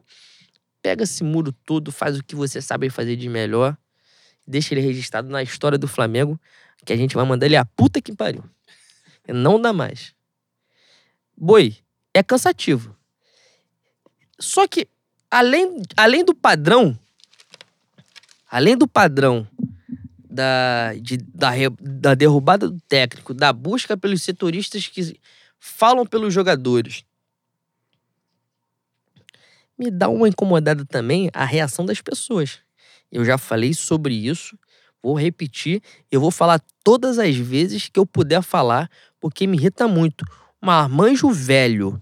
Pega esse muro todo, faz o que você sabe fazer de melhor Deixa ele registrado na história do Flamengo, que a gente vai mandar ele a puta que pariu. Não dá mais. Boi, é cansativo. Só que, além, além do padrão, além do padrão da, de, da, da derrubada do técnico, da busca pelos setoristas que falam pelos jogadores, me dá uma incomodada também a reação das pessoas. Eu já falei sobre isso, vou repetir, eu vou falar todas as vezes que eu puder falar, porque me irrita muito. Marmanjo velho.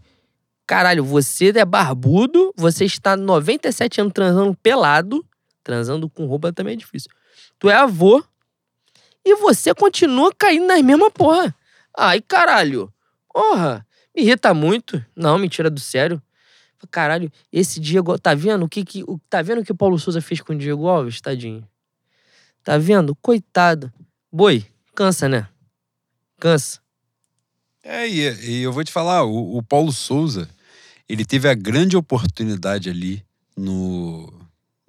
Caralho, você é barbudo, você está 97 anos transando pelado. Transando com roupa também é difícil. Tu é avô e você continua caindo nas mesmas porra. Ai, caralho. Porra, me irrita muito. Não, mentira do sério. Caralho, esse Diego. Tá vendo o que, que, tá vendo o que o Paulo Souza fez com o Diego Alves, tadinho? Tá vendo? Coitado. Boi, cansa, né? Cansa. É, e, e eu vou te falar, o, o, Paulo Souza, ele teve a grande oportunidade ali no,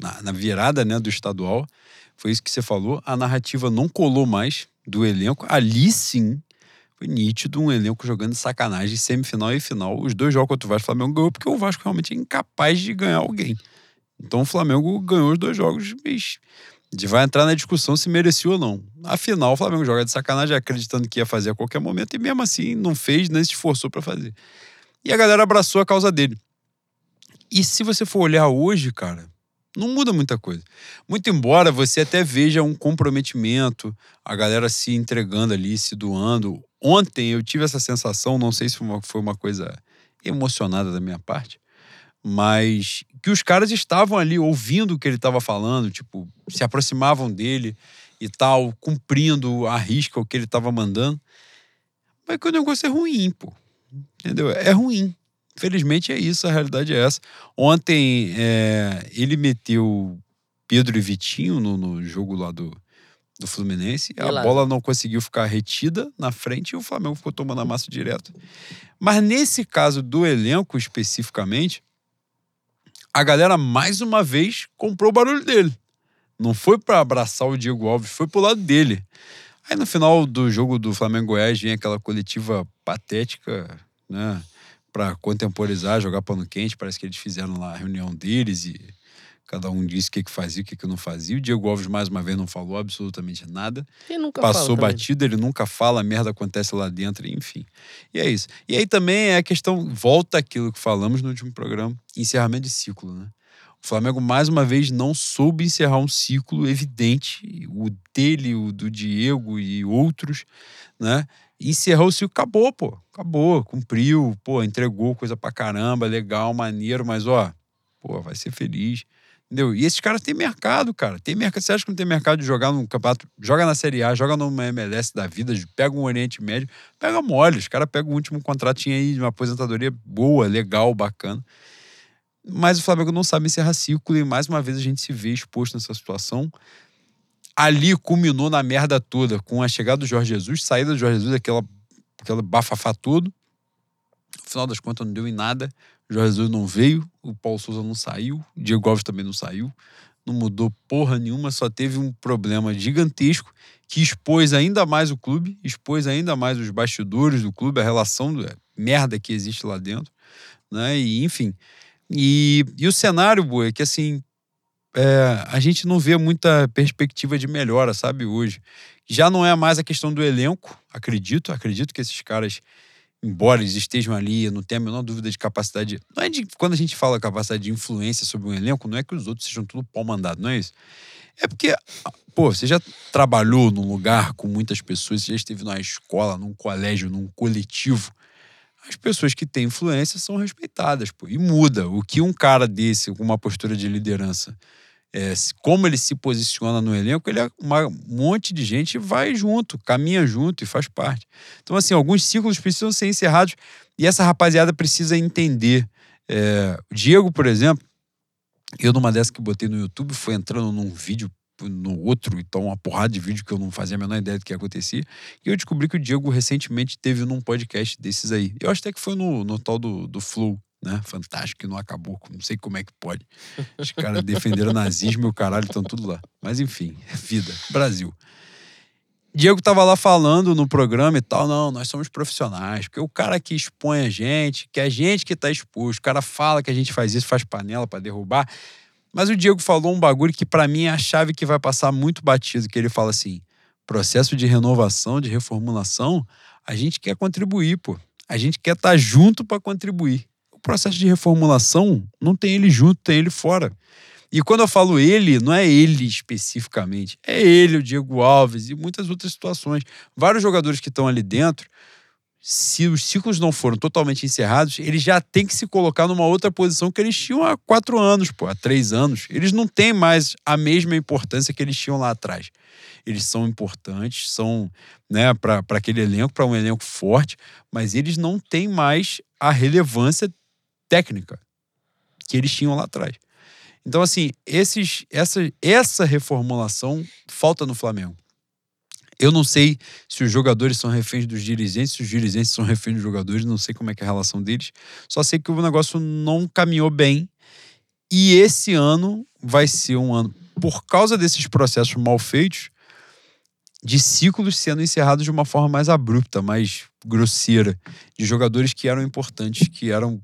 na, na virada né, do estadual. Foi isso que você falou. A narrativa não colou mais do elenco. Ali sim foi nítido um elenco jogando sacanagem, semifinal e final. Os dois jogos contra o Vasco, o Flamengo ganhou porque o Vasco realmente é incapaz de ganhar alguém. Então o Flamengo ganhou os dois jogos, mas de vai entrar na discussão se merecia ou não. Afinal, o Flamengo joga de sacanagem acreditando que ia fazer a qualquer momento e mesmo assim não fez, nem se esforçou para fazer. E a galera abraçou a causa dele. E se você for olhar hoje, cara, não muda muita coisa. Muito embora você até veja um comprometimento, a galera se entregando ali, se doando. Ontem eu tive essa sensação, não sei se foi uma, foi uma coisa emocionada da minha parte, mas que os caras estavam ali ouvindo o que ele estava falando, tipo, se aproximavam dele e tal, cumprindo a risca o que ele estava mandando. Mas que o negócio é ruim, pô. Entendeu? É ruim. Felizmente é isso, a realidade é essa. Ontem é, ele meteu Pedro e Vitinho no, no jogo lá do, do Fluminense. A bola não conseguiu ficar retida na frente e o Flamengo ficou tomando a massa direto. Mas nesse caso do elenco especificamente, a galera mais uma vez comprou o barulho dele. Não foi para abraçar o Diego Alves, foi pro lado dele. Aí no final do jogo do Flamengo Goiás vem aquela coletiva patética, né? Para contemporizar, jogar pano quente. Parece que eles fizeram lá a reunião deles e cada um disse o que, que fazia, o que, que não fazia. O Diego Alves, mais uma vez, não falou absolutamente nada. Passou batido, ele nunca fala, a merda acontece lá dentro, enfim. E é isso. E aí também é a questão, volta aquilo que falamos no último programa, encerramento de ciclo, né? O Flamengo, mais uma vez, não soube encerrar um ciclo evidente, o dele, o do Diego e outros, né? Encerrou o acabou, pô. Acabou, cumpriu, pô, entregou coisa pra caramba, legal, maneiro, mas ó, pô, vai ser feliz. Entendeu? E esses caras têm mercado, cara. Tem mercado. Você acha que não tem mercado de jogar no campeonato? Joga na Série A, joga numa MLS da vida, pega um Oriente Médio, pega mole. Os caras pegam o último contratinho aí de uma aposentadoria boa, legal, bacana. Mas o Flamengo não sabe encerrar ciclo e mais uma vez a gente se vê exposto nessa situação ali culminou na merda toda, com a chegada do Jorge Jesus, saída do Jorge Jesus, aquela, aquela bafafá todo. No final das contas, não deu em nada. O Jorge Jesus não veio, o Paulo Souza não saiu, o Diego Alves também não saiu. Não mudou porra nenhuma, só teve um problema gigantesco que expôs ainda mais o clube, expôs ainda mais os bastidores do clube, a relação a merda que existe lá dentro, né? E enfim. E, e o cenário, boa, é que assim, é, a gente não vê muita perspectiva de melhora, sabe, hoje. Já não é mais a questão do elenco, acredito, acredito que esses caras, embora eles estejam ali, eu não tenho a menor dúvida de capacidade. Não é de, quando a gente fala capacidade de influência sobre um elenco, não é que os outros sejam tudo pau mandado, não é isso? É porque, pô, você já trabalhou num lugar com muitas pessoas, você já esteve numa escola, num colégio, num coletivo. As pessoas que têm influência são respeitadas, pô. E muda. O que um cara desse, com uma postura de liderança, é, como ele se posiciona no elenco, ele é um monte de gente vai junto, caminha junto e faz parte. Então, assim, alguns ciclos precisam ser encerrados e essa rapaziada precisa entender. É, o Diego, por exemplo, eu numa dessa que botei no YouTube, foi entrando num vídeo no outro, então uma porrada de vídeo que eu não fazia a menor ideia do que acontecia. E eu descobri que o Diego recentemente teve num podcast desses aí. Eu acho até que foi no, no tal do, do Flow, né? Fantástico não acabou, não sei como é que pode. Os caras defenderam o nazismo e o caralho estão tudo lá. Mas enfim, [LAUGHS] vida, Brasil. Diego tava lá falando no programa e tal, não, nós somos profissionais, porque o cara que expõe a gente, que é a gente que tá exposto, o cara fala que a gente faz isso, faz panela para derrubar. Mas o Diego falou um bagulho que para mim é a chave que vai passar muito batido, que ele fala assim: processo de renovação, de reformulação, a gente quer contribuir, pô. A gente quer estar tá junto para contribuir. Processo de reformulação não tem ele junto, tem ele fora. E quando eu falo ele, não é ele especificamente, é ele, o Diego Alves e muitas outras situações. Vários jogadores que estão ali dentro, se os ciclos não foram totalmente encerrados, eles já têm que se colocar numa outra posição que eles tinham há quatro anos, pô, há três anos. Eles não têm mais a mesma importância que eles tinham lá atrás. Eles são importantes, são né, para aquele elenco, para um elenco forte, mas eles não têm mais a relevância técnica que eles tinham lá atrás. Então, assim, esses, essa, essa reformulação falta no Flamengo. Eu não sei se os jogadores são reféns dos dirigentes, se os dirigentes são reféns dos jogadores, não sei como é que é a relação deles. Só sei que o negócio não caminhou bem. E esse ano vai ser um ano, por causa desses processos mal feitos, de ciclos sendo encerrados de uma forma mais abrupta, mais grosseira, de jogadores que eram importantes, que eram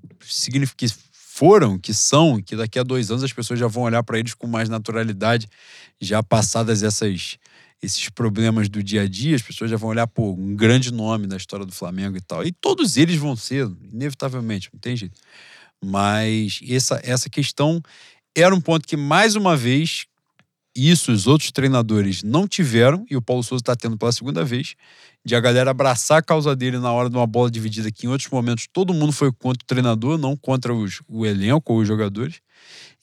que foram, que são, que daqui a dois anos as pessoas já vão olhar para eles com mais naturalidade, já passadas essas, esses problemas do dia a dia, as pessoas já vão olhar, por um grande nome da história do Flamengo e tal. E todos eles vão ser, inevitavelmente, não tem jeito. Mas essa, essa questão era um ponto que, mais uma vez, isso os outros treinadores não tiveram, e o Paulo Souza está tendo pela segunda vez, de a galera abraçar a causa dele na hora de uma bola dividida, que em outros momentos todo mundo foi contra o treinador, não contra os, o elenco ou os jogadores.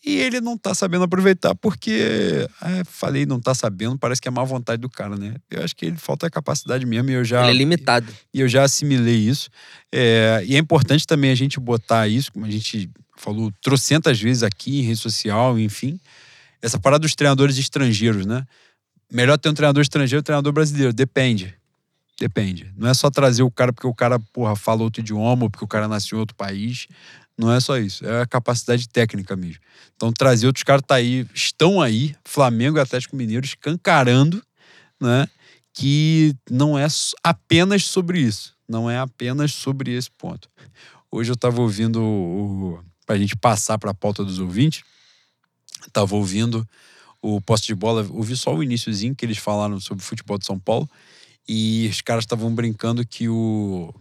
E ele não tá sabendo aproveitar porque, é, falei, não tá sabendo, parece que é má vontade do cara, né? Eu acho que ele falta capacidade mesmo e eu já. Ele é limitado. E eu já assimilei isso. É, e é importante também a gente botar isso, como a gente falou trocentas vezes aqui em rede social, enfim. Essa parada dos treinadores estrangeiros, né? Melhor ter um treinador estrangeiro ou um treinador brasileiro. Depende. Depende. Não é só trazer o cara porque o cara, porra, fala outro idioma ou porque o cara nasceu em outro país. Não é só isso. É a capacidade técnica mesmo. Então, trazer outros caras tá aí, estão aí, Flamengo e Atlético Mineiro, escancarando, né? Que não é apenas sobre isso. Não é apenas sobre esse ponto. Hoje eu estava ouvindo, o, para a gente passar para a pauta dos ouvintes, estava ouvindo o poste de bola, ouvi só o iníciozinho que eles falaram sobre o futebol de São Paulo. E os caras estavam brincando que o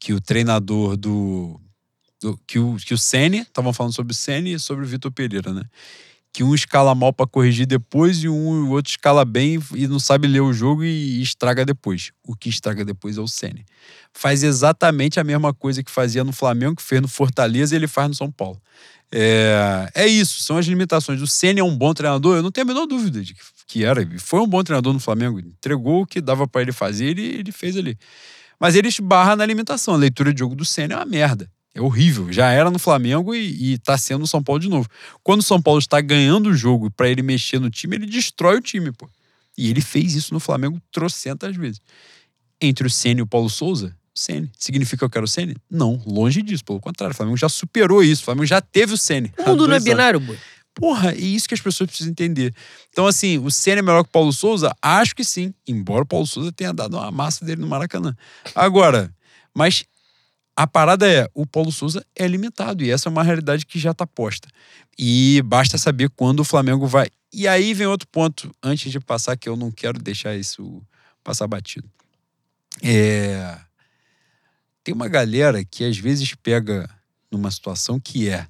que o treinador do, do que o que o Sene, estavam falando sobre o Sene e sobre o Vitor Pereira, né? Que um escala mal para corrigir depois e um o outro escala bem e não sabe ler o jogo e, e estraga depois. O que estraga depois é o Sene. Faz exatamente a mesma coisa que fazia no Flamengo, que fez no Fortaleza e ele faz no São Paulo. É, é isso, são as limitações. O Ceni é um bom treinador, eu não tenho a menor dúvida de que era. Foi um bom treinador no Flamengo, entregou o que dava para ele fazer, ele, ele fez ali. Mas ele esbarra na limitação. A leitura de jogo do Ceni é uma merda. É horrível. Já era no Flamengo e, está sendo no São Paulo de novo. Quando o São Paulo está ganhando o jogo para ele mexer no time, ele destrói o time, pô. E ele fez isso no Flamengo trocentas vezes. Entre o Ceni e o Paulo Souza, Sene. Significa que eu quero o Sene? Não, longe disso. Pelo contrário, o Flamengo já superou isso. O Flamengo já teve o Sene. O mundo não é binário, boy. Porra, é isso que as pessoas precisam entender. Então, assim, o Senna é melhor que o Paulo Souza? Acho que sim. Embora o Paulo Souza tenha dado uma massa dele no Maracanã. Agora, mas a parada é, o Paulo Souza é limitado. E essa é uma realidade que já está posta. E basta saber quando o Flamengo vai. E aí vem outro ponto, antes de passar, que eu não quero deixar isso passar batido. É tem uma galera que às vezes pega numa situação que é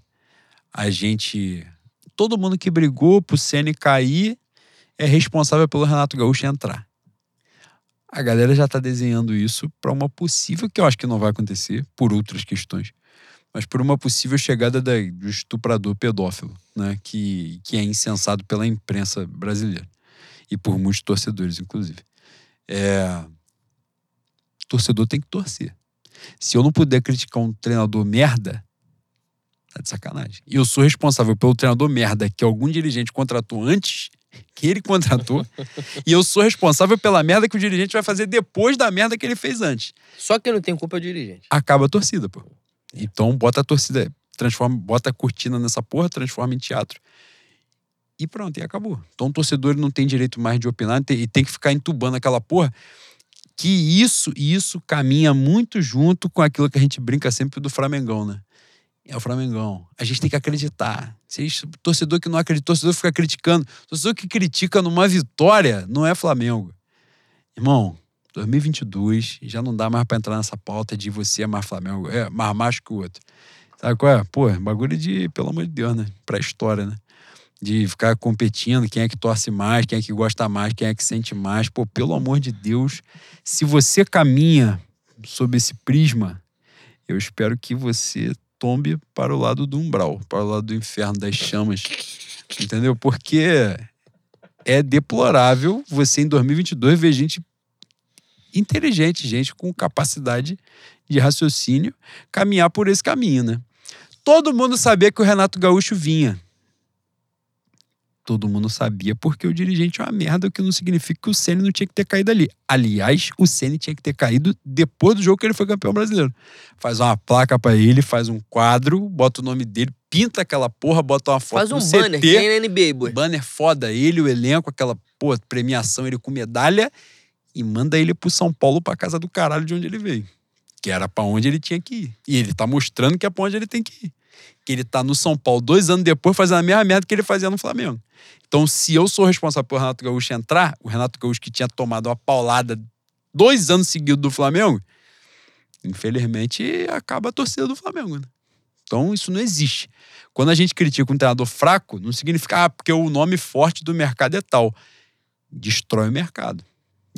a gente. Todo mundo que brigou pro Ceni cair é responsável pelo Renato Gaúcho entrar. A galera já está desenhando isso para uma possível, que eu acho que não vai acontecer, por outras questões, mas por uma possível chegada da, do estuprador pedófilo, né? que, que é incensado pela imprensa brasileira e por muitos torcedores, inclusive. É... torcedor tem que torcer. Se eu não puder criticar um treinador merda, tá de sacanagem. E eu sou responsável pelo treinador merda que algum dirigente contratou antes, que ele contratou, e eu sou responsável pela merda que o dirigente vai fazer depois da merda que ele fez antes. Só que não tem culpa é o dirigente. Acaba a torcida, pô. Então bota a torcida, transforma, bota a cortina nessa porra, transforma em teatro. E pronto, e acabou. Então o torcedor não tem direito mais de opinar e tem que ficar entubando aquela porra. Que isso, isso caminha muito junto com aquilo que a gente brinca sempre do Flamengão, né? É o Flamengão. A gente tem que acreditar. Se torcedor que não acredita, torcedor fica criticando. Torcedor que critica numa vitória não é Flamengo. Irmão, 2022 já não dá mais para entrar nessa pauta de você é mais Flamengo, é mais macho que o outro. Sabe qual é? Pô, bagulho de, pelo amor de Deus, né? Pra história, né? De ficar competindo, quem é que torce mais, quem é que gosta mais, quem é que sente mais. Pô, pelo amor de Deus, se você caminha sob esse prisma, eu espero que você tombe para o lado do umbral, para o lado do inferno, das chamas. Entendeu? Porque é deplorável você em 2022 ver gente inteligente, gente com capacidade de raciocínio, caminhar por esse caminho, né? Todo mundo sabia que o Renato Gaúcho vinha. Todo mundo sabia porque o dirigente é uma merda, o que não significa que o Ceni não tinha que ter caído ali. Aliás, o Ceni tinha que ter caído depois do jogo que ele foi campeão brasileiro. Faz uma placa para ele, faz um quadro, bota o nome dele, pinta aquela porra, bota uma foto Faz um banner, CT, na NBA, boy. Banner foda, ele, o elenco, aquela porra, premiação, ele com medalha e manda ele pro São Paulo, pra casa do caralho de onde ele veio. Que era para onde ele tinha que ir. E ele tá mostrando que é pra onde ele tem que ir. Que ele tá no São Paulo dois anos depois fazendo a mesma merda que ele fazia no Flamengo. Então, se eu sou responsável por Renato Gaúcho entrar, o Renato Gaúcho que tinha tomado uma paulada dois anos seguidos do Flamengo, infelizmente acaba a torcida do Flamengo. Né? Então, isso não existe. Quando a gente critica um treinador fraco, não significa ah, porque o nome forte do mercado é tal. Destrói o mercado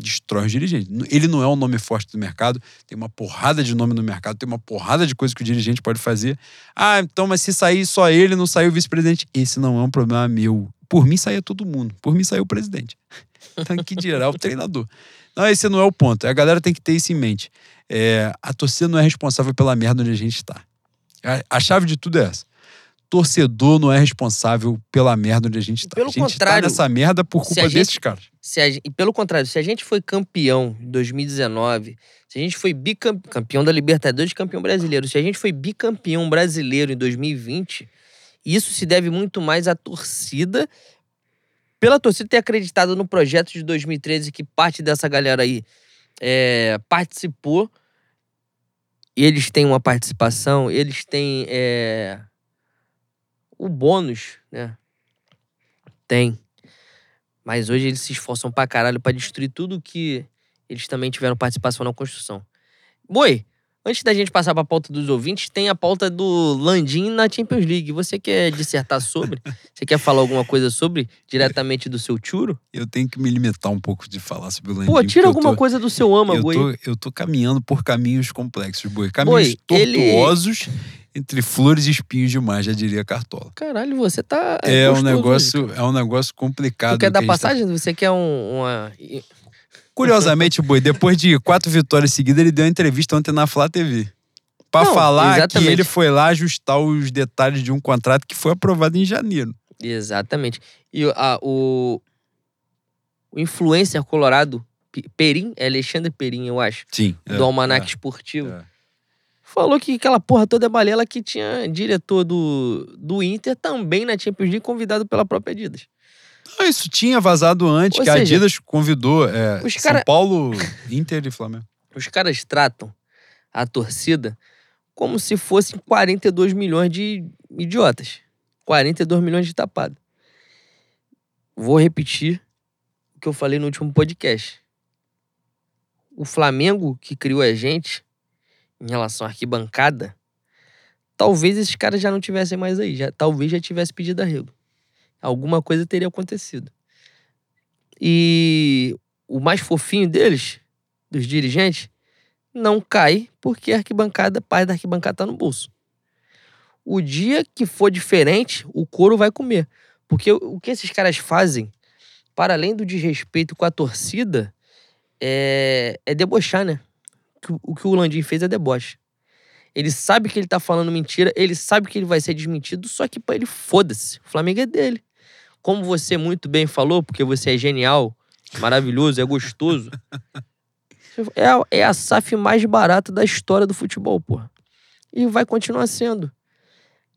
destrói os dirigentes. Ele não é um nome forte do mercado, tem uma porrada de nome no mercado, tem uma porrada de coisa que o dirigente pode fazer. Ah, então, mas se sair só ele, não saiu o vice-presidente. Esse não é um problema meu. Por mim saía todo mundo, por mim saiu o presidente. [LAUGHS] Então, que dirá o treinador. Não, esse não é o ponto. A galera tem que ter isso em mente. É, a torcida não é responsável pela merda onde a gente está. A, a chave de tudo é essa torcedor não é responsável pela merda onde a gente tá. Pelo a gente tá contrário, tá nessa merda por culpa gente, desses caras. A, e pelo contrário, se a gente foi campeão em 2019, se a gente foi bicampeão da Libertadores, campeão brasileiro, se a gente foi bicampeão brasileiro em 2020, isso se deve muito mais à torcida, pela torcida ter acreditado no projeto de 2013 que parte dessa galera aí é, participou. E eles têm uma participação, eles têm é, o bônus, né? Tem. Mas hoje eles se esforçam pra caralho pra destruir tudo que eles também tiveram participação na construção. Boi, antes da gente passar pra pauta dos ouvintes, tem a pauta do Landim na Champions League. Você quer dissertar sobre? [LAUGHS] Você quer falar alguma coisa sobre, diretamente do seu churo? Eu tenho que me limitar um pouco de falar sobre o Landim. Pô, tira alguma tô, coisa do seu eu Boi. Tô, eu tô caminhando por caminhos complexos, Boi. Caminhos Boi, tortuosos. Ele entre flores e espinhos demais, já diria Cartola. Caralho, você tá. É, um negócio, é um negócio complicado. Você quer dar tá passagem? Tá... Você quer um, uma. Curiosamente, Boi, depois de quatro vitórias seguidas, ele deu uma entrevista ontem na Flá TV. Pra Não, falar exatamente. que ele foi lá ajustar os detalhes de um contrato que foi aprovado em janeiro. Exatamente. E a, o, o influencer colorado, Perim, é Alexandre Perim, eu acho. Sim. Do é, Almanac é, Esportivo. É falou que aquela porra toda é balela que tinha diretor do, do Inter também na Champions League convidado pela própria Adidas. Ah, isso tinha vazado antes, Ou que seja, a Adidas convidou é, São cara... Paulo, Inter e Flamengo. Os caras tratam a torcida como se fossem 42 milhões de idiotas. 42 milhões de tapados. Vou repetir o que eu falei no último podcast. O Flamengo que criou a gente em relação à arquibancada, talvez esses caras já não tivessem mais aí. Já, talvez já tivesse pedido arrego. Alguma coisa teria acontecido. E o mais fofinho deles, dos dirigentes, não cai porque a arquibancada, parte da arquibancada tá no bolso. O dia que for diferente, o couro vai comer. Porque o que esses caras fazem, para além do desrespeito com a torcida, é, é debochar, né? o que o Landim fez é deboche. Ele sabe que ele tá falando mentira, ele sabe que ele vai ser desmentido, só que pra ele foda-se. O Flamengo é dele. Como você muito bem falou, porque você é genial, maravilhoso, é gostoso. [LAUGHS] É a, é a SAF mais barata da história do futebol, porra. E vai continuar sendo.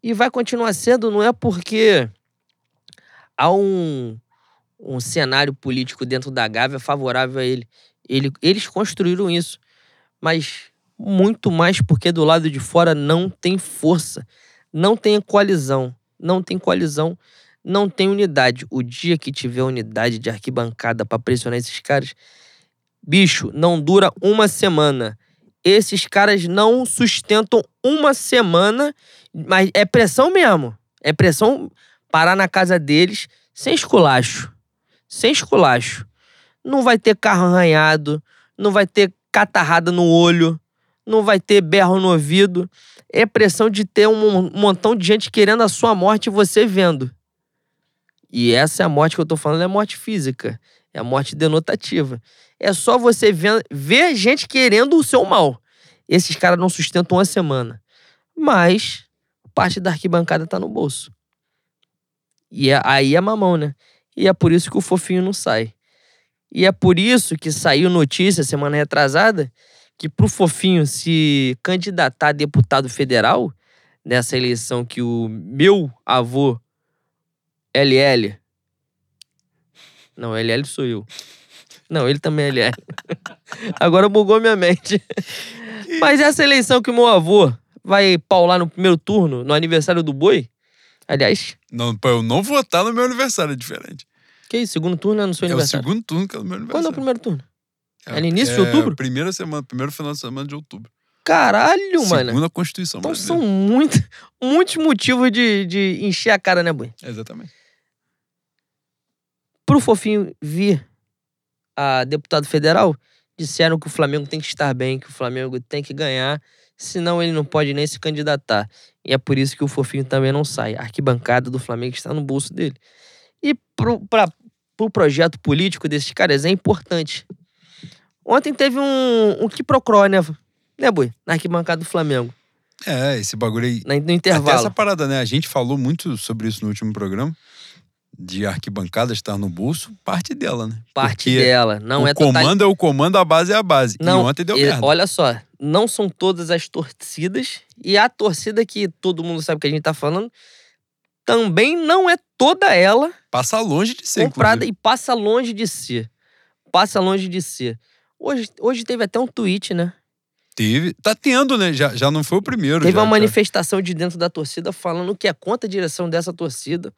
E vai continuar sendo, não é porque há um, um cenário político dentro da Gávea favorável a ele. ele. Eles construíram isso. Mas muito mais porque do lado de fora não tem força, não tem coalizão, não tem coalizão, não tem unidade. O dia que tiver unidade de arquibancada para pressionar esses caras, bicho, não dura uma semana. Esses caras não sustentam uma semana, mas é pressão mesmo. É pressão parar na casa deles sem esculacho. Sem esculacho. Não vai ter carro arranhado, não vai ter catarrada no olho, não vai ter berro no ouvido. É pressão de ter um montão de gente querendo a sua morte e você vendo. E essa é a morte que eu tô falando, é a morte física. É a morte denotativa. É só você ver, ver gente querendo o seu mal. Esses caras não sustentam uma semana. Mas parte da arquibancada tá no bolso. E é, aí é mamão, né? E é por isso que o fofinho não sai. E é por isso que saiu notícia semana retrasada que pro fofinho se candidatar a deputado federal nessa eleição que o meu avô LL não, LL sou eu. Não, ele também é LL. [LAUGHS] Agora bugou minha mente. Mas essa eleição que o meu avô vai paular no primeiro turno, no aniversário do boi, aliás. Não, pra eu não votar no meu aniversário, é diferente. Que isso? Segundo turno é no seu é aniversário? É o segundo turno que é no meu aniversário. Quando é o primeiro turno? É, é no início é de outubro? Primeira semana, primeiro final de semana de outubro. Caralho, mano. Segunda Constituição Então brasileira. são muito, muitos motivos de, de encher a cara, né, boi? Exatamente. Pro Fofinho vir a deputado federal, disseram que o Flamengo tem que estar bem, que o Flamengo tem que ganhar, senão ele não pode nem se candidatar. E é por isso que o Fofinho também não sai. A arquibancada do Flamengo está no bolso dele. E pro, pra, pro projeto político desses caras é importante. Ontem teve um, um que procró, né? Né, Boi? Na arquibancada do Flamengo. É, esse bagulho aí. No intervalo. Até essa parada, né? A gente falou muito sobre isso no último programa. De arquibancada estar no bolso, parte dela, né? Parte Porque dela. Não o é total... comando é o comando, a base é a base. Não, e ontem deu e- merda. Olha só, não são todas as torcidas. E a torcida que todo mundo sabe que a gente tá falando, também não é toda ela Passa longe de ser, comprada inclusive. e passa longe de ser. Passa longe de ser. Hoje, hoje teve até um tweet, né? Teve. Tá tendo, né? Já, já não foi o primeiro. Teve já, uma já. manifestação de dentro da torcida falando que é contra a direção dessa torcida,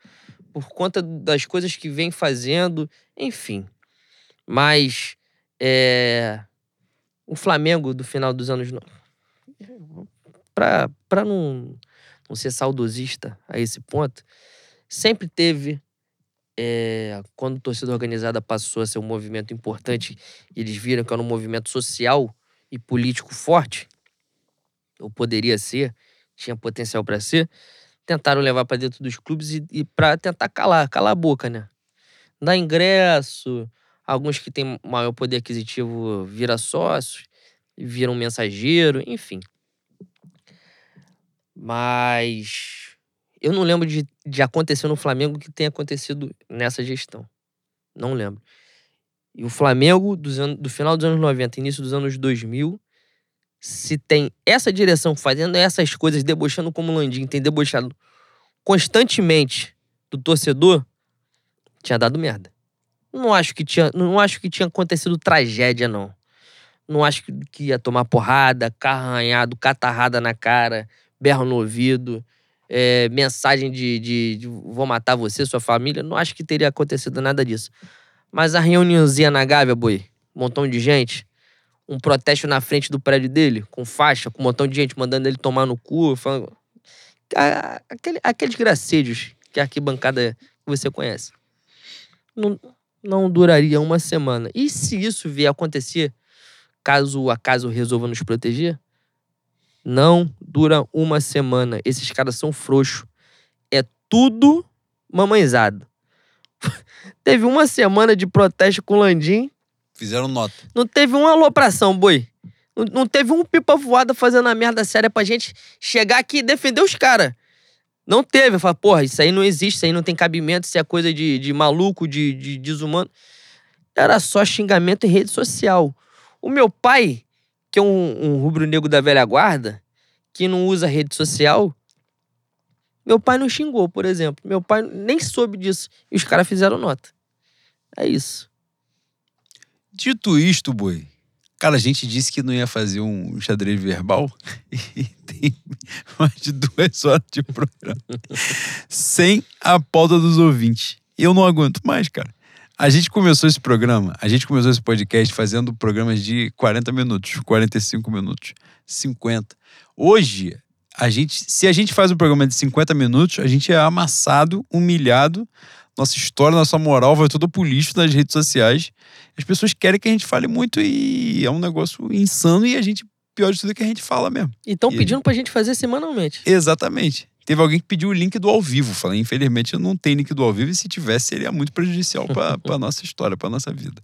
por conta das coisas que vem fazendo, enfim. Mas é, o Flamengo do final dos anos. pra não, não ser saudosista a esse ponto, sempre teve. é, quando a torcida organizada passou a ser um movimento importante, eles viram que era um movimento social e político forte, ou poderia ser, tinha potencial para ser, tentaram levar para dentro dos clubes e, e para tentar calar, calar a boca, né? Dar ingresso, alguns que têm maior poder aquisitivo vira sócios, viram mensageiro, enfim. Mas eu não lembro de, de acontecer no Flamengo que tenha acontecido nessa gestão. Não lembro. E o Flamengo, anos- do final dos anos 90, início dos anos 2000, se tem essa direção fazendo essas coisas, debochando como o Landim tem debochado constantemente do torcedor, tinha dado merda. Não acho que tinha, não acho que tinha acontecido tragédia, não. Não acho que, que ia tomar porrada, carro arranhado, catarrada na cara, berro no ouvido, é, mensagem de, de- de vou matar você, sua família. Não acho que teria acontecido nada disso. Mas a reuniãozinha na Gávea, boi, um montão de gente, um protesto na frente do prédio dele, com faixa, com um montão de gente mandando ele tomar no cu, falando. A- Aquele, aqueles gracejos que a arquibancada você conhece. Não, não duraria uma semana. E se isso vier a acontecer, caso o acaso resolva nos proteger, não dura uma semana. Esses caras são frouxos. É tudo mamãezado. [LAUGHS] Teve uma semana de protesto com o Landim, Fizeram nota. não teve uma alopração, boi. Não, teve um pipa voada fazendo a merda séria pra gente chegar aqui e defender os caras. Não teve. Fala, porra, isso aí não existe, isso aí não tem cabimento, isso é coisa de, de maluco, de, de desumano. Era só xingamento em rede social. O meu pai, que é um, um rubro-negro da velha guarda, que não usa rede social, meu pai não xingou, por exemplo. Meu pai nem soube disso. E os caras fizeram nota. É isso. Dito isto, boi, cara, a gente disse que não ia fazer um xadrez verbal [LAUGHS] e tem mais de duas horas de programa sem a pauta dos ouvintes. Eu não aguento mais, cara. A gente começou esse programa, a gente começou esse podcast fazendo programas de 40 minutos, 45 minutos, 50. Hoje, a gente, se a gente faz um programa de 50 minutos, a gente é amassado, humilhado, nossa história, nossa moral vai tudo pro lixo nas redes sociais. As pessoas querem que a gente fale muito e é um negócio insano e a gente, pior de tudo, é que a gente fala mesmo. E estão pedindo pra gente fazer semanalmente. Exatamente. Teve alguém que pediu o link do ao vivo. Falei, infelizmente eu não tenho link do ao vivo e se tivesse seria muito prejudicial pra, [LAUGHS] pra nossa história, pra nossa vida.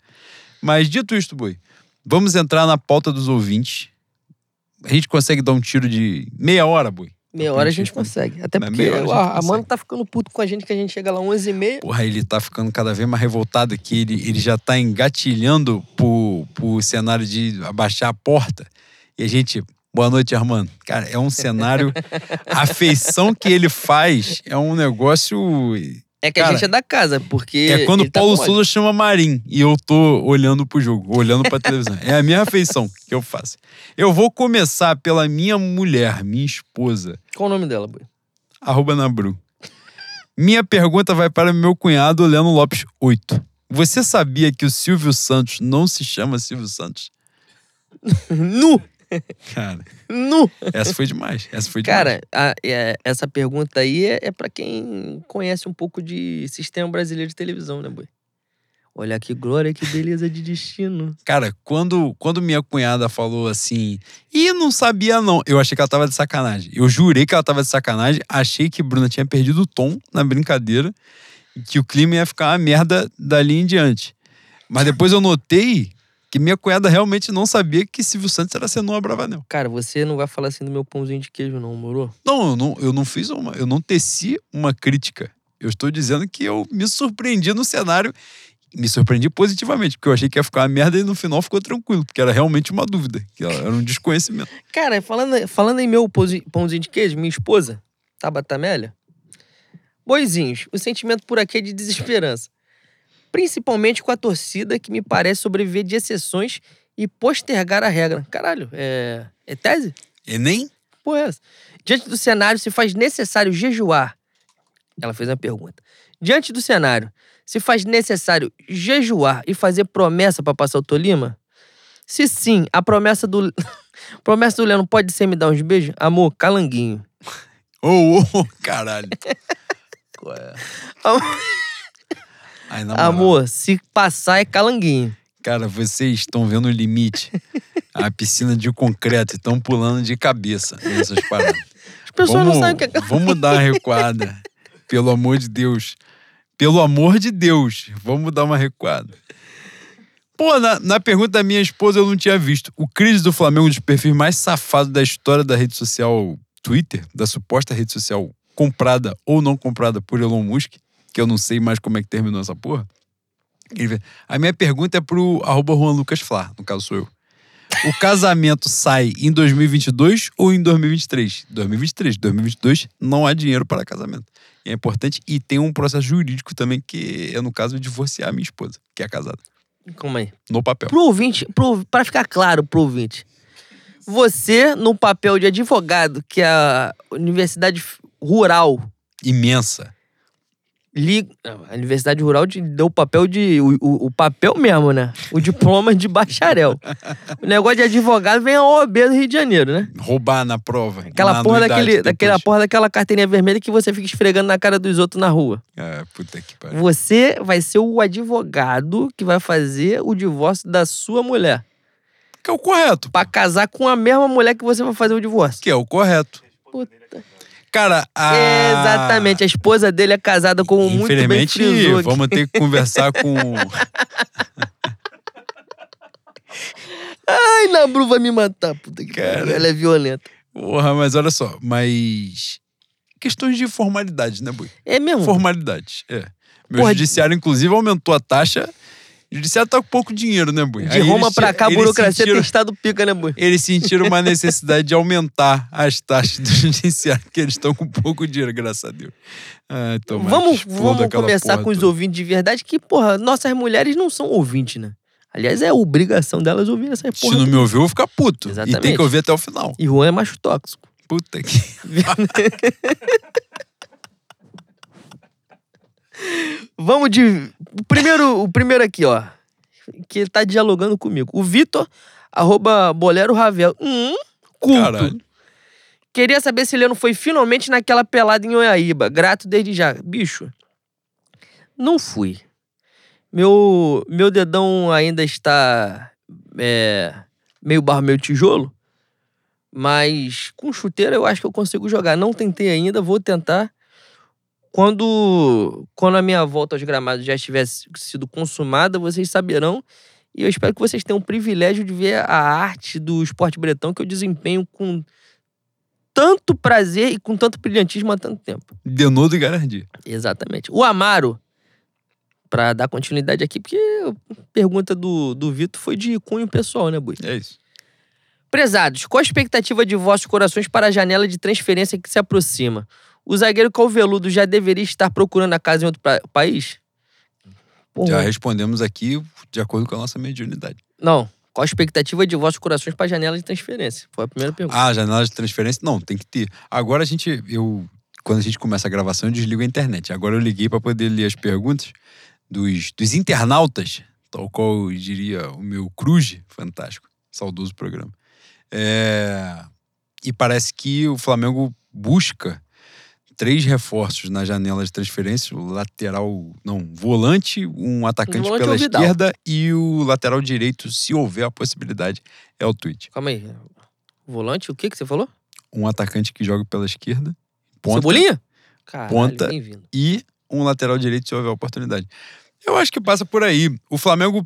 Mas dito isto, Boi, vamos entrar na pauta dos ouvintes. A gente consegue dar um tiro de meia hora, Boi? Meia hora a gente consegue. Até porque meia hora a ó, a mano tá ficando puto com a gente que a gente chega lá 11h30. Porra, ele tá ficando cada vez mais revoltado aqui. Ele, ele já tá engatilhando pro, pro cenário de abaixar a porta. E a gente. Boa noite, Armando. Cara, é um cenário. [LAUGHS] A feição que ele faz é um negócio. É que a Cara, gente é da casa, porque. É quando o tá Paulo ódio. Souza chama Marim e eu tô olhando pro jogo, olhando pra televisão. É a minha afeição que eu faço. Eu vou começar pela minha mulher, minha esposa, Qual o nome dela, boi? arroba Nabru. Minha pergunta vai para meu cunhado, Leandro Lopes 8. Você sabia que o Silvio Santos não se chama Silvio Santos? [LAUGHS] Nu! Cara, [LAUGHS] Nu! essa foi demais. Essa foi demais. Cara, a- é, essa pergunta aí é, é para quem conhece um pouco de sistema brasileiro de televisão, né, boi? Olha que glória, que beleza de destino. Cara, quando, quando minha cunhada falou assim, e não sabia não, eu achei que ela tava de sacanagem. Eu jurei que ela tava de sacanagem, achei que Bruna tinha perdido o tom na brincadeira, que o clima ia ficar uma merda dali em diante. Mas depois eu notei que minha cunhada realmente não sabia que Silvio Santos era Senua Bravanel. Cara, você não vai falar assim do meu pãozinho de queijo, não, moro? Não, eu não, eu não fiz uma, eu não teci uma crítica. Eu estou dizendo que eu me surpreendi no cenário. Me surpreendi positivamente, porque eu achei que ia ficar uma merda e no final ficou tranquilo, porque era realmente uma dúvida, que era um desconhecimento. [LAUGHS] Cara, falando, falando em meu pãozinho pãozinho de queijo, minha esposa, Tabata Amélia, boizinhos, o sentimento por aqui é de desesperança. Principalmente com a torcida que me parece sobreviver de exceções e postergar a regra. Caralho, é, é tese? Enem? Porra, é essa? Diante do cenário, se faz necessário jejuar. Ela fez uma pergunta. Diante do cenário, se faz necessário jejuar e fazer promessa pra passar o Tolima? Se sim, a promessa do. [LAUGHS] promessa do Leandro pode ser me dar uns beijos? Amor, calanguinho. [LAUGHS] Ô, ô, caralho. [LAUGHS] Qual é? Ai, Amor, se passar é calanguinho. Cara, vocês estão vendo o limite. A piscina de concreto e estão pulando de cabeça nessas paradas. As pessoas vamos, não sabem o que é calanguinho. Vamos dar uma recuada. Pelo amor de Deus. Pelo amor de Deus. Vamos dar uma recuada. Pô, na, na pergunta da minha esposa eu não tinha visto. O Cris do Flamengo, um dos perfis mais safados da história da rede social Twitter, da suposta rede social comprada ou não comprada por Elon Musk, que eu não sei mais como é que terminou essa porra. Ele A minha pergunta é pro arroba Juan Lucas Flá, no caso sou eu. O casamento [LAUGHS] sai em 2022 ou em 2023? 2023. 2022 não há dinheiro para casamento. E é importante. E tem um processo jurídico também, que é, no caso, divorciar a minha esposa, que é casada. Calma aí. No papel. Pro ouvinte, pro, pra ficar claro pro ouvinte, você, no papel de advogado, que a Universidade Rural Imensa. Li, a Universidade Rural te deu o papel de. O, o, o papel mesmo, né? O diploma de bacharel. O negócio de advogado vem a OAB do Rio de Janeiro, né? Roubar na prova. Aquela porra daquele, daquela porra daquela carteirinha vermelha que você fica esfregando na cara dos outros na rua. É, puta que pariu. Você vai ser o advogado que vai fazer o divórcio da sua mulher. Que é o correto. Pra casar com a mesma mulher que você vai fazer o divórcio. Que é o correto. Puta. Cara, a... Exatamente. A esposa dele é casada com um muito bem Infelizmente, frisou vamos ter que conversar com. [LAUGHS] Ai, Nabru vai me matar. Puta que Cara. pariu. Ela é violenta. Porra, mas olha só, mas. Questões de formalidade, né, Bui? É mesmo? Formalidades, é. Meu Porra, judiciário, inclusive, aumentou a taxa judiciário tá com pouco dinheiro, né, Bui? De Aí Roma eles pra cá, a burocracia sentiram- tem estado pica, né, Bui? Eles sentiram uma necessidade de aumentar as taxas do [LAUGHS] judiciário, porque eles estão com pouco dinheiro, graças a Deus. Que Vamos, vamos começar com os toda. ouvintes de verdade, que, porra, nossas mulheres não são ouvintes, né? Aliás, é obrigação delas ouvir essa Se porra. não me ouvir, eu vou ficar puto. E Exatamente. tem que ouvir até o final. E Juan é macho tóxico. Puta que. [LAUGHS] [LAUGHS] Vamos de. O primeiro, o primeiro aqui, ó. Que tá dialogando comigo. O Vitor, arroba Bolero Ravel. Hum, culto. Caralho. Queria saber se Leno foi finalmente naquela pelada em Oiaíba. Grato desde já. Bicho, não fui. Meu, meu dedão ainda está é, meio barro, meio tijolo. Mas com chuteira eu acho que eu consigo jogar. Não tentei ainda, vou tentar. Quando, quando a minha volta aos gramados já estiver sido consumada, vocês saberão. E eu espero que vocês tenham o privilégio de ver a arte do esporte bretão que eu desempenho com tanto prazer e com tanto brilhantismo há tanto tempo. Denodo e garantia. Exatamente. O Amaro, pra dar continuidade aqui, porque a pergunta do, do Vitor foi de cunho pessoal, né, Bui? É isso. Prezados, qual a expectativa de vossos corações para a janela de transferência que se aproxima? O zagueiro Calveludo já deveria estar procurando a casa em outro pa- país? Porra. Já respondemos aqui de acordo com a nossa mediunidade. Não. Qual a expectativa de vossos corações para a janela de transferência? Foi a primeira pergunta. Ah, janela de transferência? Não, tem que ter. Agora a gente, eu, quando a gente começa a gravação, eu desligo a internet. Agora eu liguei para poder ler as perguntas dos, dos internautas, tal qual diria o meu Cruz, fantástico, saudoso programa. É, e parece que o Flamengo busca três reforços na janela de transferência: o lateral, não, volante, um atacante volante pela esquerda e o lateral direito, se houver a possibilidade, é o tweet. Calma aí. Volante, o que que você falou? um atacante que joga pela esquerda, ponta, Cebolinha? Caralho, Ponta. bem-vindo. e um lateral direito se houver oportunidade. Eu acho que passa por aí. O Flamengo,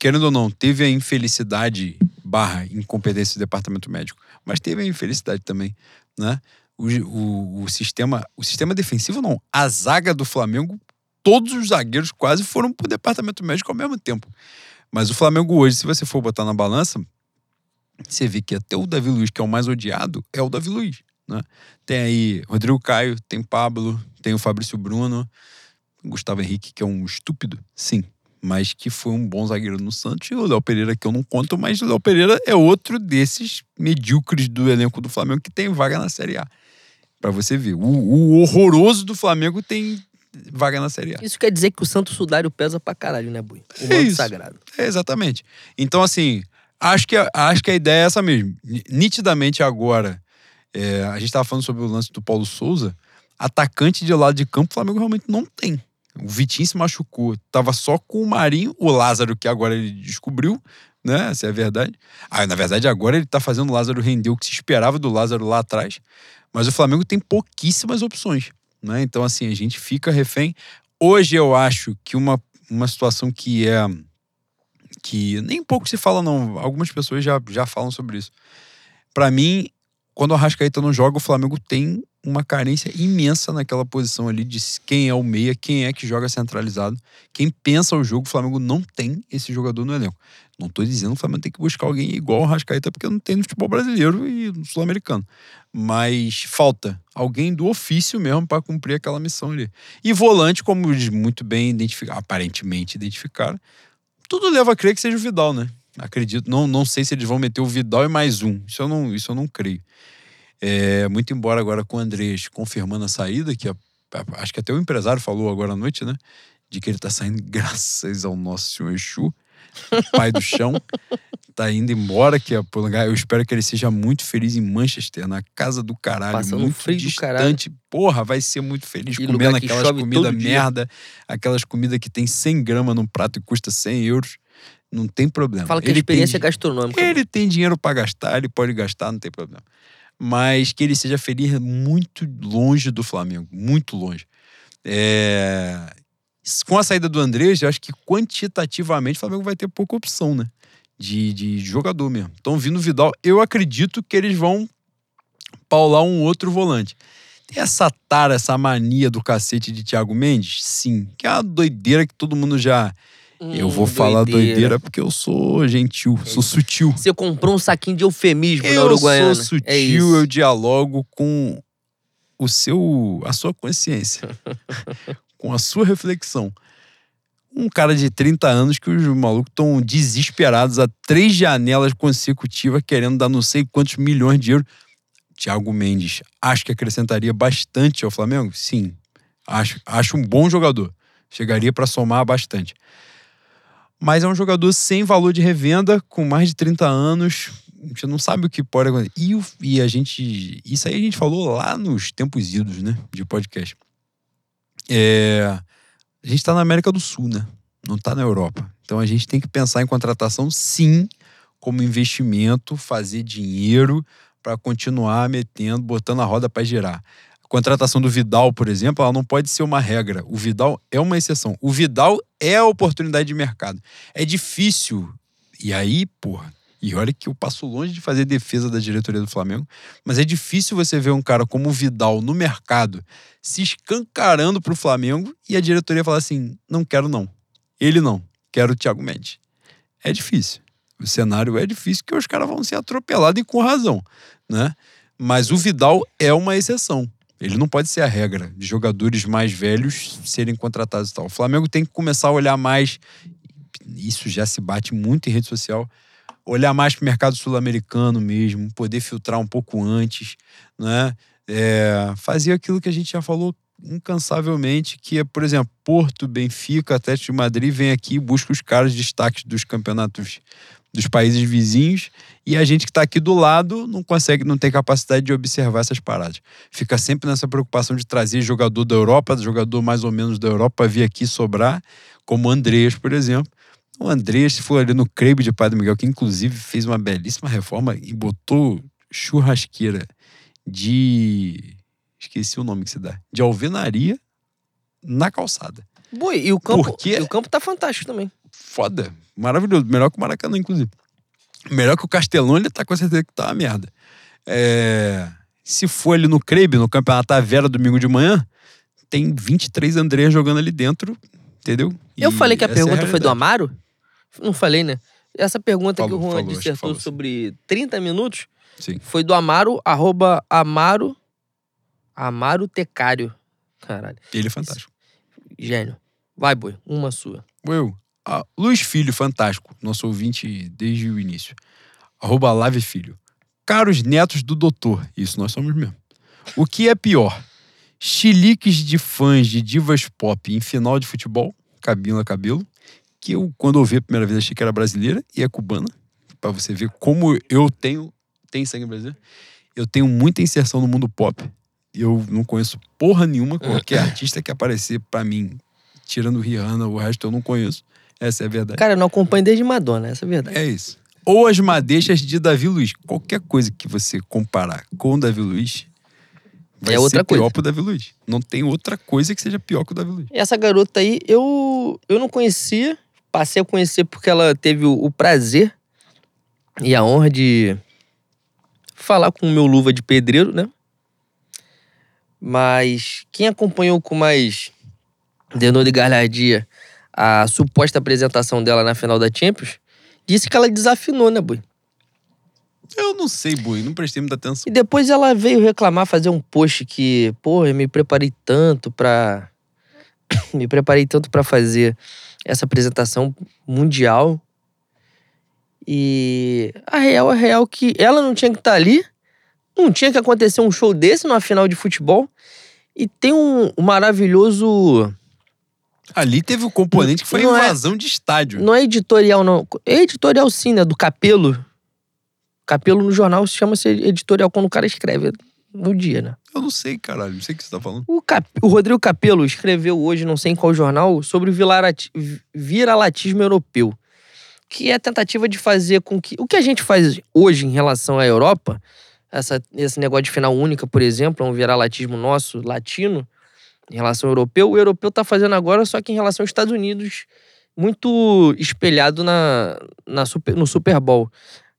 querendo ou não, teve a infelicidade barra incompetência do departamento médico, mas teve a infelicidade também, né? O, o, o sistema, o sistema defensivo não, a zaga do Flamengo, todos os zagueiros quase foram pro departamento médico ao mesmo tempo. Mas o Flamengo hoje, se você for botar na balança, você vê que até o Davi Luiz, que é o mais odiado, é o Davi Luiz. Né? Tem aí Rodrigo Caio, tem Pablo, tem o Fabrício Bruno, Gustavo Henrique, que é um estúpido, sim, mas que foi um bom zagueiro no Santos, e o Léo Pereira, que eu não conto, mas o Léo Pereira é outro desses medíocres do elenco do Flamengo que tem vaga na Série A. Pra você ver. O, o horroroso do Flamengo tem vaga na Série A. Isso quer dizer que o Santo Sudário pesa pra caralho, né, Bui? O É isso. sagrado. É, exatamente. Então, assim, acho que, a- acho que a ideia é essa mesmo. Ni- Nitidamente agora, é, a gente estava falando sobre o lance do Paulo Souza, atacante de lado de campo, o Flamengo realmente não tem. O Vitinho se machucou, tava só com o Marinho, o Lázaro, que agora ele descobriu, né? Essa é verdade. Ah, na verdade, agora ele tá fazendo o Lázaro render o que se esperava do Lázaro lá atrás. Mas o Flamengo tem pouquíssimas opções, né? Então, assim, a gente fica refém. Hoje eu acho que uma, uma situação que é que nem pouco se fala, não. Algumas pessoas já, já falam sobre isso. Pra mim, quando o Arrascaeta não joga, o Flamengo tem uma carência imensa naquela posição ali de quem é o meia, quem é que joga centralizado, quem pensa o jogo. O Flamengo não tem esse jogador no elenco. Não tô dizendo que o Flamengo tem que buscar alguém igual o Arrascaeta, porque não tem no futebol brasileiro e no sul-americano. Mas falta alguém do ofício mesmo para cumprir aquela missão ali. E volante, como muito bem identificaram, aparentemente identificaram, tudo leva a crer que seja o Vidal, né? Acredito. Não, não sei se eles vão meter o Vidal e mais um. Isso eu não, isso eu não creio. É, muito embora agora com o Andrés confirmando a saída, que a- a- acho que até o empresário falou agora à noite, né? De que ele tá saindo [LAUGHS] graças ao nosso senhor Exu, pai do chão. Tá indo embora, que é pro lugar. Eu espero que ele seja muito feliz em Manchester, na casa do caralho. Passando muito frio do distante. Porra, vai ser muito feliz E comendo aquelas comidas merda, aquelas comidas que tem 100 gramas num prato e custa 100 euros. Não tem problema. Fala que a Ele experiência é tem, gastronômica. Ele tem dinheiro pra gastar, ele pode gastar, não tem problema. Mas que ele seja feliz muito longe do Flamengo, muito longe. É, Com a saída do Andrés, eu acho que quantitativamente o Flamengo vai ter pouca opção, né? De, de jogador mesmo. Estão vindo o Vidal. Eu acredito que eles vão paular um outro volante. Tem essa tara, essa mania do cacete de Thiago Mendes? Sim. Que é uma doideira que todo mundo já eu vou Hum, falar doideira porque eu sou gentil, sou sutil. Você comprou um saquinho de eufemismo na Eu Uruguaiana. sou sutil, é eu dialogo com o seu, a sua consciência, [LAUGHS] com a sua reflexão. Um cara de 30 anos que os malucos estão desesperados a três janelas consecutivas querendo dar não sei quantos milhões de euros. Thiago Mendes, acho que acrescentaria bastante ao Flamengo? Sim. Acho, acho um bom jogador. Chegaria para somar bastante. Mas é um jogador sem valor de revenda, com mais de 30 anos. A gente não sabe o que pode acontecer. E, e a gente. Isso aí a gente falou lá nos tempos idos, né? De podcast. É, a gente tá na América do Sul, né? Não tá na Europa. Então a gente tem que pensar em contratação, sim, como investimento, fazer dinheiro para continuar metendo, botando a roda para girar. A contratação do Vidal, por exemplo, ela não pode ser uma regra. O Vidal é uma exceção. O Vidal é a oportunidade de mercado. É difícil. E aí, porra. E olha que eu passo longe de fazer defesa da diretoria do Flamengo, mas é difícil você ver um cara como o Vidal no mercado se escancarando pro Flamengo e a diretoria falar assim: não quero não. Ele não, quero o Thiago Mendes. É difícil. O cenário é difícil porque os caras vão ser atropelados e com razão, né? Mas o Vidal é uma exceção. Ele não pode ser a regra de jogadores mais velhos serem contratados e tal. O Flamengo tem que começar a olhar mais. Isso já se bate muito em rede social. Olhar mais para o mercado sul-americano mesmo, poder filtrar um pouco antes, né? É, fazer aquilo que a gente já falou incansavelmente, que é, por exemplo, Porto, Benfica, Atlético de Madrid vem aqui e busca os caras de destaques dos campeonatos dos países vizinhos e a gente que está aqui do lado não consegue, não tem capacidade de observar essas paradas. Fica sempre nessa preocupação de trazer jogador da Europa, jogador mais ou menos da Europa, vir aqui sobrar, como Andreas, por exemplo. O Andreas, se for ali no Crebe de Padre Miguel, que inclusive fez uma belíssima reforma e botou churrasqueira de. Esqueci o nome que se dá. De alvenaria na calçada. Boi, e o campo, Por quê? e o campo tá fantástico também. Foda. Maravilhoso. Melhor que o Maracanã, inclusive. Melhor que o Castelão, ele tá com certeza que tá uma merda. É, Se for ali no Crebe, no Campeonato Vera, domingo de manhã, tem 23 Andrés jogando ali dentro, entendeu? Eu E falei que a essa é pergunta foi do. Amaro? Não falei, né? Essa pergunta Falou, que o Juan falou, dissertou falou, sobre 30 minutos Sim. foi do Amaro, arroba Amaro, Amaro Tecário. Caralho, Ele é fantástico. gênio. Vai, boi, uma sua. Eu. Ah, Luiz Filho, fantástico. Nosso ouvinte desde o início. Arroba Lave Filho. Caros netos do doutor. Isso nós somos mesmo. O que é pior? Chiliques de fãs de divas pop em final de futebol, cabelo a cabelo, que eu, quando ouvi a primeira vez, achei que era brasileira e é cubana. Pra você ver como eu tenho. Tem sangue brasileiro? Eu tenho muita inserção no mundo pop. Eu não conheço porra nenhuma. Qualquer [LAUGHS] artista que aparecer pra mim, tirando Rihanna, o resto eu não conheço. Essa é a verdade. Cara, eu não acompanho desde Madonna, essa é a verdade. É isso. Ou as madeixas de Davi Luiz. Qualquer coisa que você comparar com o Davi Luiz, vai É outra ser pior coisa. pro Davi Luiz. Não tem outra coisa que seja pior que o Davi Luiz. Essa garota aí, eu, eu não conhecia, passei a conhecer porque ela teve o, o prazer e a honra de falar com o meu luva de pedreiro, né? Mas quem acompanhou com mais denor de galhardia a suposta apresentação dela na final da Champions, disse que ela desafinou, né, Bui? Eu não sei, Bui, não prestei muita atenção. E depois ela veio reclamar, fazer um post que, pô, eu me preparei tanto pra. [COUGHS] me preparei tanto pra fazer essa apresentação mundial. E a real é real que ela não tinha que estar ali, não tinha que acontecer um show desse numa final de futebol. E tem um, um maravilhoso. Ali teve o componente que foi a é- invasão de estádio. Não é editorial, não. É editorial sim, né? Do Capelo. Capelo no jornal se chama editorial quando o cara escreve no dia, né? Eu não sei, caralho. Não sei o que você tá falando. O, Cap- o Rodrigo Capello escreveu hoje, não sei em qual jornal, sobre o vilarati- viralatismo europeu. Que é a tentativa de fazer com que. O que a gente faz hoje em relação à Europa, essa, esse negócio de final única, por exemplo, é um viralatismo nosso, latino, em relação ao europeu. O europeu tá fazendo agora, só que em relação aos Estados Unidos, muito espelhado na, na super- no Super Bowl.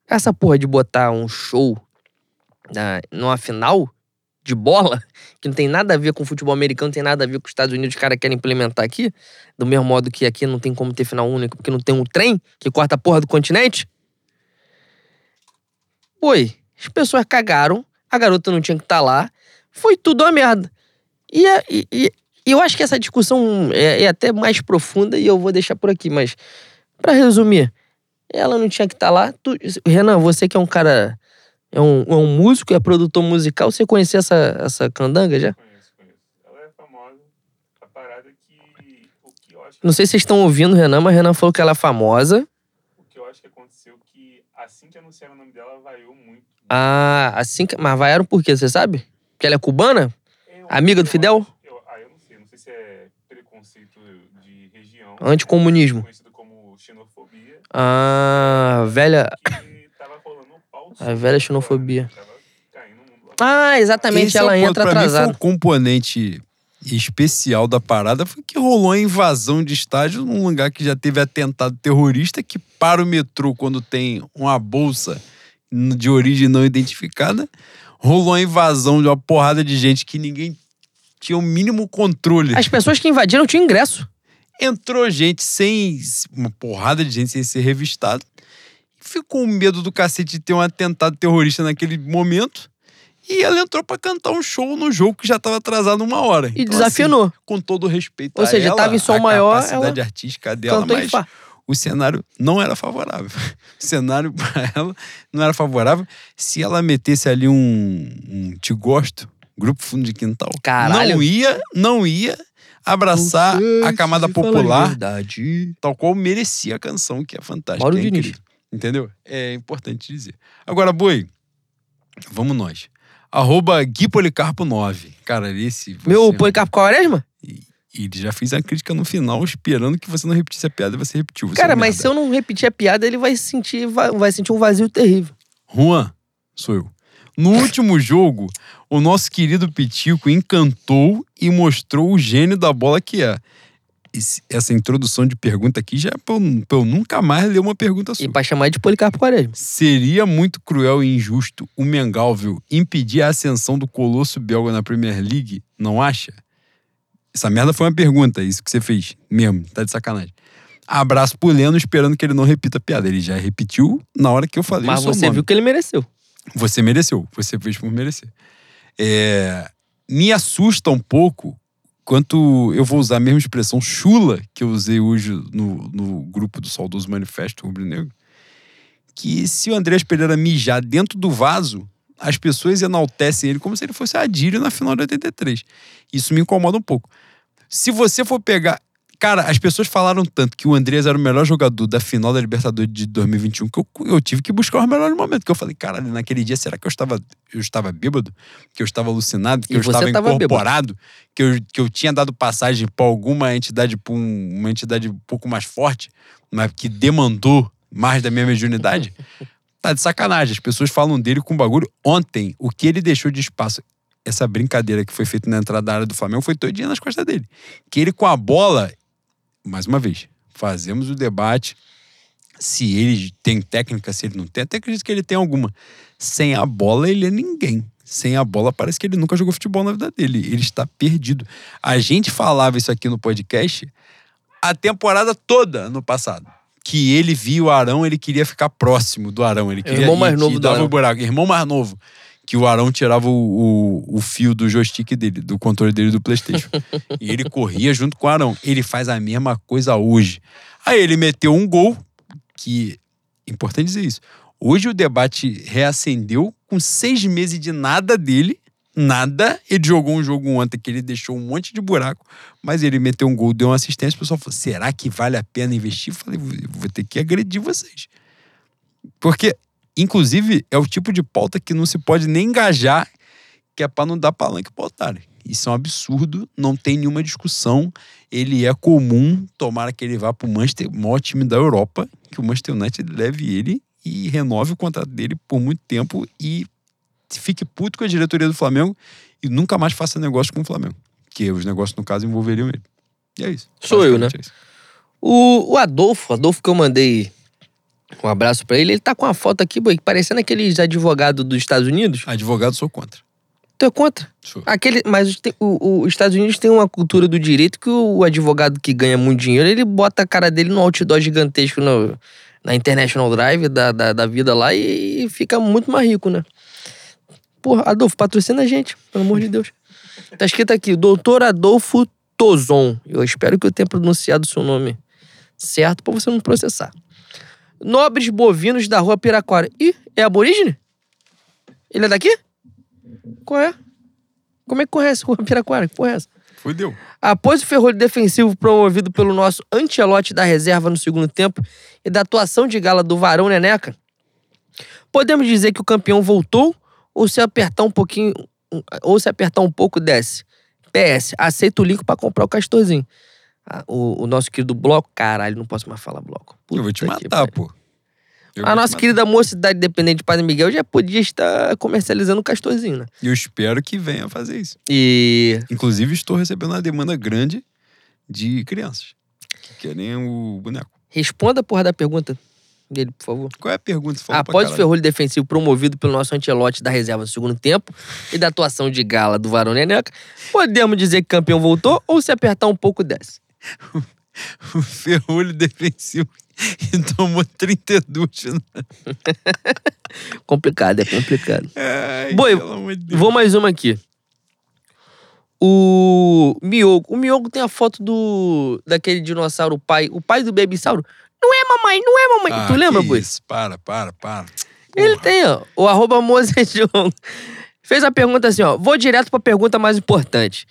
Essa porra de botar um show na, numa final de bola, [LAUGHS] que não tem nada a ver com futebol americano, não tem nada a ver com os Estados Unidos, os caras querem implementar aqui, do mesmo modo que aqui não tem como ter final único, porque não tem um trem que corta a porra do continente. Oi, as pessoas cagaram, a garota não tinha que estar lá, foi tudo uma merda. E, é- e- e- e eu acho que essa discussão é, é até mais profunda e eu vou deixar por aqui, mas pra resumir, ela não tinha que estar lá. Tu- Renan, você que é um cara, é um, é um músico, é produtor musical, você conhecia essa, essa candanga já? Conheço, conheço. Ela é famosa. A parada que. O que eu acho que, Não sei se vocês estão ouvindo o Renan, mas Renan falou que ela é famosa. o que eu acho que aconteceu que assim que anunciaram o nome dela, vaiou muito. Ah, assim que. Mas vaiaram por quê, você sabe? Porque ela é cubana? Eu- Amiga do Fidel? eu- ah, eu não sei. Não sei se é preconceito de região. Anticomunismo. Conhecido como xenofobia. Ah, velha. Que A velha xenofobia. Ah, exatamente, Esse é o ela ponto. entra Pra mim, atrasada. foi o componente especial da parada foi que rolou a invasão de estádio num lugar que já teve atentado terrorista que para o metrô quando tem uma bolsa de origem não identificada rolou a invasão de uma porrada de gente que ninguém tinha o mínimo controle As pessoas que invadiram tinham ingresso. entrou gente sem uma porrada de gente sem ser revistado ficou com medo do cacete de ter um atentado terrorista naquele momento e ela entrou pra cantar um show no jogo que já tava atrasado uma hora. E Então, desafinou. assim, com todo o respeito Ou a seja, ela, tava em som a maior, capacidade artística dela, mas o cenário não era favorável. [LAUGHS] O cenário pra ela não era favorável. Se ela metesse ali um, um te gosto, grupo fundo de quintal, Caralho. não ia, não ia abraçar a camada popular Verdade. tal qual merecia a canção, que é fantástica. Mauro é Diniz. Entendeu? É importante dizer. Agora, Boi, vamos nós. Arroba Gui Policarpo 9. Cara, esse. você- Meu Policarpo Quaresma? Ele já fez a crítica no final, esperando que você não repetisse a piada e você repetiu. Você é Cara, um mas merda. se eu não repetir a piada, ele vai sentir, vai, vai sentir um vazio terrível. Juan, sou eu. No [LAUGHS] último jogo, o nosso querido Pitico encantou e mostrou o gênio da bola que é. Essa introdução de pergunta aqui já é pra eu, pra eu nunca mais ler uma pergunta sua. E pra chamar de Policarpo Quaresma. Seria muito cruel e injusto o Mengalvio impedir a ascensão do Colosso belga na Premier League, não acha? Essa merda foi uma pergunta, isso que você fez mesmo, tá de sacanagem. Abraço pro Leno, esperando que ele não repita a piada. Ele já repetiu na hora que eu falei Mas o seu você nome. viu que ele mereceu. Você mereceu, você fez por merecer. É, me assusta um pouco quanto eu vou usar a mesma expressão chula que eu usei hoje no, no grupo do Saudoso Manifesto Rubro Negro, que se o Andrés Pereira mijar dentro do vaso, as pessoas enaltecem ele como se ele fosse Adílio na final de 83. Isso me incomoda um pouco. Se você for pegar. Cara, as pessoas falaram tanto que o Andrés era o melhor jogador da final da Libertadores de 2021 que eu, eu tive que buscar os melhores momentos. Que eu falei, caralho, naquele dia, será que eu estava, eu estava bêbado? Que eu estava alucinado? Que E eu estava bêbado. incorporado? Que eu, que eu tinha dado passagem para alguma entidade, pra um- uma entidade um pouco mais forte, mas que demandou mais da minha mediunidade? [LAUGHS] Tá de sacanagem. As pessoas falam dele com bagulho. Ontem, o que ele deixou de espaço, essa brincadeira que foi feita na entrada da área do Flamengo, foi todinha nas costas dele. Que ele com a bola, mais uma vez, fazemos o debate se ele tem técnica, se ele não tem. Até acredito que ele tem alguma. Sem a bola, ele é ninguém. Sem a bola, parece que ele nunca jogou futebol na vida dele. Ele está perdido. A gente falava isso aqui no podcast a temporada toda no passado. Que ele viu o Arão, ele queria ficar próximo do Arão. Ele queria irmão mais novo e do dava Arão. o buraco. Irmão mais novo. Que o Arão tirava o, o, o fio do joystick dele, do controle dele do Playstation. [LAUGHS] e ele corria junto com o Arão. Ele faz a mesma coisa hoje. Aí ele meteu um gol, que. Importante dizer isso. Hoje o debate reacendeu com seis meses de nada dele. Nada. Ele jogou um jogo ontem que ele deixou um monte de buraco, mas ele meteu um gol, deu uma assistência. O pessoal falou: será que vale a pena investir? Eu falei: vou ter que agredir vocês. Porque, inclusive, é o tipo de pauta que não se pode nem engajar, que é para não dar palanque pro otário. Isso é um absurdo, não tem nenhuma discussão. Ele é comum, tomara que ele vá pro Manchester, o maior time da Europa, que o Manchester United leve ele e renove o contrato dele por muito tempo e fique puto com a diretoria do Flamengo e nunca mais faça negócio com o Flamengo. Que os negócios, no caso, envolveriam ele. E é isso. Sou eu, né? É. O, o Adolfo, Adolfo que eu mandei um abraço pra ele, ele tá com uma foto aqui, boy, parecendo aqueles advogados dos Estados Unidos. Advogado, sou contra. Tu é contra. Sou. Aquele, mas os, o- o- Estados Unidos tem uma cultura do direito que o, advogado que ganha muito dinheiro, ele bota a cara dele no outdoor gigantesco no- na International Drive da, da, da vida lá e, fica muito mais rico, né? Porra, Adolfo, patrocina a gente, pelo amor de Deus. Tá escrito aqui, doutor Adolfo Tozon. Eu espero que eu tenha pronunciado o seu nome certo pra você não processar. Nobres bovinos da rua Piraquara. Ih, é aborígene? Ele é daqui? Qual é? Como é que conhece a rua Piraquara? Que porra é essa? Fudeu. Após o ferrolho defensivo promovido pelo nosso antelote da reserva no segundo tempo e da atuação de gala do Varão Neneca, podemos dizer que o campeão voltou ou se apertar um pouquinho, ou se apertar um pouco desce. PS, aceita o link pra comprar o castorzinho. Ah, o, o nosso querido bloco, caralho, não posso mais falar bloco. eu vou te Puta matar, pô. Eu A nossa matar. querida mocidade dependente de Padre Miguel já podia estar comercializando o castorzinho, né? Eu espero que venha fazer isso. E Inclusive, estou recebendo uma demanda grande de crianças que querem o boneco. responda a porra da pergunta dele, por favor. Qual é a pergunta? Falou Após o caralho. ferrolho defensivo promovido pelo nosso antelote da reserva no segundo tempo e da atuação de gala do Varão Neneca, podemos dizer que o campeão voltou ou se apertar um pouco desce? [LAUGHS] o ferrolho defensivo e tomou 32. né? Complicado, é complicado. Ai, Boi, de. Vou mais uma aqui. O Miogo. O Miogo tem a foto do daquele dinossauro pai, o pai do Babysauro. Não é mamãe, não é mamãe. Ah, tu lembra, Boi? Isso, para, para, para. Ele Porra. tem, ó. O arroba Mozedjon. Fez a pergunta assim, ó. Vou direto pra pergunta mais importante.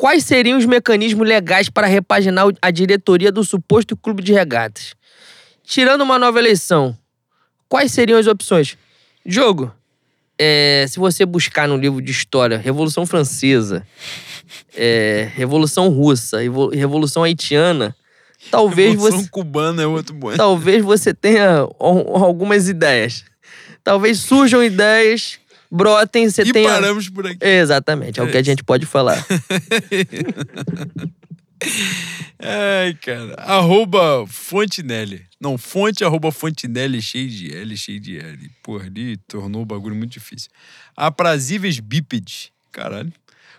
Quais seriam os mecanismos legais para repaginar a diretoria do suposto clube de regatas? Tirando uma nova eleição, quais seriam as opções? Diogo, é, se você buscar no livro de história Revolução Francesa, é, Revolução Russa, Revo- Revolução Haitiana, talvez Revolução você cubana é outro bom. talvez você tenha al- algumas ideias. Talvez surjam ideias, brotem, você e tenha. paramos por aqui. Exatamente, é o que a gente pode falar. [LAUGHS] Ai, cara. Arroba Fontinelli. Não, fonte arroba Fontinelli cheio de L, cheio de L. Porra, ali tornou o bagulho muito difícil. Aprazíveis bípedes. Caralho.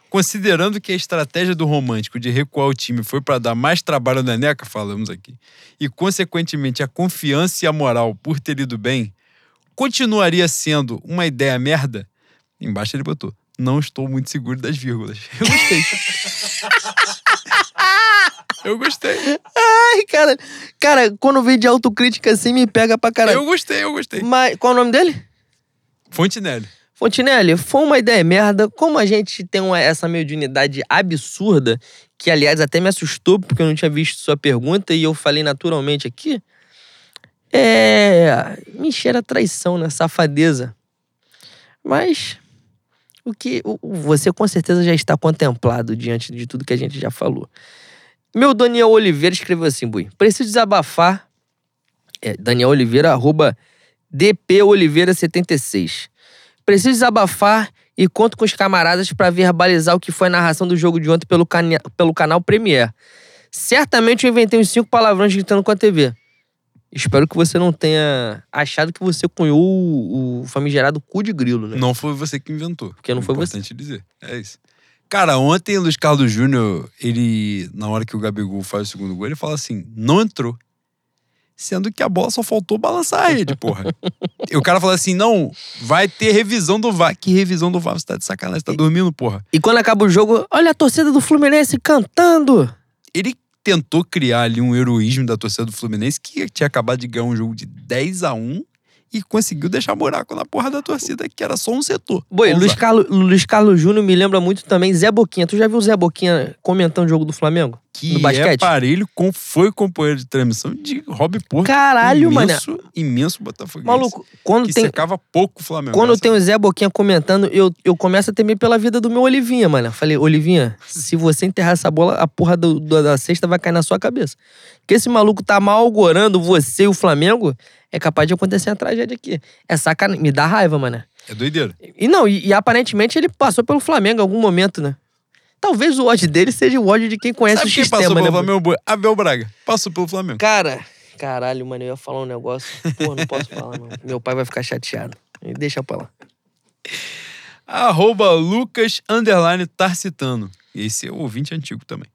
Considerando que a estratégia do romântico de recuar o time foi para dar mais trabalho ao Neneca, falamos aqui, e consequentemente a confiança e a moral por ter ido bem, continuaria sendo uma ideia merda? Embaixo ele botou. Não estou muito seguro das vírgulas. [LAUGHS] Eu gostei. [LAUGHS] Eu gostei. Ai, cara, cara, quando vem de autocrítica assim, me pega pra caralho. Eu gostei, eu gostei. Mas qual é o nome dele? Fontinelli. Fontinelli, foi uma ideia merda. Como a gente tem uma- essa mediunidade absurda, que aliás até me assustou, porque eu não tinha visto sua pergunta e eu falei naturalmente aqui. É. Me cheira traição, né? Safadeza. Mas. O que. o- Você com certeza já está contemplado diante de tudo que a gente já falou. Meu Daniel Oliveira escreveu assim, Bui. Preciso desabafar. É, Daniel Oliveira, arroba DP Oliveira 76. Preciso desabafar e conto com os camaradas para verbalizar o que foi a narração do jogo de ontem pelo, cane- pelo canal Premiere. Certamente eu inventei uns cinco palavrões gritando com a TV. Espero que você não tenha achado que você cunhou o, o famigerado cu de grilo, né? Não foi você que inventou. Porque não foi você. Importante dizer. É isso. Cara, ontem o Luiz Carlos Júnior, ele, na hora que o Gabigol faz o segundo gol, ele fala assim: não entrou. Sendo que a bola só faltou balançar a rede, porra. e o cara fala assim: não, vai ter revisão do VAR. Que revisão do VAR? Você tá de sacanagem, você tá dormindo, porra. E quando acaba o jogo, olha a torcida do Fluminense cantando. Ele tentou criar ali um heroísmo da torcida do Fluminense que tinha acabado de ganhar um jogo de 10 a 1 e conseguiu deixar buraco na porra da torcida, que era só um setor. Boi, Luiz. Carlos, Luiz Carlos Júnior me lembra muito também Zé Boquinha. Tu já viu o Zé Boquinha comentando o jogo do Flamengo? Que no basquete? é parelho com foi companheiro de transmissão de Rob Porto. Caralho, mano. imenso, Imenso Botafoguense. Maluco, quando que tem, secava pouco o Flamengo. Quando tem o Zé Boquinha comentando, eu, eu começo a temer pela vida do meu Olivinha, mano. Falei, Olivinha, se você enterrar essa bola, a porra do, do- da cesta vai cair na sua cabeça. Porque esse maluco tá malgorando você e o Flamengo, é capaz de acontecer uma tragédia aqui. É sacanagem. Me dá raiva, mano. É doideira. E não, e, e aparentemente ele passou pelo Flamengo em algum momento, né? Talvez o ódio dele seja o ódio de quem conhece Sabe o quem sistema, passou né? pelo mano? Flamengo? Abel Braga. Passou pelo Flamengo. Cara, caralho, mano, eu ia falar um negócio. Pô, não posso falar, não. Meu pai vai ficar chateado. Deixa pra lá. Arroba Lucas Underline Tarcitano. Esse é o ouvinte antigo também.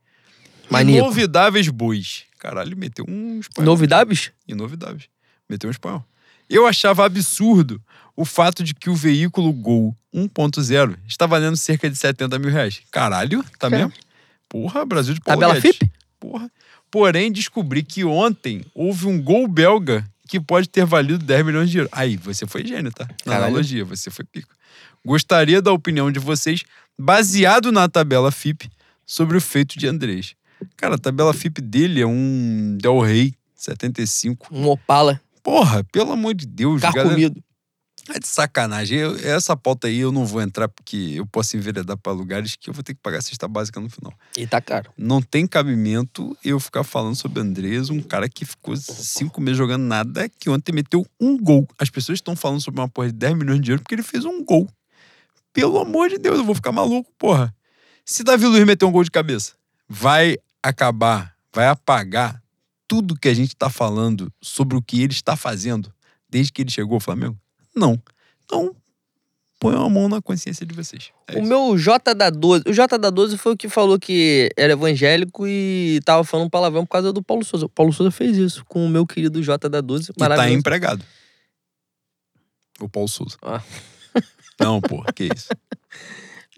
Maníaco. Inovidáveis Bois. Caralho, meteu um espanhol. Novidades? Inovidáveis. Meteu um espanhol. Eu achava absurdo o fato de que o veículo Gol 1.0 está valendo cerca de 70 mil reais. Caralho, tá mesmo? Porra, Brasil de Tabela Paulo Guedes. FIP? Porra. Porém, descobri que ontem houve um gol belga que pode ter valido 10 milhões de euros. Aí, você foi gênio, tá? Na Caralho. analogia, você foi pico. Gostaria da opinião de vocês, baseado na tabela FIP, sobre o feito de Andrés. Cara, a tabela FIP dele é um Del Rey 75. Um Opala, Porra, pelo amor de Deus, carro galera. comido. É de sacanagem. Eu- essa pauta aí eu não vou entrar porque eu posso enveredar para lugares que eu vou ter que pagar cesta básica no final. E tá caro. Não tem cabimento eu ficar falando sobre Andrés, um cara que ficou cinco meses jogando nada, que ontem meteu um gol. As pessoas estão falando sobre uma porra de 10 milhões de euros porque ele fez um gol. Pelo amor de Deus, eu vou ficar maluco, porra. Se Davi Luiz meter um gol de cabeça, vai acabar, vai apagar tudo que a gente tá falando sobre o que ele está fazendo desde que ele chegou ao Flamengo? Não. Então, ponham a mão na consciência de vocês. É o isso. meu J da 12. O J da 12 foi o que falou que era evangélico e tava falando palavrão por causa do Paulo Souza. O Paulo Souza fez isso com o meu querido J da 12. E tá empregado. O Paulo Souza. Ah. [LAUGHS] Não, porra, que isso. [LAUGHS]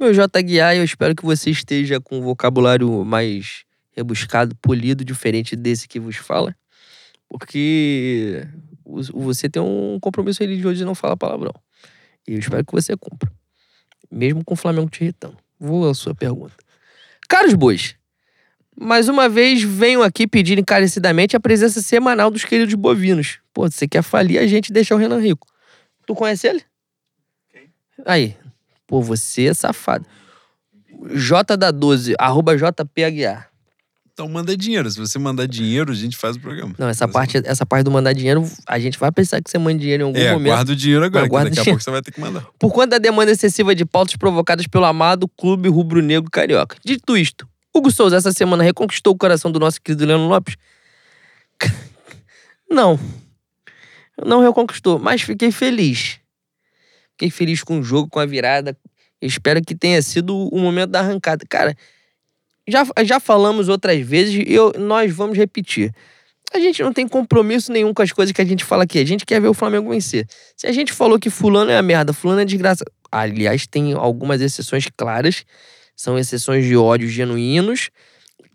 Meu J Guiar, eu espero que você esteja com um vocabulário mais rebuscado, polido, diferente desse que vos fala. Porque você tem um compromisso religioso de não falar palavrão. E eu espero que você cumpra. Mesmo com o Flamengo te irritando. Vou à sua pergunta. Caros bois, mais uma vez venho aqui pedir encarecidamente a presença semanal dos queridos bovinos. Pô, você quer falir a gente e deixar o Renan rico. Tu conhece ele? Quem? Aí. Pô, você é safado. J da 12, arroba JP Aguiar. Então manda dinheiro. Se você mandar dinheiro, a gente faz o programa. Não, essa parte, essa parte do mandar dinheiro, a gente vai pensar que você manda dinheiro em algum É, momento. guarda o dinheiro agora, que daqui a dinheiro. pouco você vai ter que mandar. Por conta da demanda excessiva de pautas provocadas pelo amado Clube Rubro-Negro Carioca. Dito isto, Hugo Souza essa semana reconquistou o coração do nosso querido Leandro Lopes? [LAUGHS] Não. Não reconquistou, mas fiquei feliz. Fiquei feliz com o jogo, com a virada. Espero que tenha sido o momento da arrancada. Cara, já, já falamos outras vezes e eu, nós vamos repetir. A gente não tem compromisso nenhum com as coisas que a gente fala aqui. A gente quer ver o Flamengo vencer. Se a gente falou que fulano é a merda, fulano é desgraça. Aliás, tem algumas exceções claras. São exceções de ódios genuínos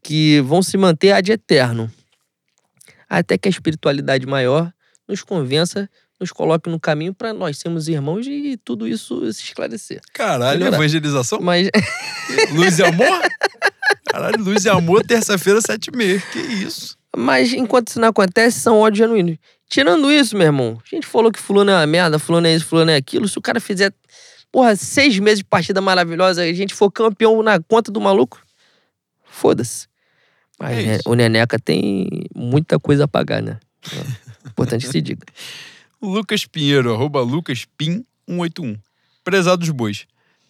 que vão se manter ad eterno. Até que a espiritualidade maior nos convença, nos coloque no caminho para nós sermos irmãos e tudo isso se esclarecer. Caralho, evangelização? Mas Luz e amor? [LAUGHS] Caralho, luz e amor, terça-feira, sete e meia. Que isso? Mas enquanto isso não acontece, são ódios genuínos. Tirando isso, meu irmão, a gente falou que fulano é uma merda, fulano é isso, fulano é aquilo. Se o cara fizer, porra, seis meses de partida maravilhosa e a gente for campeão na conta do maluco, foda-se. Mas É né, o Neneca tem muita coisa a pagar, né? É importante que se diga. [LAUGHS] Lucas Pinheiro, arroba lucaspin181. Prezados bois,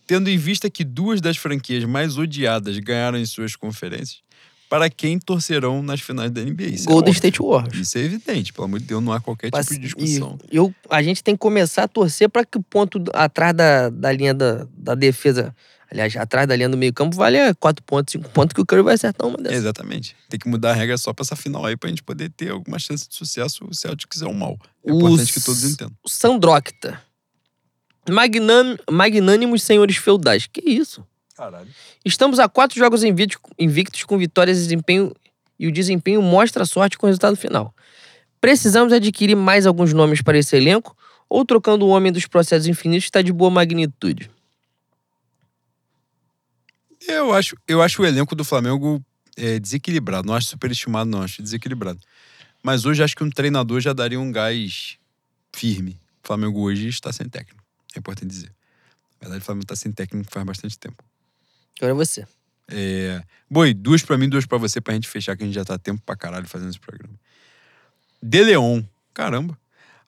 tendo em vista que duas das franquias mais odiadas ganharam em suas conferências, para quem torcerão nas finais da NBA? Isso é Golden óbvio. State Warriors. Isso é evidente, pelo amor de Deus, não há qualquer tipo de discussão. Eu, a gente tem que começar a torcer para que o ponto atrás da, da linha da, da defesa, aliás, atrás da linha do meio-campo, valha quatro pontos, cinco pontos, que o Curry vai acertar uma dessas. Exatamente. Tem que mudar a regra só pra essa final aí, pra gente poder ter alguma chance de sucesso se o Celtics é um mal. É Os- importante que todos entendam. O Sandrocta. Magnânimos senhores feudais. Que isso? Caralho. Estamos a quatro jogos invictos, invictos com vitórias e desempenho, e o desempenho mostra a sorte com o resultado final. Precisamos adquirir mais alguns nomes para esse elenco ou trocando o homem dos processos infinitos está de boa magnitude? Eu acho, eu acho o elenco do Flamengo é, desequilibrado. Não acho superestimado, não. Acho desequilibrado. Mas hoje acho que um treinador já daria um gás firme. O Flamengo hoje está sem técnico. É importante dizer. Na verdade, o Flamengo está sem técnico faz bastante tempo. Agora é você. É... Boi, duas pra mim, duas pra você, pra gente fechar, que a gente já tá tempo pra caralho fazendo esse programa. De Leon. Caramba.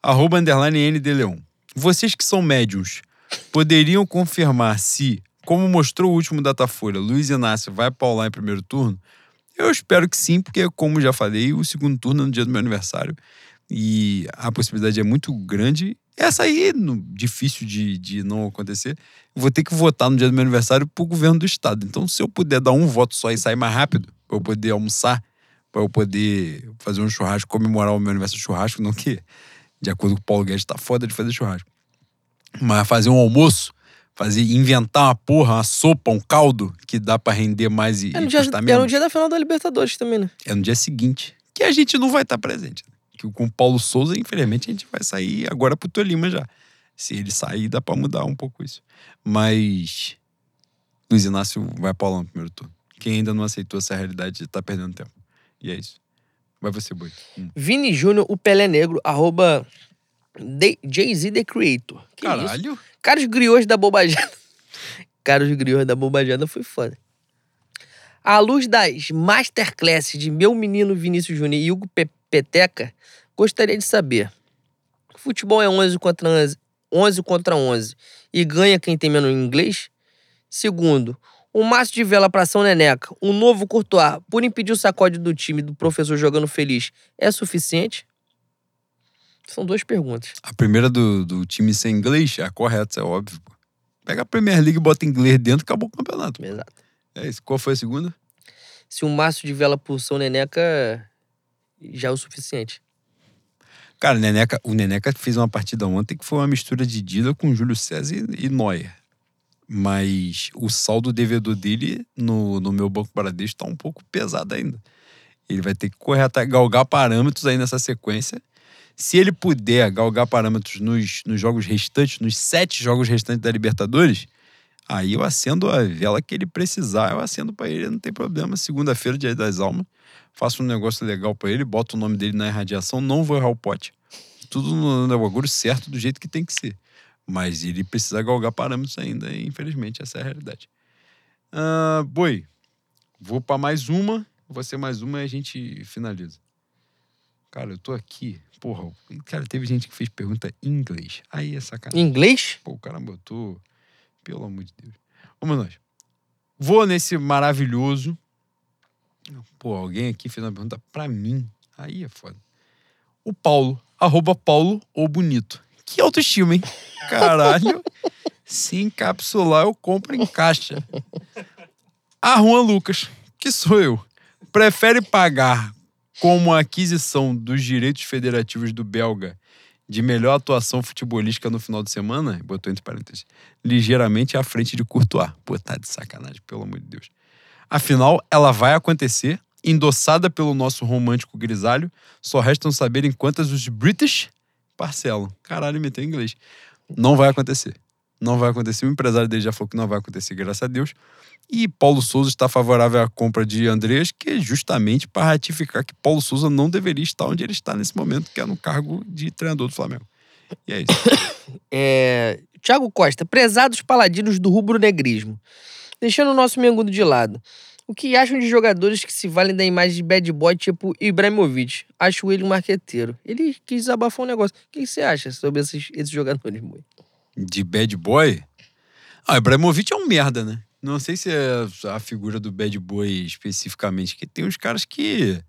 Arroba underline N De Leon. Vocês que são médiums, poderiam confirmar se, como mostrou o último Datafolha, Luiz Inácio vai paular em primeiro turno? Eu espero que sim, porque, como já falei, o segundo turno é no dia do meu aniversário. E a possibilidade é muito grande Essa aí, no- difícil de, de não acontecer. Eu vou ter que votar no dia do meu aniversário pro governo do estado. Então, se eu puder dar um voto só e sair mais rápido, pra eu poder almoçar, pra eu poder fazer um churrasco, comemorar o meu aniversário churrasco, não que, de acordo com o Paulo Guedes, tá foda de fazer churrasco. Mas fazer um almoço, fazer, inventar uma porra, uma sopa, um caldo que dá pra render mais e, É no, e dia, é no dia da final da Libertadores também, né? É no dia seguinte. Que a gente não vai estar presente. Com o Paulo Souza, infelizmente, a gente vai sair agora pro Tolima já. Se ele sair, dá pra mudar um pouco isso. Mas. Luiz Inácio vai Paulão no primeiro turno. Quem ainda não aceitou essa realidade tá perdendo tempo. E é isso. Vai você, Boi. Hum. Vini Júnior, o Pelé Negro, arroba Jay-Z The Creator. Que isso? Caralho. Caros griots da bobajada. [LAUGHS] Caros griots da bobajada foi foda. À luz das masterclasses de meu menino Vinícius Júnior e Hugo Pe- Peteca, gostaria de saber: futebol é 11 contra 11, 11 contra 11 e ganha quem tem menos inglês? Segundo, um maço de vela para São Neneca, um novo Courtois, por impedir o sacode do time do professor jogando feliz, é suficiente? São duas perguntas. A primeira do, do time sem inglês é a correta, é óbvio. Pega a Premier League, bota inglês dentro e acabou o campeonato. Exato. É isso. Qual foi a segunda? se um maço de vela por São Neneca já é o suficiente. Cara, o Neneca, o Neneca fez uma partida ontem que foi uma mistura de Dida com Júlio César e, e Neuer. Mas o saldo devedor dele no, no meu banco Bradesco tá um pouco pesado ainda. Ele vai ter que correr até galgar parâmetros aí nessa sequência. Se ele puder galgar parâmetros nos, nos jogos restantes, nos sete jogos restantes da Libertadores, aí eu acendo a vela que ele precisar, eu acendo pra ele, não tem problema. Segunda-feira, dia das almas, faço um negócio legal pra ele, boto o nome dele na irradiação, não vou errar o pote. Tudo no, bagulho certo, do jeito que tem que ser. Mas ele precisa galgar parâmetros ainda, e infelizmente, essa é a realidade. Ah, boi, vou pra mais uma, você mais uma e a gente finaliza. Cara, eu tô aqui, porra, cara, teve gente que fez pergunta em inglês. Aí é sacanagem. Inglês? Pô, o cara botou. Pelo amor de Deus. Vamos nós. Vou nesse maravilhoso. Pô, alguém aqui fez uma pergunta pra mim. Aí é foda. O Paulo. Arroba Paulo ou Bonito. Que autoestima, hein? Caralho. Se encapsular, eu compro em caixa. A Juan Lucas, que sou eu, prefere pagar como a aquisição dos direitos federativos do belga de melhor atuação futebolística no final de semana, botou entre parênteses, ligeiramente à frente de Courtois. Pô, tá de sacanagem, pelo amor de Deus. Afinal, ela vai acontecer, endossada pelo nosso romântico grisalho, só restam saber em quantas os British parcelam. Caralho, meteu em inglês. Não vai acontecer. Não vai acontecer. O empresário dele já falou que não vai acontecer, graças a Deus. E Paulo Souza está favorável à compra de Andreas, que é justamente para ratificar que Paulo Souza não deveria estar onde ele está nesse momento, que é no cargo de treinador do Flamengo. E é isso. [COUGHS] É... Tiago Costa, prezados paladinos do rubro-negrismo. Deixando o nosso mengudo de lado. O que acham de jogadores que se valem da imagem de bad boy tipo Ibrahimovic? Acho ele um marqueteiro. Ele quis desabafar um negócio. O que você acha sobre esses, esses jogadores, Mui? de bad boy. Ah, Ibrahimovic é um merda, né? Não sei se é a figura do bad boy especificamente, que tem uns caras que.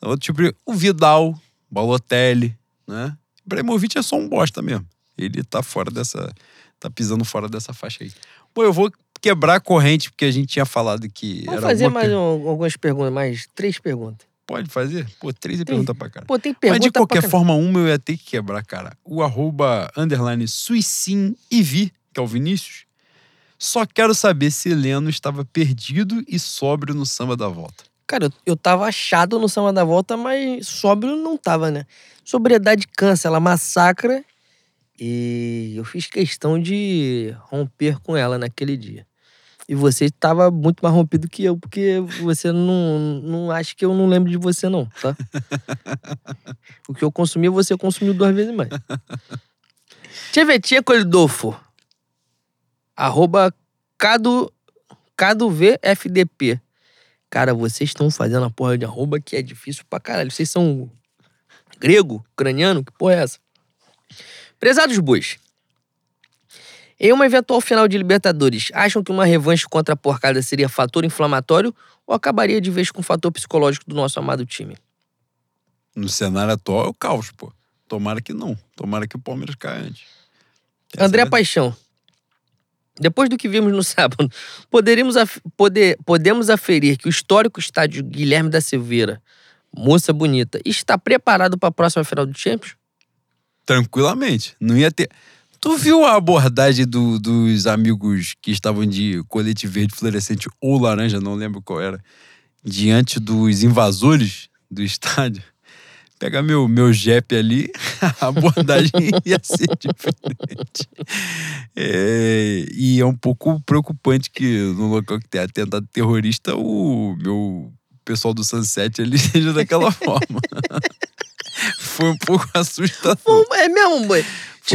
Outro tipo, o Vidal, Balotelli, né? Ibrahimovic é só um bosta mesmo. Ele tá fora dessa. tá pisando fora dessa faixa aí. Pô, eu vou quebrar a corrente, porque a gente tinha falado que. Vamos era fazer mais per- um- algumas perguntas, mais três perguntas. Pode fazer? Pô, três é Tem. pergunta pra cara. Pô, tem pergunta Mas de qualquer forma, uma eu ia ter que quebrar, cara. O arroba underline Suicim IV, que é o Vinícius. Só quero saber se Leno estava perdido e sóbrio no samba da volta. Cara, eu, eu tava achado no samba da volta, mas sóbrio não tava, né? Sobriedade cansa, ela massacra. E eu fiz questão de romper com ela naquele dia. E você tava muito mais rompido que eu, porque você não, não acha que eu não lembro de você, não, tá? [LAUGHS] o que eu consumi, você consumiu duas vezes mais. Tchevetia Colidolfo. Arroba Cado, CadoVFDP. Cara, vocês estão fazendo a porra de arroba que é difícil pra caralho. Vocês são grego, ucraniano? Que porra é essa? Prezados bois. Em uma eventual final de Libertadores, acham que uma revanche contra a porcada seria fator inflamatório ou acabaria de vez com o fator psicológico do nosso amado time? No cenário atual é o caos, pô. Tomara que não. Tomara que o Palmeiras caia antes. Essa André é Paixão. Depois do que vimos no [LAUGHS] sábado, poderíamos af- poder, podemos aferir que o histórico estádio Guilherme da Silveira, moça bonita, está preparado para a próxima final do Champions? Tranquilamente. Não ia ter. Tu viu a abordagem do- dos amigos que estavam de colete verde fluorescente ou laranja, não lembro qual era, diante dos invasores do [LAUGHS] estádio? Pega meu, meu Jeep ali, [LAUGHS] a abordagem [LAUGHS] ia ser diferente. É, e é um pouco preocupante que no local que tem atentado terrorista, o meu pessoal do Sunset ali seja daquela forma. Foi um pouco assustador. É mesmo, boy?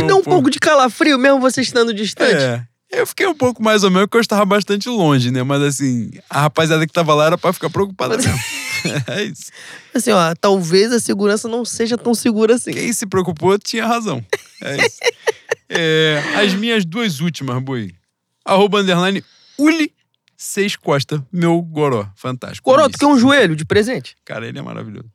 Te deu um um pouco. pouco de calafrio mesmo você estando distante? É. Eu fiquei um pouco mais ou menos, porque eu estava bastante longe, né? Mas assim, a rapaziada que tava lá era pra ficar preocupada mesmo. [LAUGHS] é isso. Assim, ó, talvez a segurança não seja tão segura assim. Quem se preocupou tinha razão. É isso. [LAUGHS] É, as minhas duas últimas, boi. Arroba underline Uli Seis Costa, meu goró. Fantástico. Coroa, tu quer um joelho de presente? Cara, ele é maravilhoso.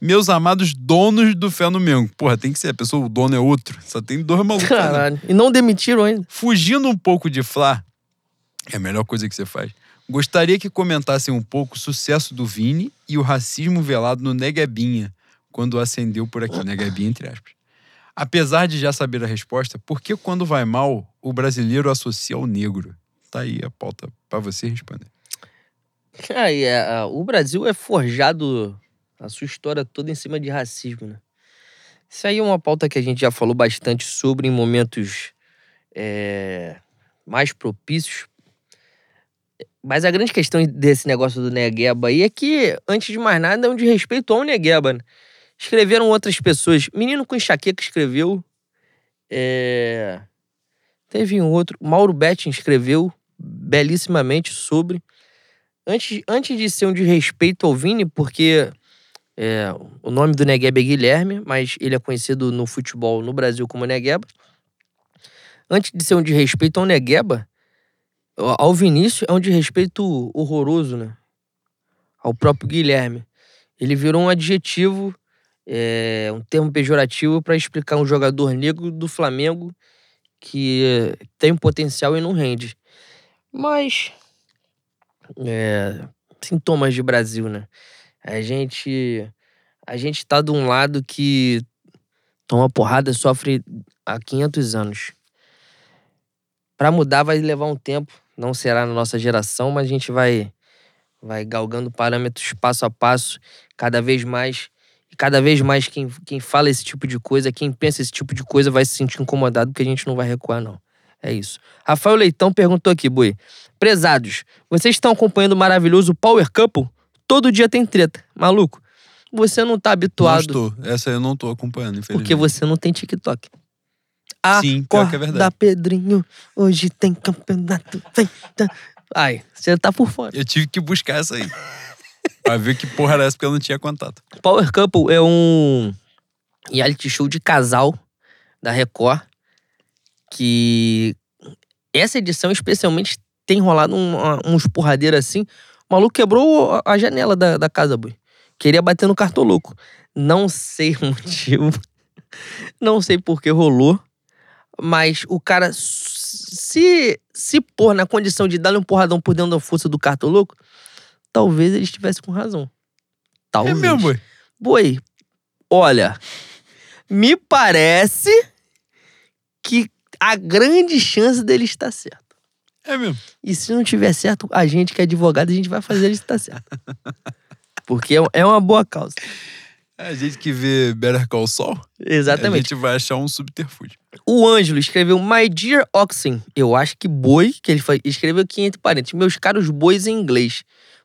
Meus amados donos do Fé no Mengo. Porra, tem que ser. A pessoa, o dono é outro. Só tem dois malucos. né? Caralho. E não demitiram ainda. Fugindo um pouco de Flá, é a melhor coisa que você faz. Gostaria que comentassem um pouco o sucesso do Vini e o racismo velado no Neguebinha, quando acendeu por aqui. Neguebinha, entre aspas. Apesar de já saber a resposta, por que quando vai mal, o brasileiro associa ao negro? Tá aí a pauta pra você responder. Aí, é, o Brasil é forjado a sua história toda em cima de racismo, né? Isso aí é uma pauta que a gente já falou bastante sobre em momentos é, mais propícios. Mas a grande questão desse negócio do Negueba aí é que, antes de mais nada, é um desrespeito ao Negueba. Né? Escreveram outras pessoas. Menino com enxaqueca escreveu. É... Teve um outro. Mauro Betting escreveu belíssimamente sobre. Antes, antes de ser um desrespeito ao Vini, porque é, o nome do Negueba é Guilherme, mas ele é conhecido no futebol no Brasil como Negueba. Antes de ser um desrespeito ao Negueba, ao Vinícius é um desrespeito horroroso, né? Ao próprio Guilherme. Ele virou um adjetivo, é, um termo pejorativo para explicar um jogador negro do Flamengo que tem potencial e não rende. Mas é, sintomas de Brasil, né? A gente a gente tá de um lado que toma porrada, sofre há 500 anos. Para mudar vai levar um tempo, não será na nossa geração, mas a gente vai vai galgando parâmetros passo a passo, cada vez mais e cada vez mais quem, quem fala esse tipo de coisa, quem pensa esse tipo de coisa vai se sentir incomodado porque a gente não vai recuar não. É isso. Rafael Leitão perguntou aqui, Bui. Prezados, vocês estão acompanhando o maravilhoso Power Couple? Todo dia tem treta. Maluco, você não tá Não habituado estou. Essa eu não tô acompanhando, infelizmente. porque você não tem TikTok. Sim, pior que é verdade. da Pedrinho, hoje tem campeonato. Tá. Ai, você tá por fora. Eu tive que buscar essa aí. pra ver que porra era essa, porque eu não tinha contato. Power Couple é um reality show de casal da Record que essa edição especialmente tem rolado um- uns porradeiros assim. O maluco quebrou a- janela da, da casa, boi. Queria bater no cartoloco. Não sei [LAUGHS] o motivo. Não sei por que rolou. Mas o cara, se, se pôr na condição de dar um porradão por dentro da força do cartoloco, talvez ele estivesse com razão. Talvez. É mesmo, boi. Boi, olha, me parece que a grande chance dele estar certo. É mesmo. E se não tiver certo, a gente que é advogado, a gente vai fazer ele estar certo. Porque é- é uma boa causa. A gente que vê Better Call Saul, a Exatamente. gente vai achar um subterfúgio. O Ângelo escreveu My Dear Oxen. Eu acho que boi, que ele escreveu aqui entre parênteses. Meus caros bois em inglês.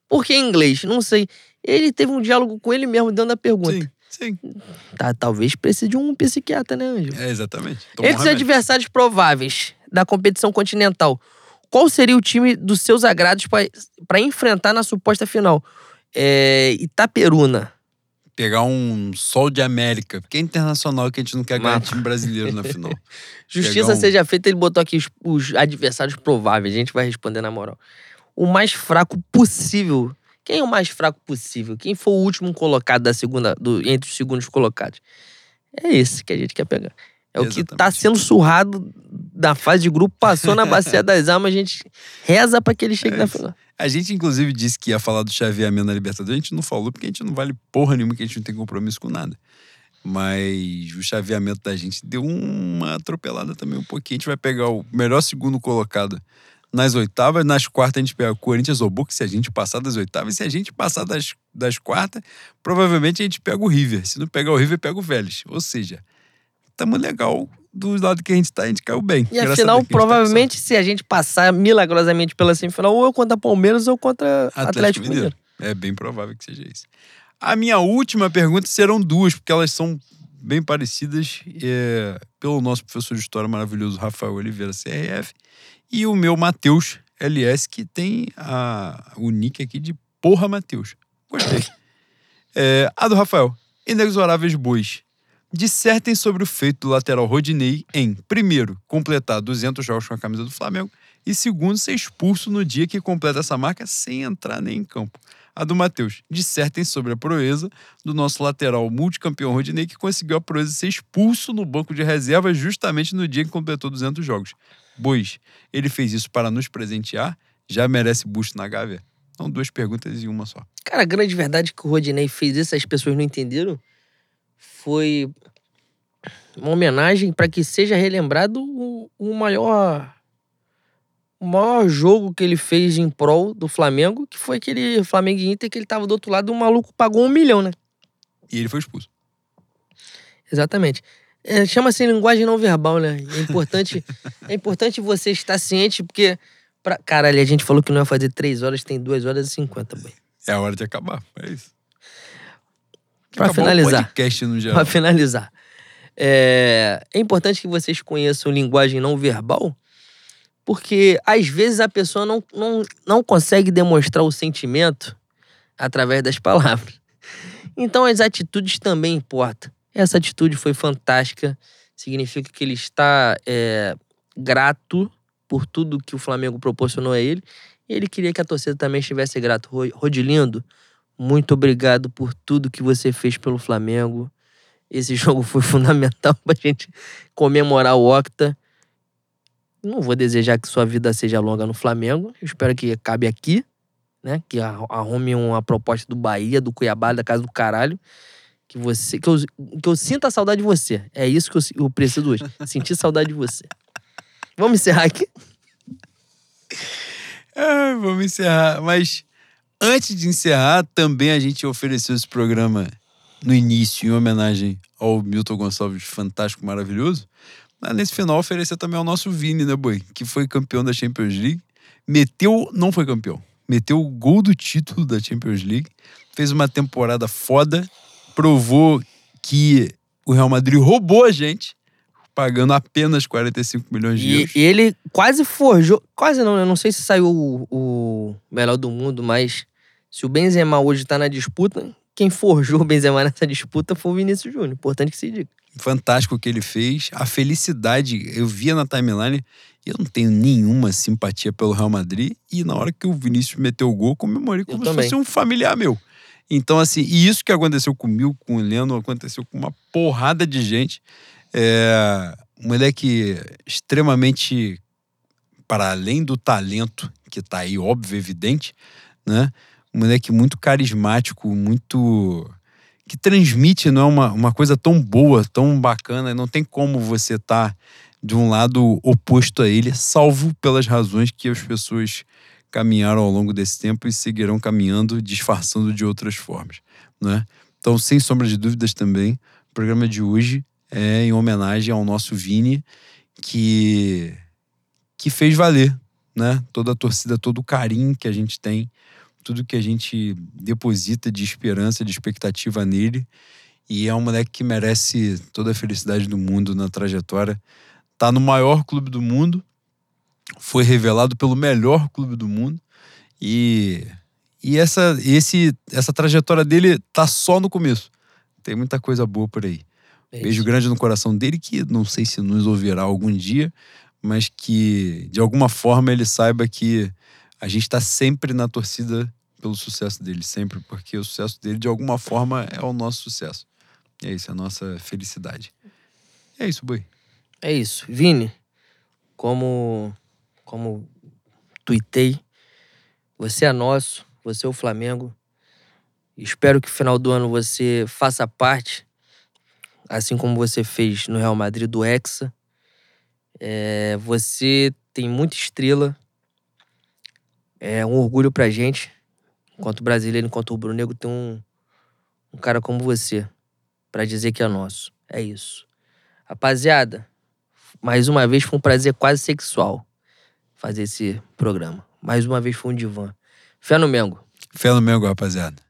Por que em inglês? Não sei. Ele teve um diálogo com ele mesmo dando a pergunta. Sim, sim. Tá, talvez precise de um psiquiatra, né, Ângelo? É, exatamente. Toma Entre os adversários prováveis da competição continental, qual seria o time dos seus agrados para enfrentar na suposta final? É, Itaperuna. Pegar um Sol de América, porque é internacional que a gente não quer ganhar time brasileiro na final. [LAUGHS] Justiça um- seja feita, ele botou aqui os, os adversários prováveis. A gente vai responder na moral. O mais fraco possível. Quem é o mais fraco possível? Quem foi o último colocado da segunda, do, entre os segundos colocados? É esse que a gente quer pegar. É o que tá Exatamente. sendo surrado da fase de grupo, passou na bacia das almas, a gente reza pra que ele chegue É na final. A gente, inclusive, disse que ia falar do chaveamento na Libertadores. A gente não falou porque a gente não vale porra nenhuma, que a gente não tem compromisso com nada. Mas o chaveamento da gente deu uma atropelada também um pouquinho. A gente vai pegar o melhor segundo colocado nas oitavas. Nas quartas, a gente pega Corinthians ou Boca, se a gente passar das oitavas. E se a gente passar das, das quartas, provavelmente a gente pega o River. Se não pegar o River, pega o Vélez. Ou seja, tamo legal do lado que a gente tá, a gente caiu bem. E Graças afinal, tá provavelmente, se a gente passar milagrosamente pela semifinal, ou eu contra Palmeiras ou contra Atlético Atlético, Mineiro. É bem provável que seja isso. A minha última pergunta serão duas, porque elas são bem parecidas é, pelo nosso professor de história maravilhoso Rafael Oliveira, CRF, e o meu Matheus LS, que tem a, o nick aqui de Porra Matheus. Gostei. É, a do Rafael. Inexoráveis bois. Dissertem sobre o feito do lateral Rodinei em, primeiro, completar 200 jogos com a camisa do Flamengo e, segundo, ser expulso no dia que completa essa marca sem entrar nem em campo. A do Matheus. Dissertem sobre a proeza do nosso lateral multicampeão Rodinei que conseguiu a proeza de ser expulso no banco de reservas justamente no dia que completou 200 jogos. Bois, ele fez isso para nos presentear? Já merece busto na Gávea? São duas perguntas em uma só. Cara, a grande verdade que o Rodinei fez isso, as pessoas não entenderam, foi uma homenagem para que seja relembrado o, o maior o maior jogo que ele fez em prol do Flamengo, que foi aquele Flamengo e Inter que ele tava do outro lado e o maluco pagou um milhão, né? E ele foi expulso. Exatamente. É, Chama-se linguagem não verbal, né? É importante, [LAUGHS] é importante você estar ciente, porque. Pra... Caralho, a gente falou que não ia fazer três horas, tem duas horas e cinquenta, boy. É a hora de acabar. É isso. O finalizar. podcast no geral. Pra finalizar. É... é importante que vocês conheçam linguagem não verbal, porque às vezes a pessoa não, não, não consegue demonstrar o sentimento através das palavras. Então as atitudes também importam. Essa atitude foi fantástica, significa que ele está é, grato por tudo que o Flamengo proporcionou a ele. E ele queria que a torcida também estivesse grato. Ro- Rodilindo, muito obrigado por tudo que você fez pelo Flamengo. Esse [LAUGHS] jogo foi fundamental pra gente comemorar o Octa. Não vou desejar que sua vida seja longa no Flamengo. Eu espero que acabe aqui, né? Que arru- arrume uma proposta do Bahia, do Cuiabá, da casa do caralho. Que você. Que eu, que eu sinta saudade de você. É isso que eu, eu preciso hoje. Sentir saudade de você. Vamos encerrar aqui? [LAUGHS] Ah, vamos encerrar. Mas antes de encerrar, também a gente ofereceu esse programa no início, em homenagem ao Milton Gonçalves, fantástico, maravilhoso. Mas nesse final, oferecer também ao nosso Vini, né, Boi? Que foi campeão da Champions League. Meteu, não foi campeão, meteu o gol do título da Champions League. Fez uma temporada foda. Provou que o Real Madrid roubou a gente, pagando apenas 45 milhões de euros. e ele quase forjou. Quase não, eu não sei se saiu o, o melhor do mundo, mas se o Benzema hoje tá na disputa, quem forjou o Benzema nessa disputa foi o Vinícius Júnior. Importante que se diga. fantástico o que ele fez. A felicidade, eu via na timeline, eu não tenho nenhuma simpatia pelo Real Madrid. E na hora que o Vinícius meteu o gol, comemorei como se também. fosse um familiar meu. Então, assim, e isso que aconteceu comigo, com o Leno, aconteceu com uma porrada de gente. É, um moleque extremamente, para além do talento, que tá aí, óbvio, evidente, né? Um moleque muito carismático, muito que transmite não é uma, uma coisa tão boa, tão bacana, não tem como você estar de um lado oposto a ele, salvo pelas razões que as pessoas caminharam ao longo desse tempo e seguirão caminhando, disfarçando de outras formas, né? Então, sem sombra de dúvidas também, o programa de hoje é em homenagem ao nosso Vini, que que fez valer, né? Toda a torcida, todo o carinho que a gente tem tudo que a gente deposita de esperança, de expectativa nele. E é um moleque que merece toda a felicidade do mundo na trajetória. Tá no maior clube do mundo, foi revelado pelo melhor clube do mundo. E, e essa, esse, essa trajetória dele tá só no começo. Tem muita coisa boa por aí. É Beijo isso. grande no coração dele, que não sei se nos ouvirá algum dia, mas que de alguma forma ele saiba que a gente está sempre na torcida pelo sucesso dele, sempre, porque o sucesso dele de alguma forma é o nosso sucesso. É isso, é a nossa felicidade. É isso, Boi. É isso. Vini, como, como tuitei, você é nosso, você é o Flamengo. Espero que no final do ano você faça parte, assim como você fez no Real Madrid do Hexa. É, você tem muita estrela. É um orgulho pra gente, enquanto brasileiro, enquanto rubro-negro, ter um, um cara como você pra dizer que é nosso. É isso. Rapaziada, mais uma vez foi um prazer quase sexual fazer esse programa. Mais uma vez foi um divã. Fé no Mengo. Fé no Mengo, rapaziada.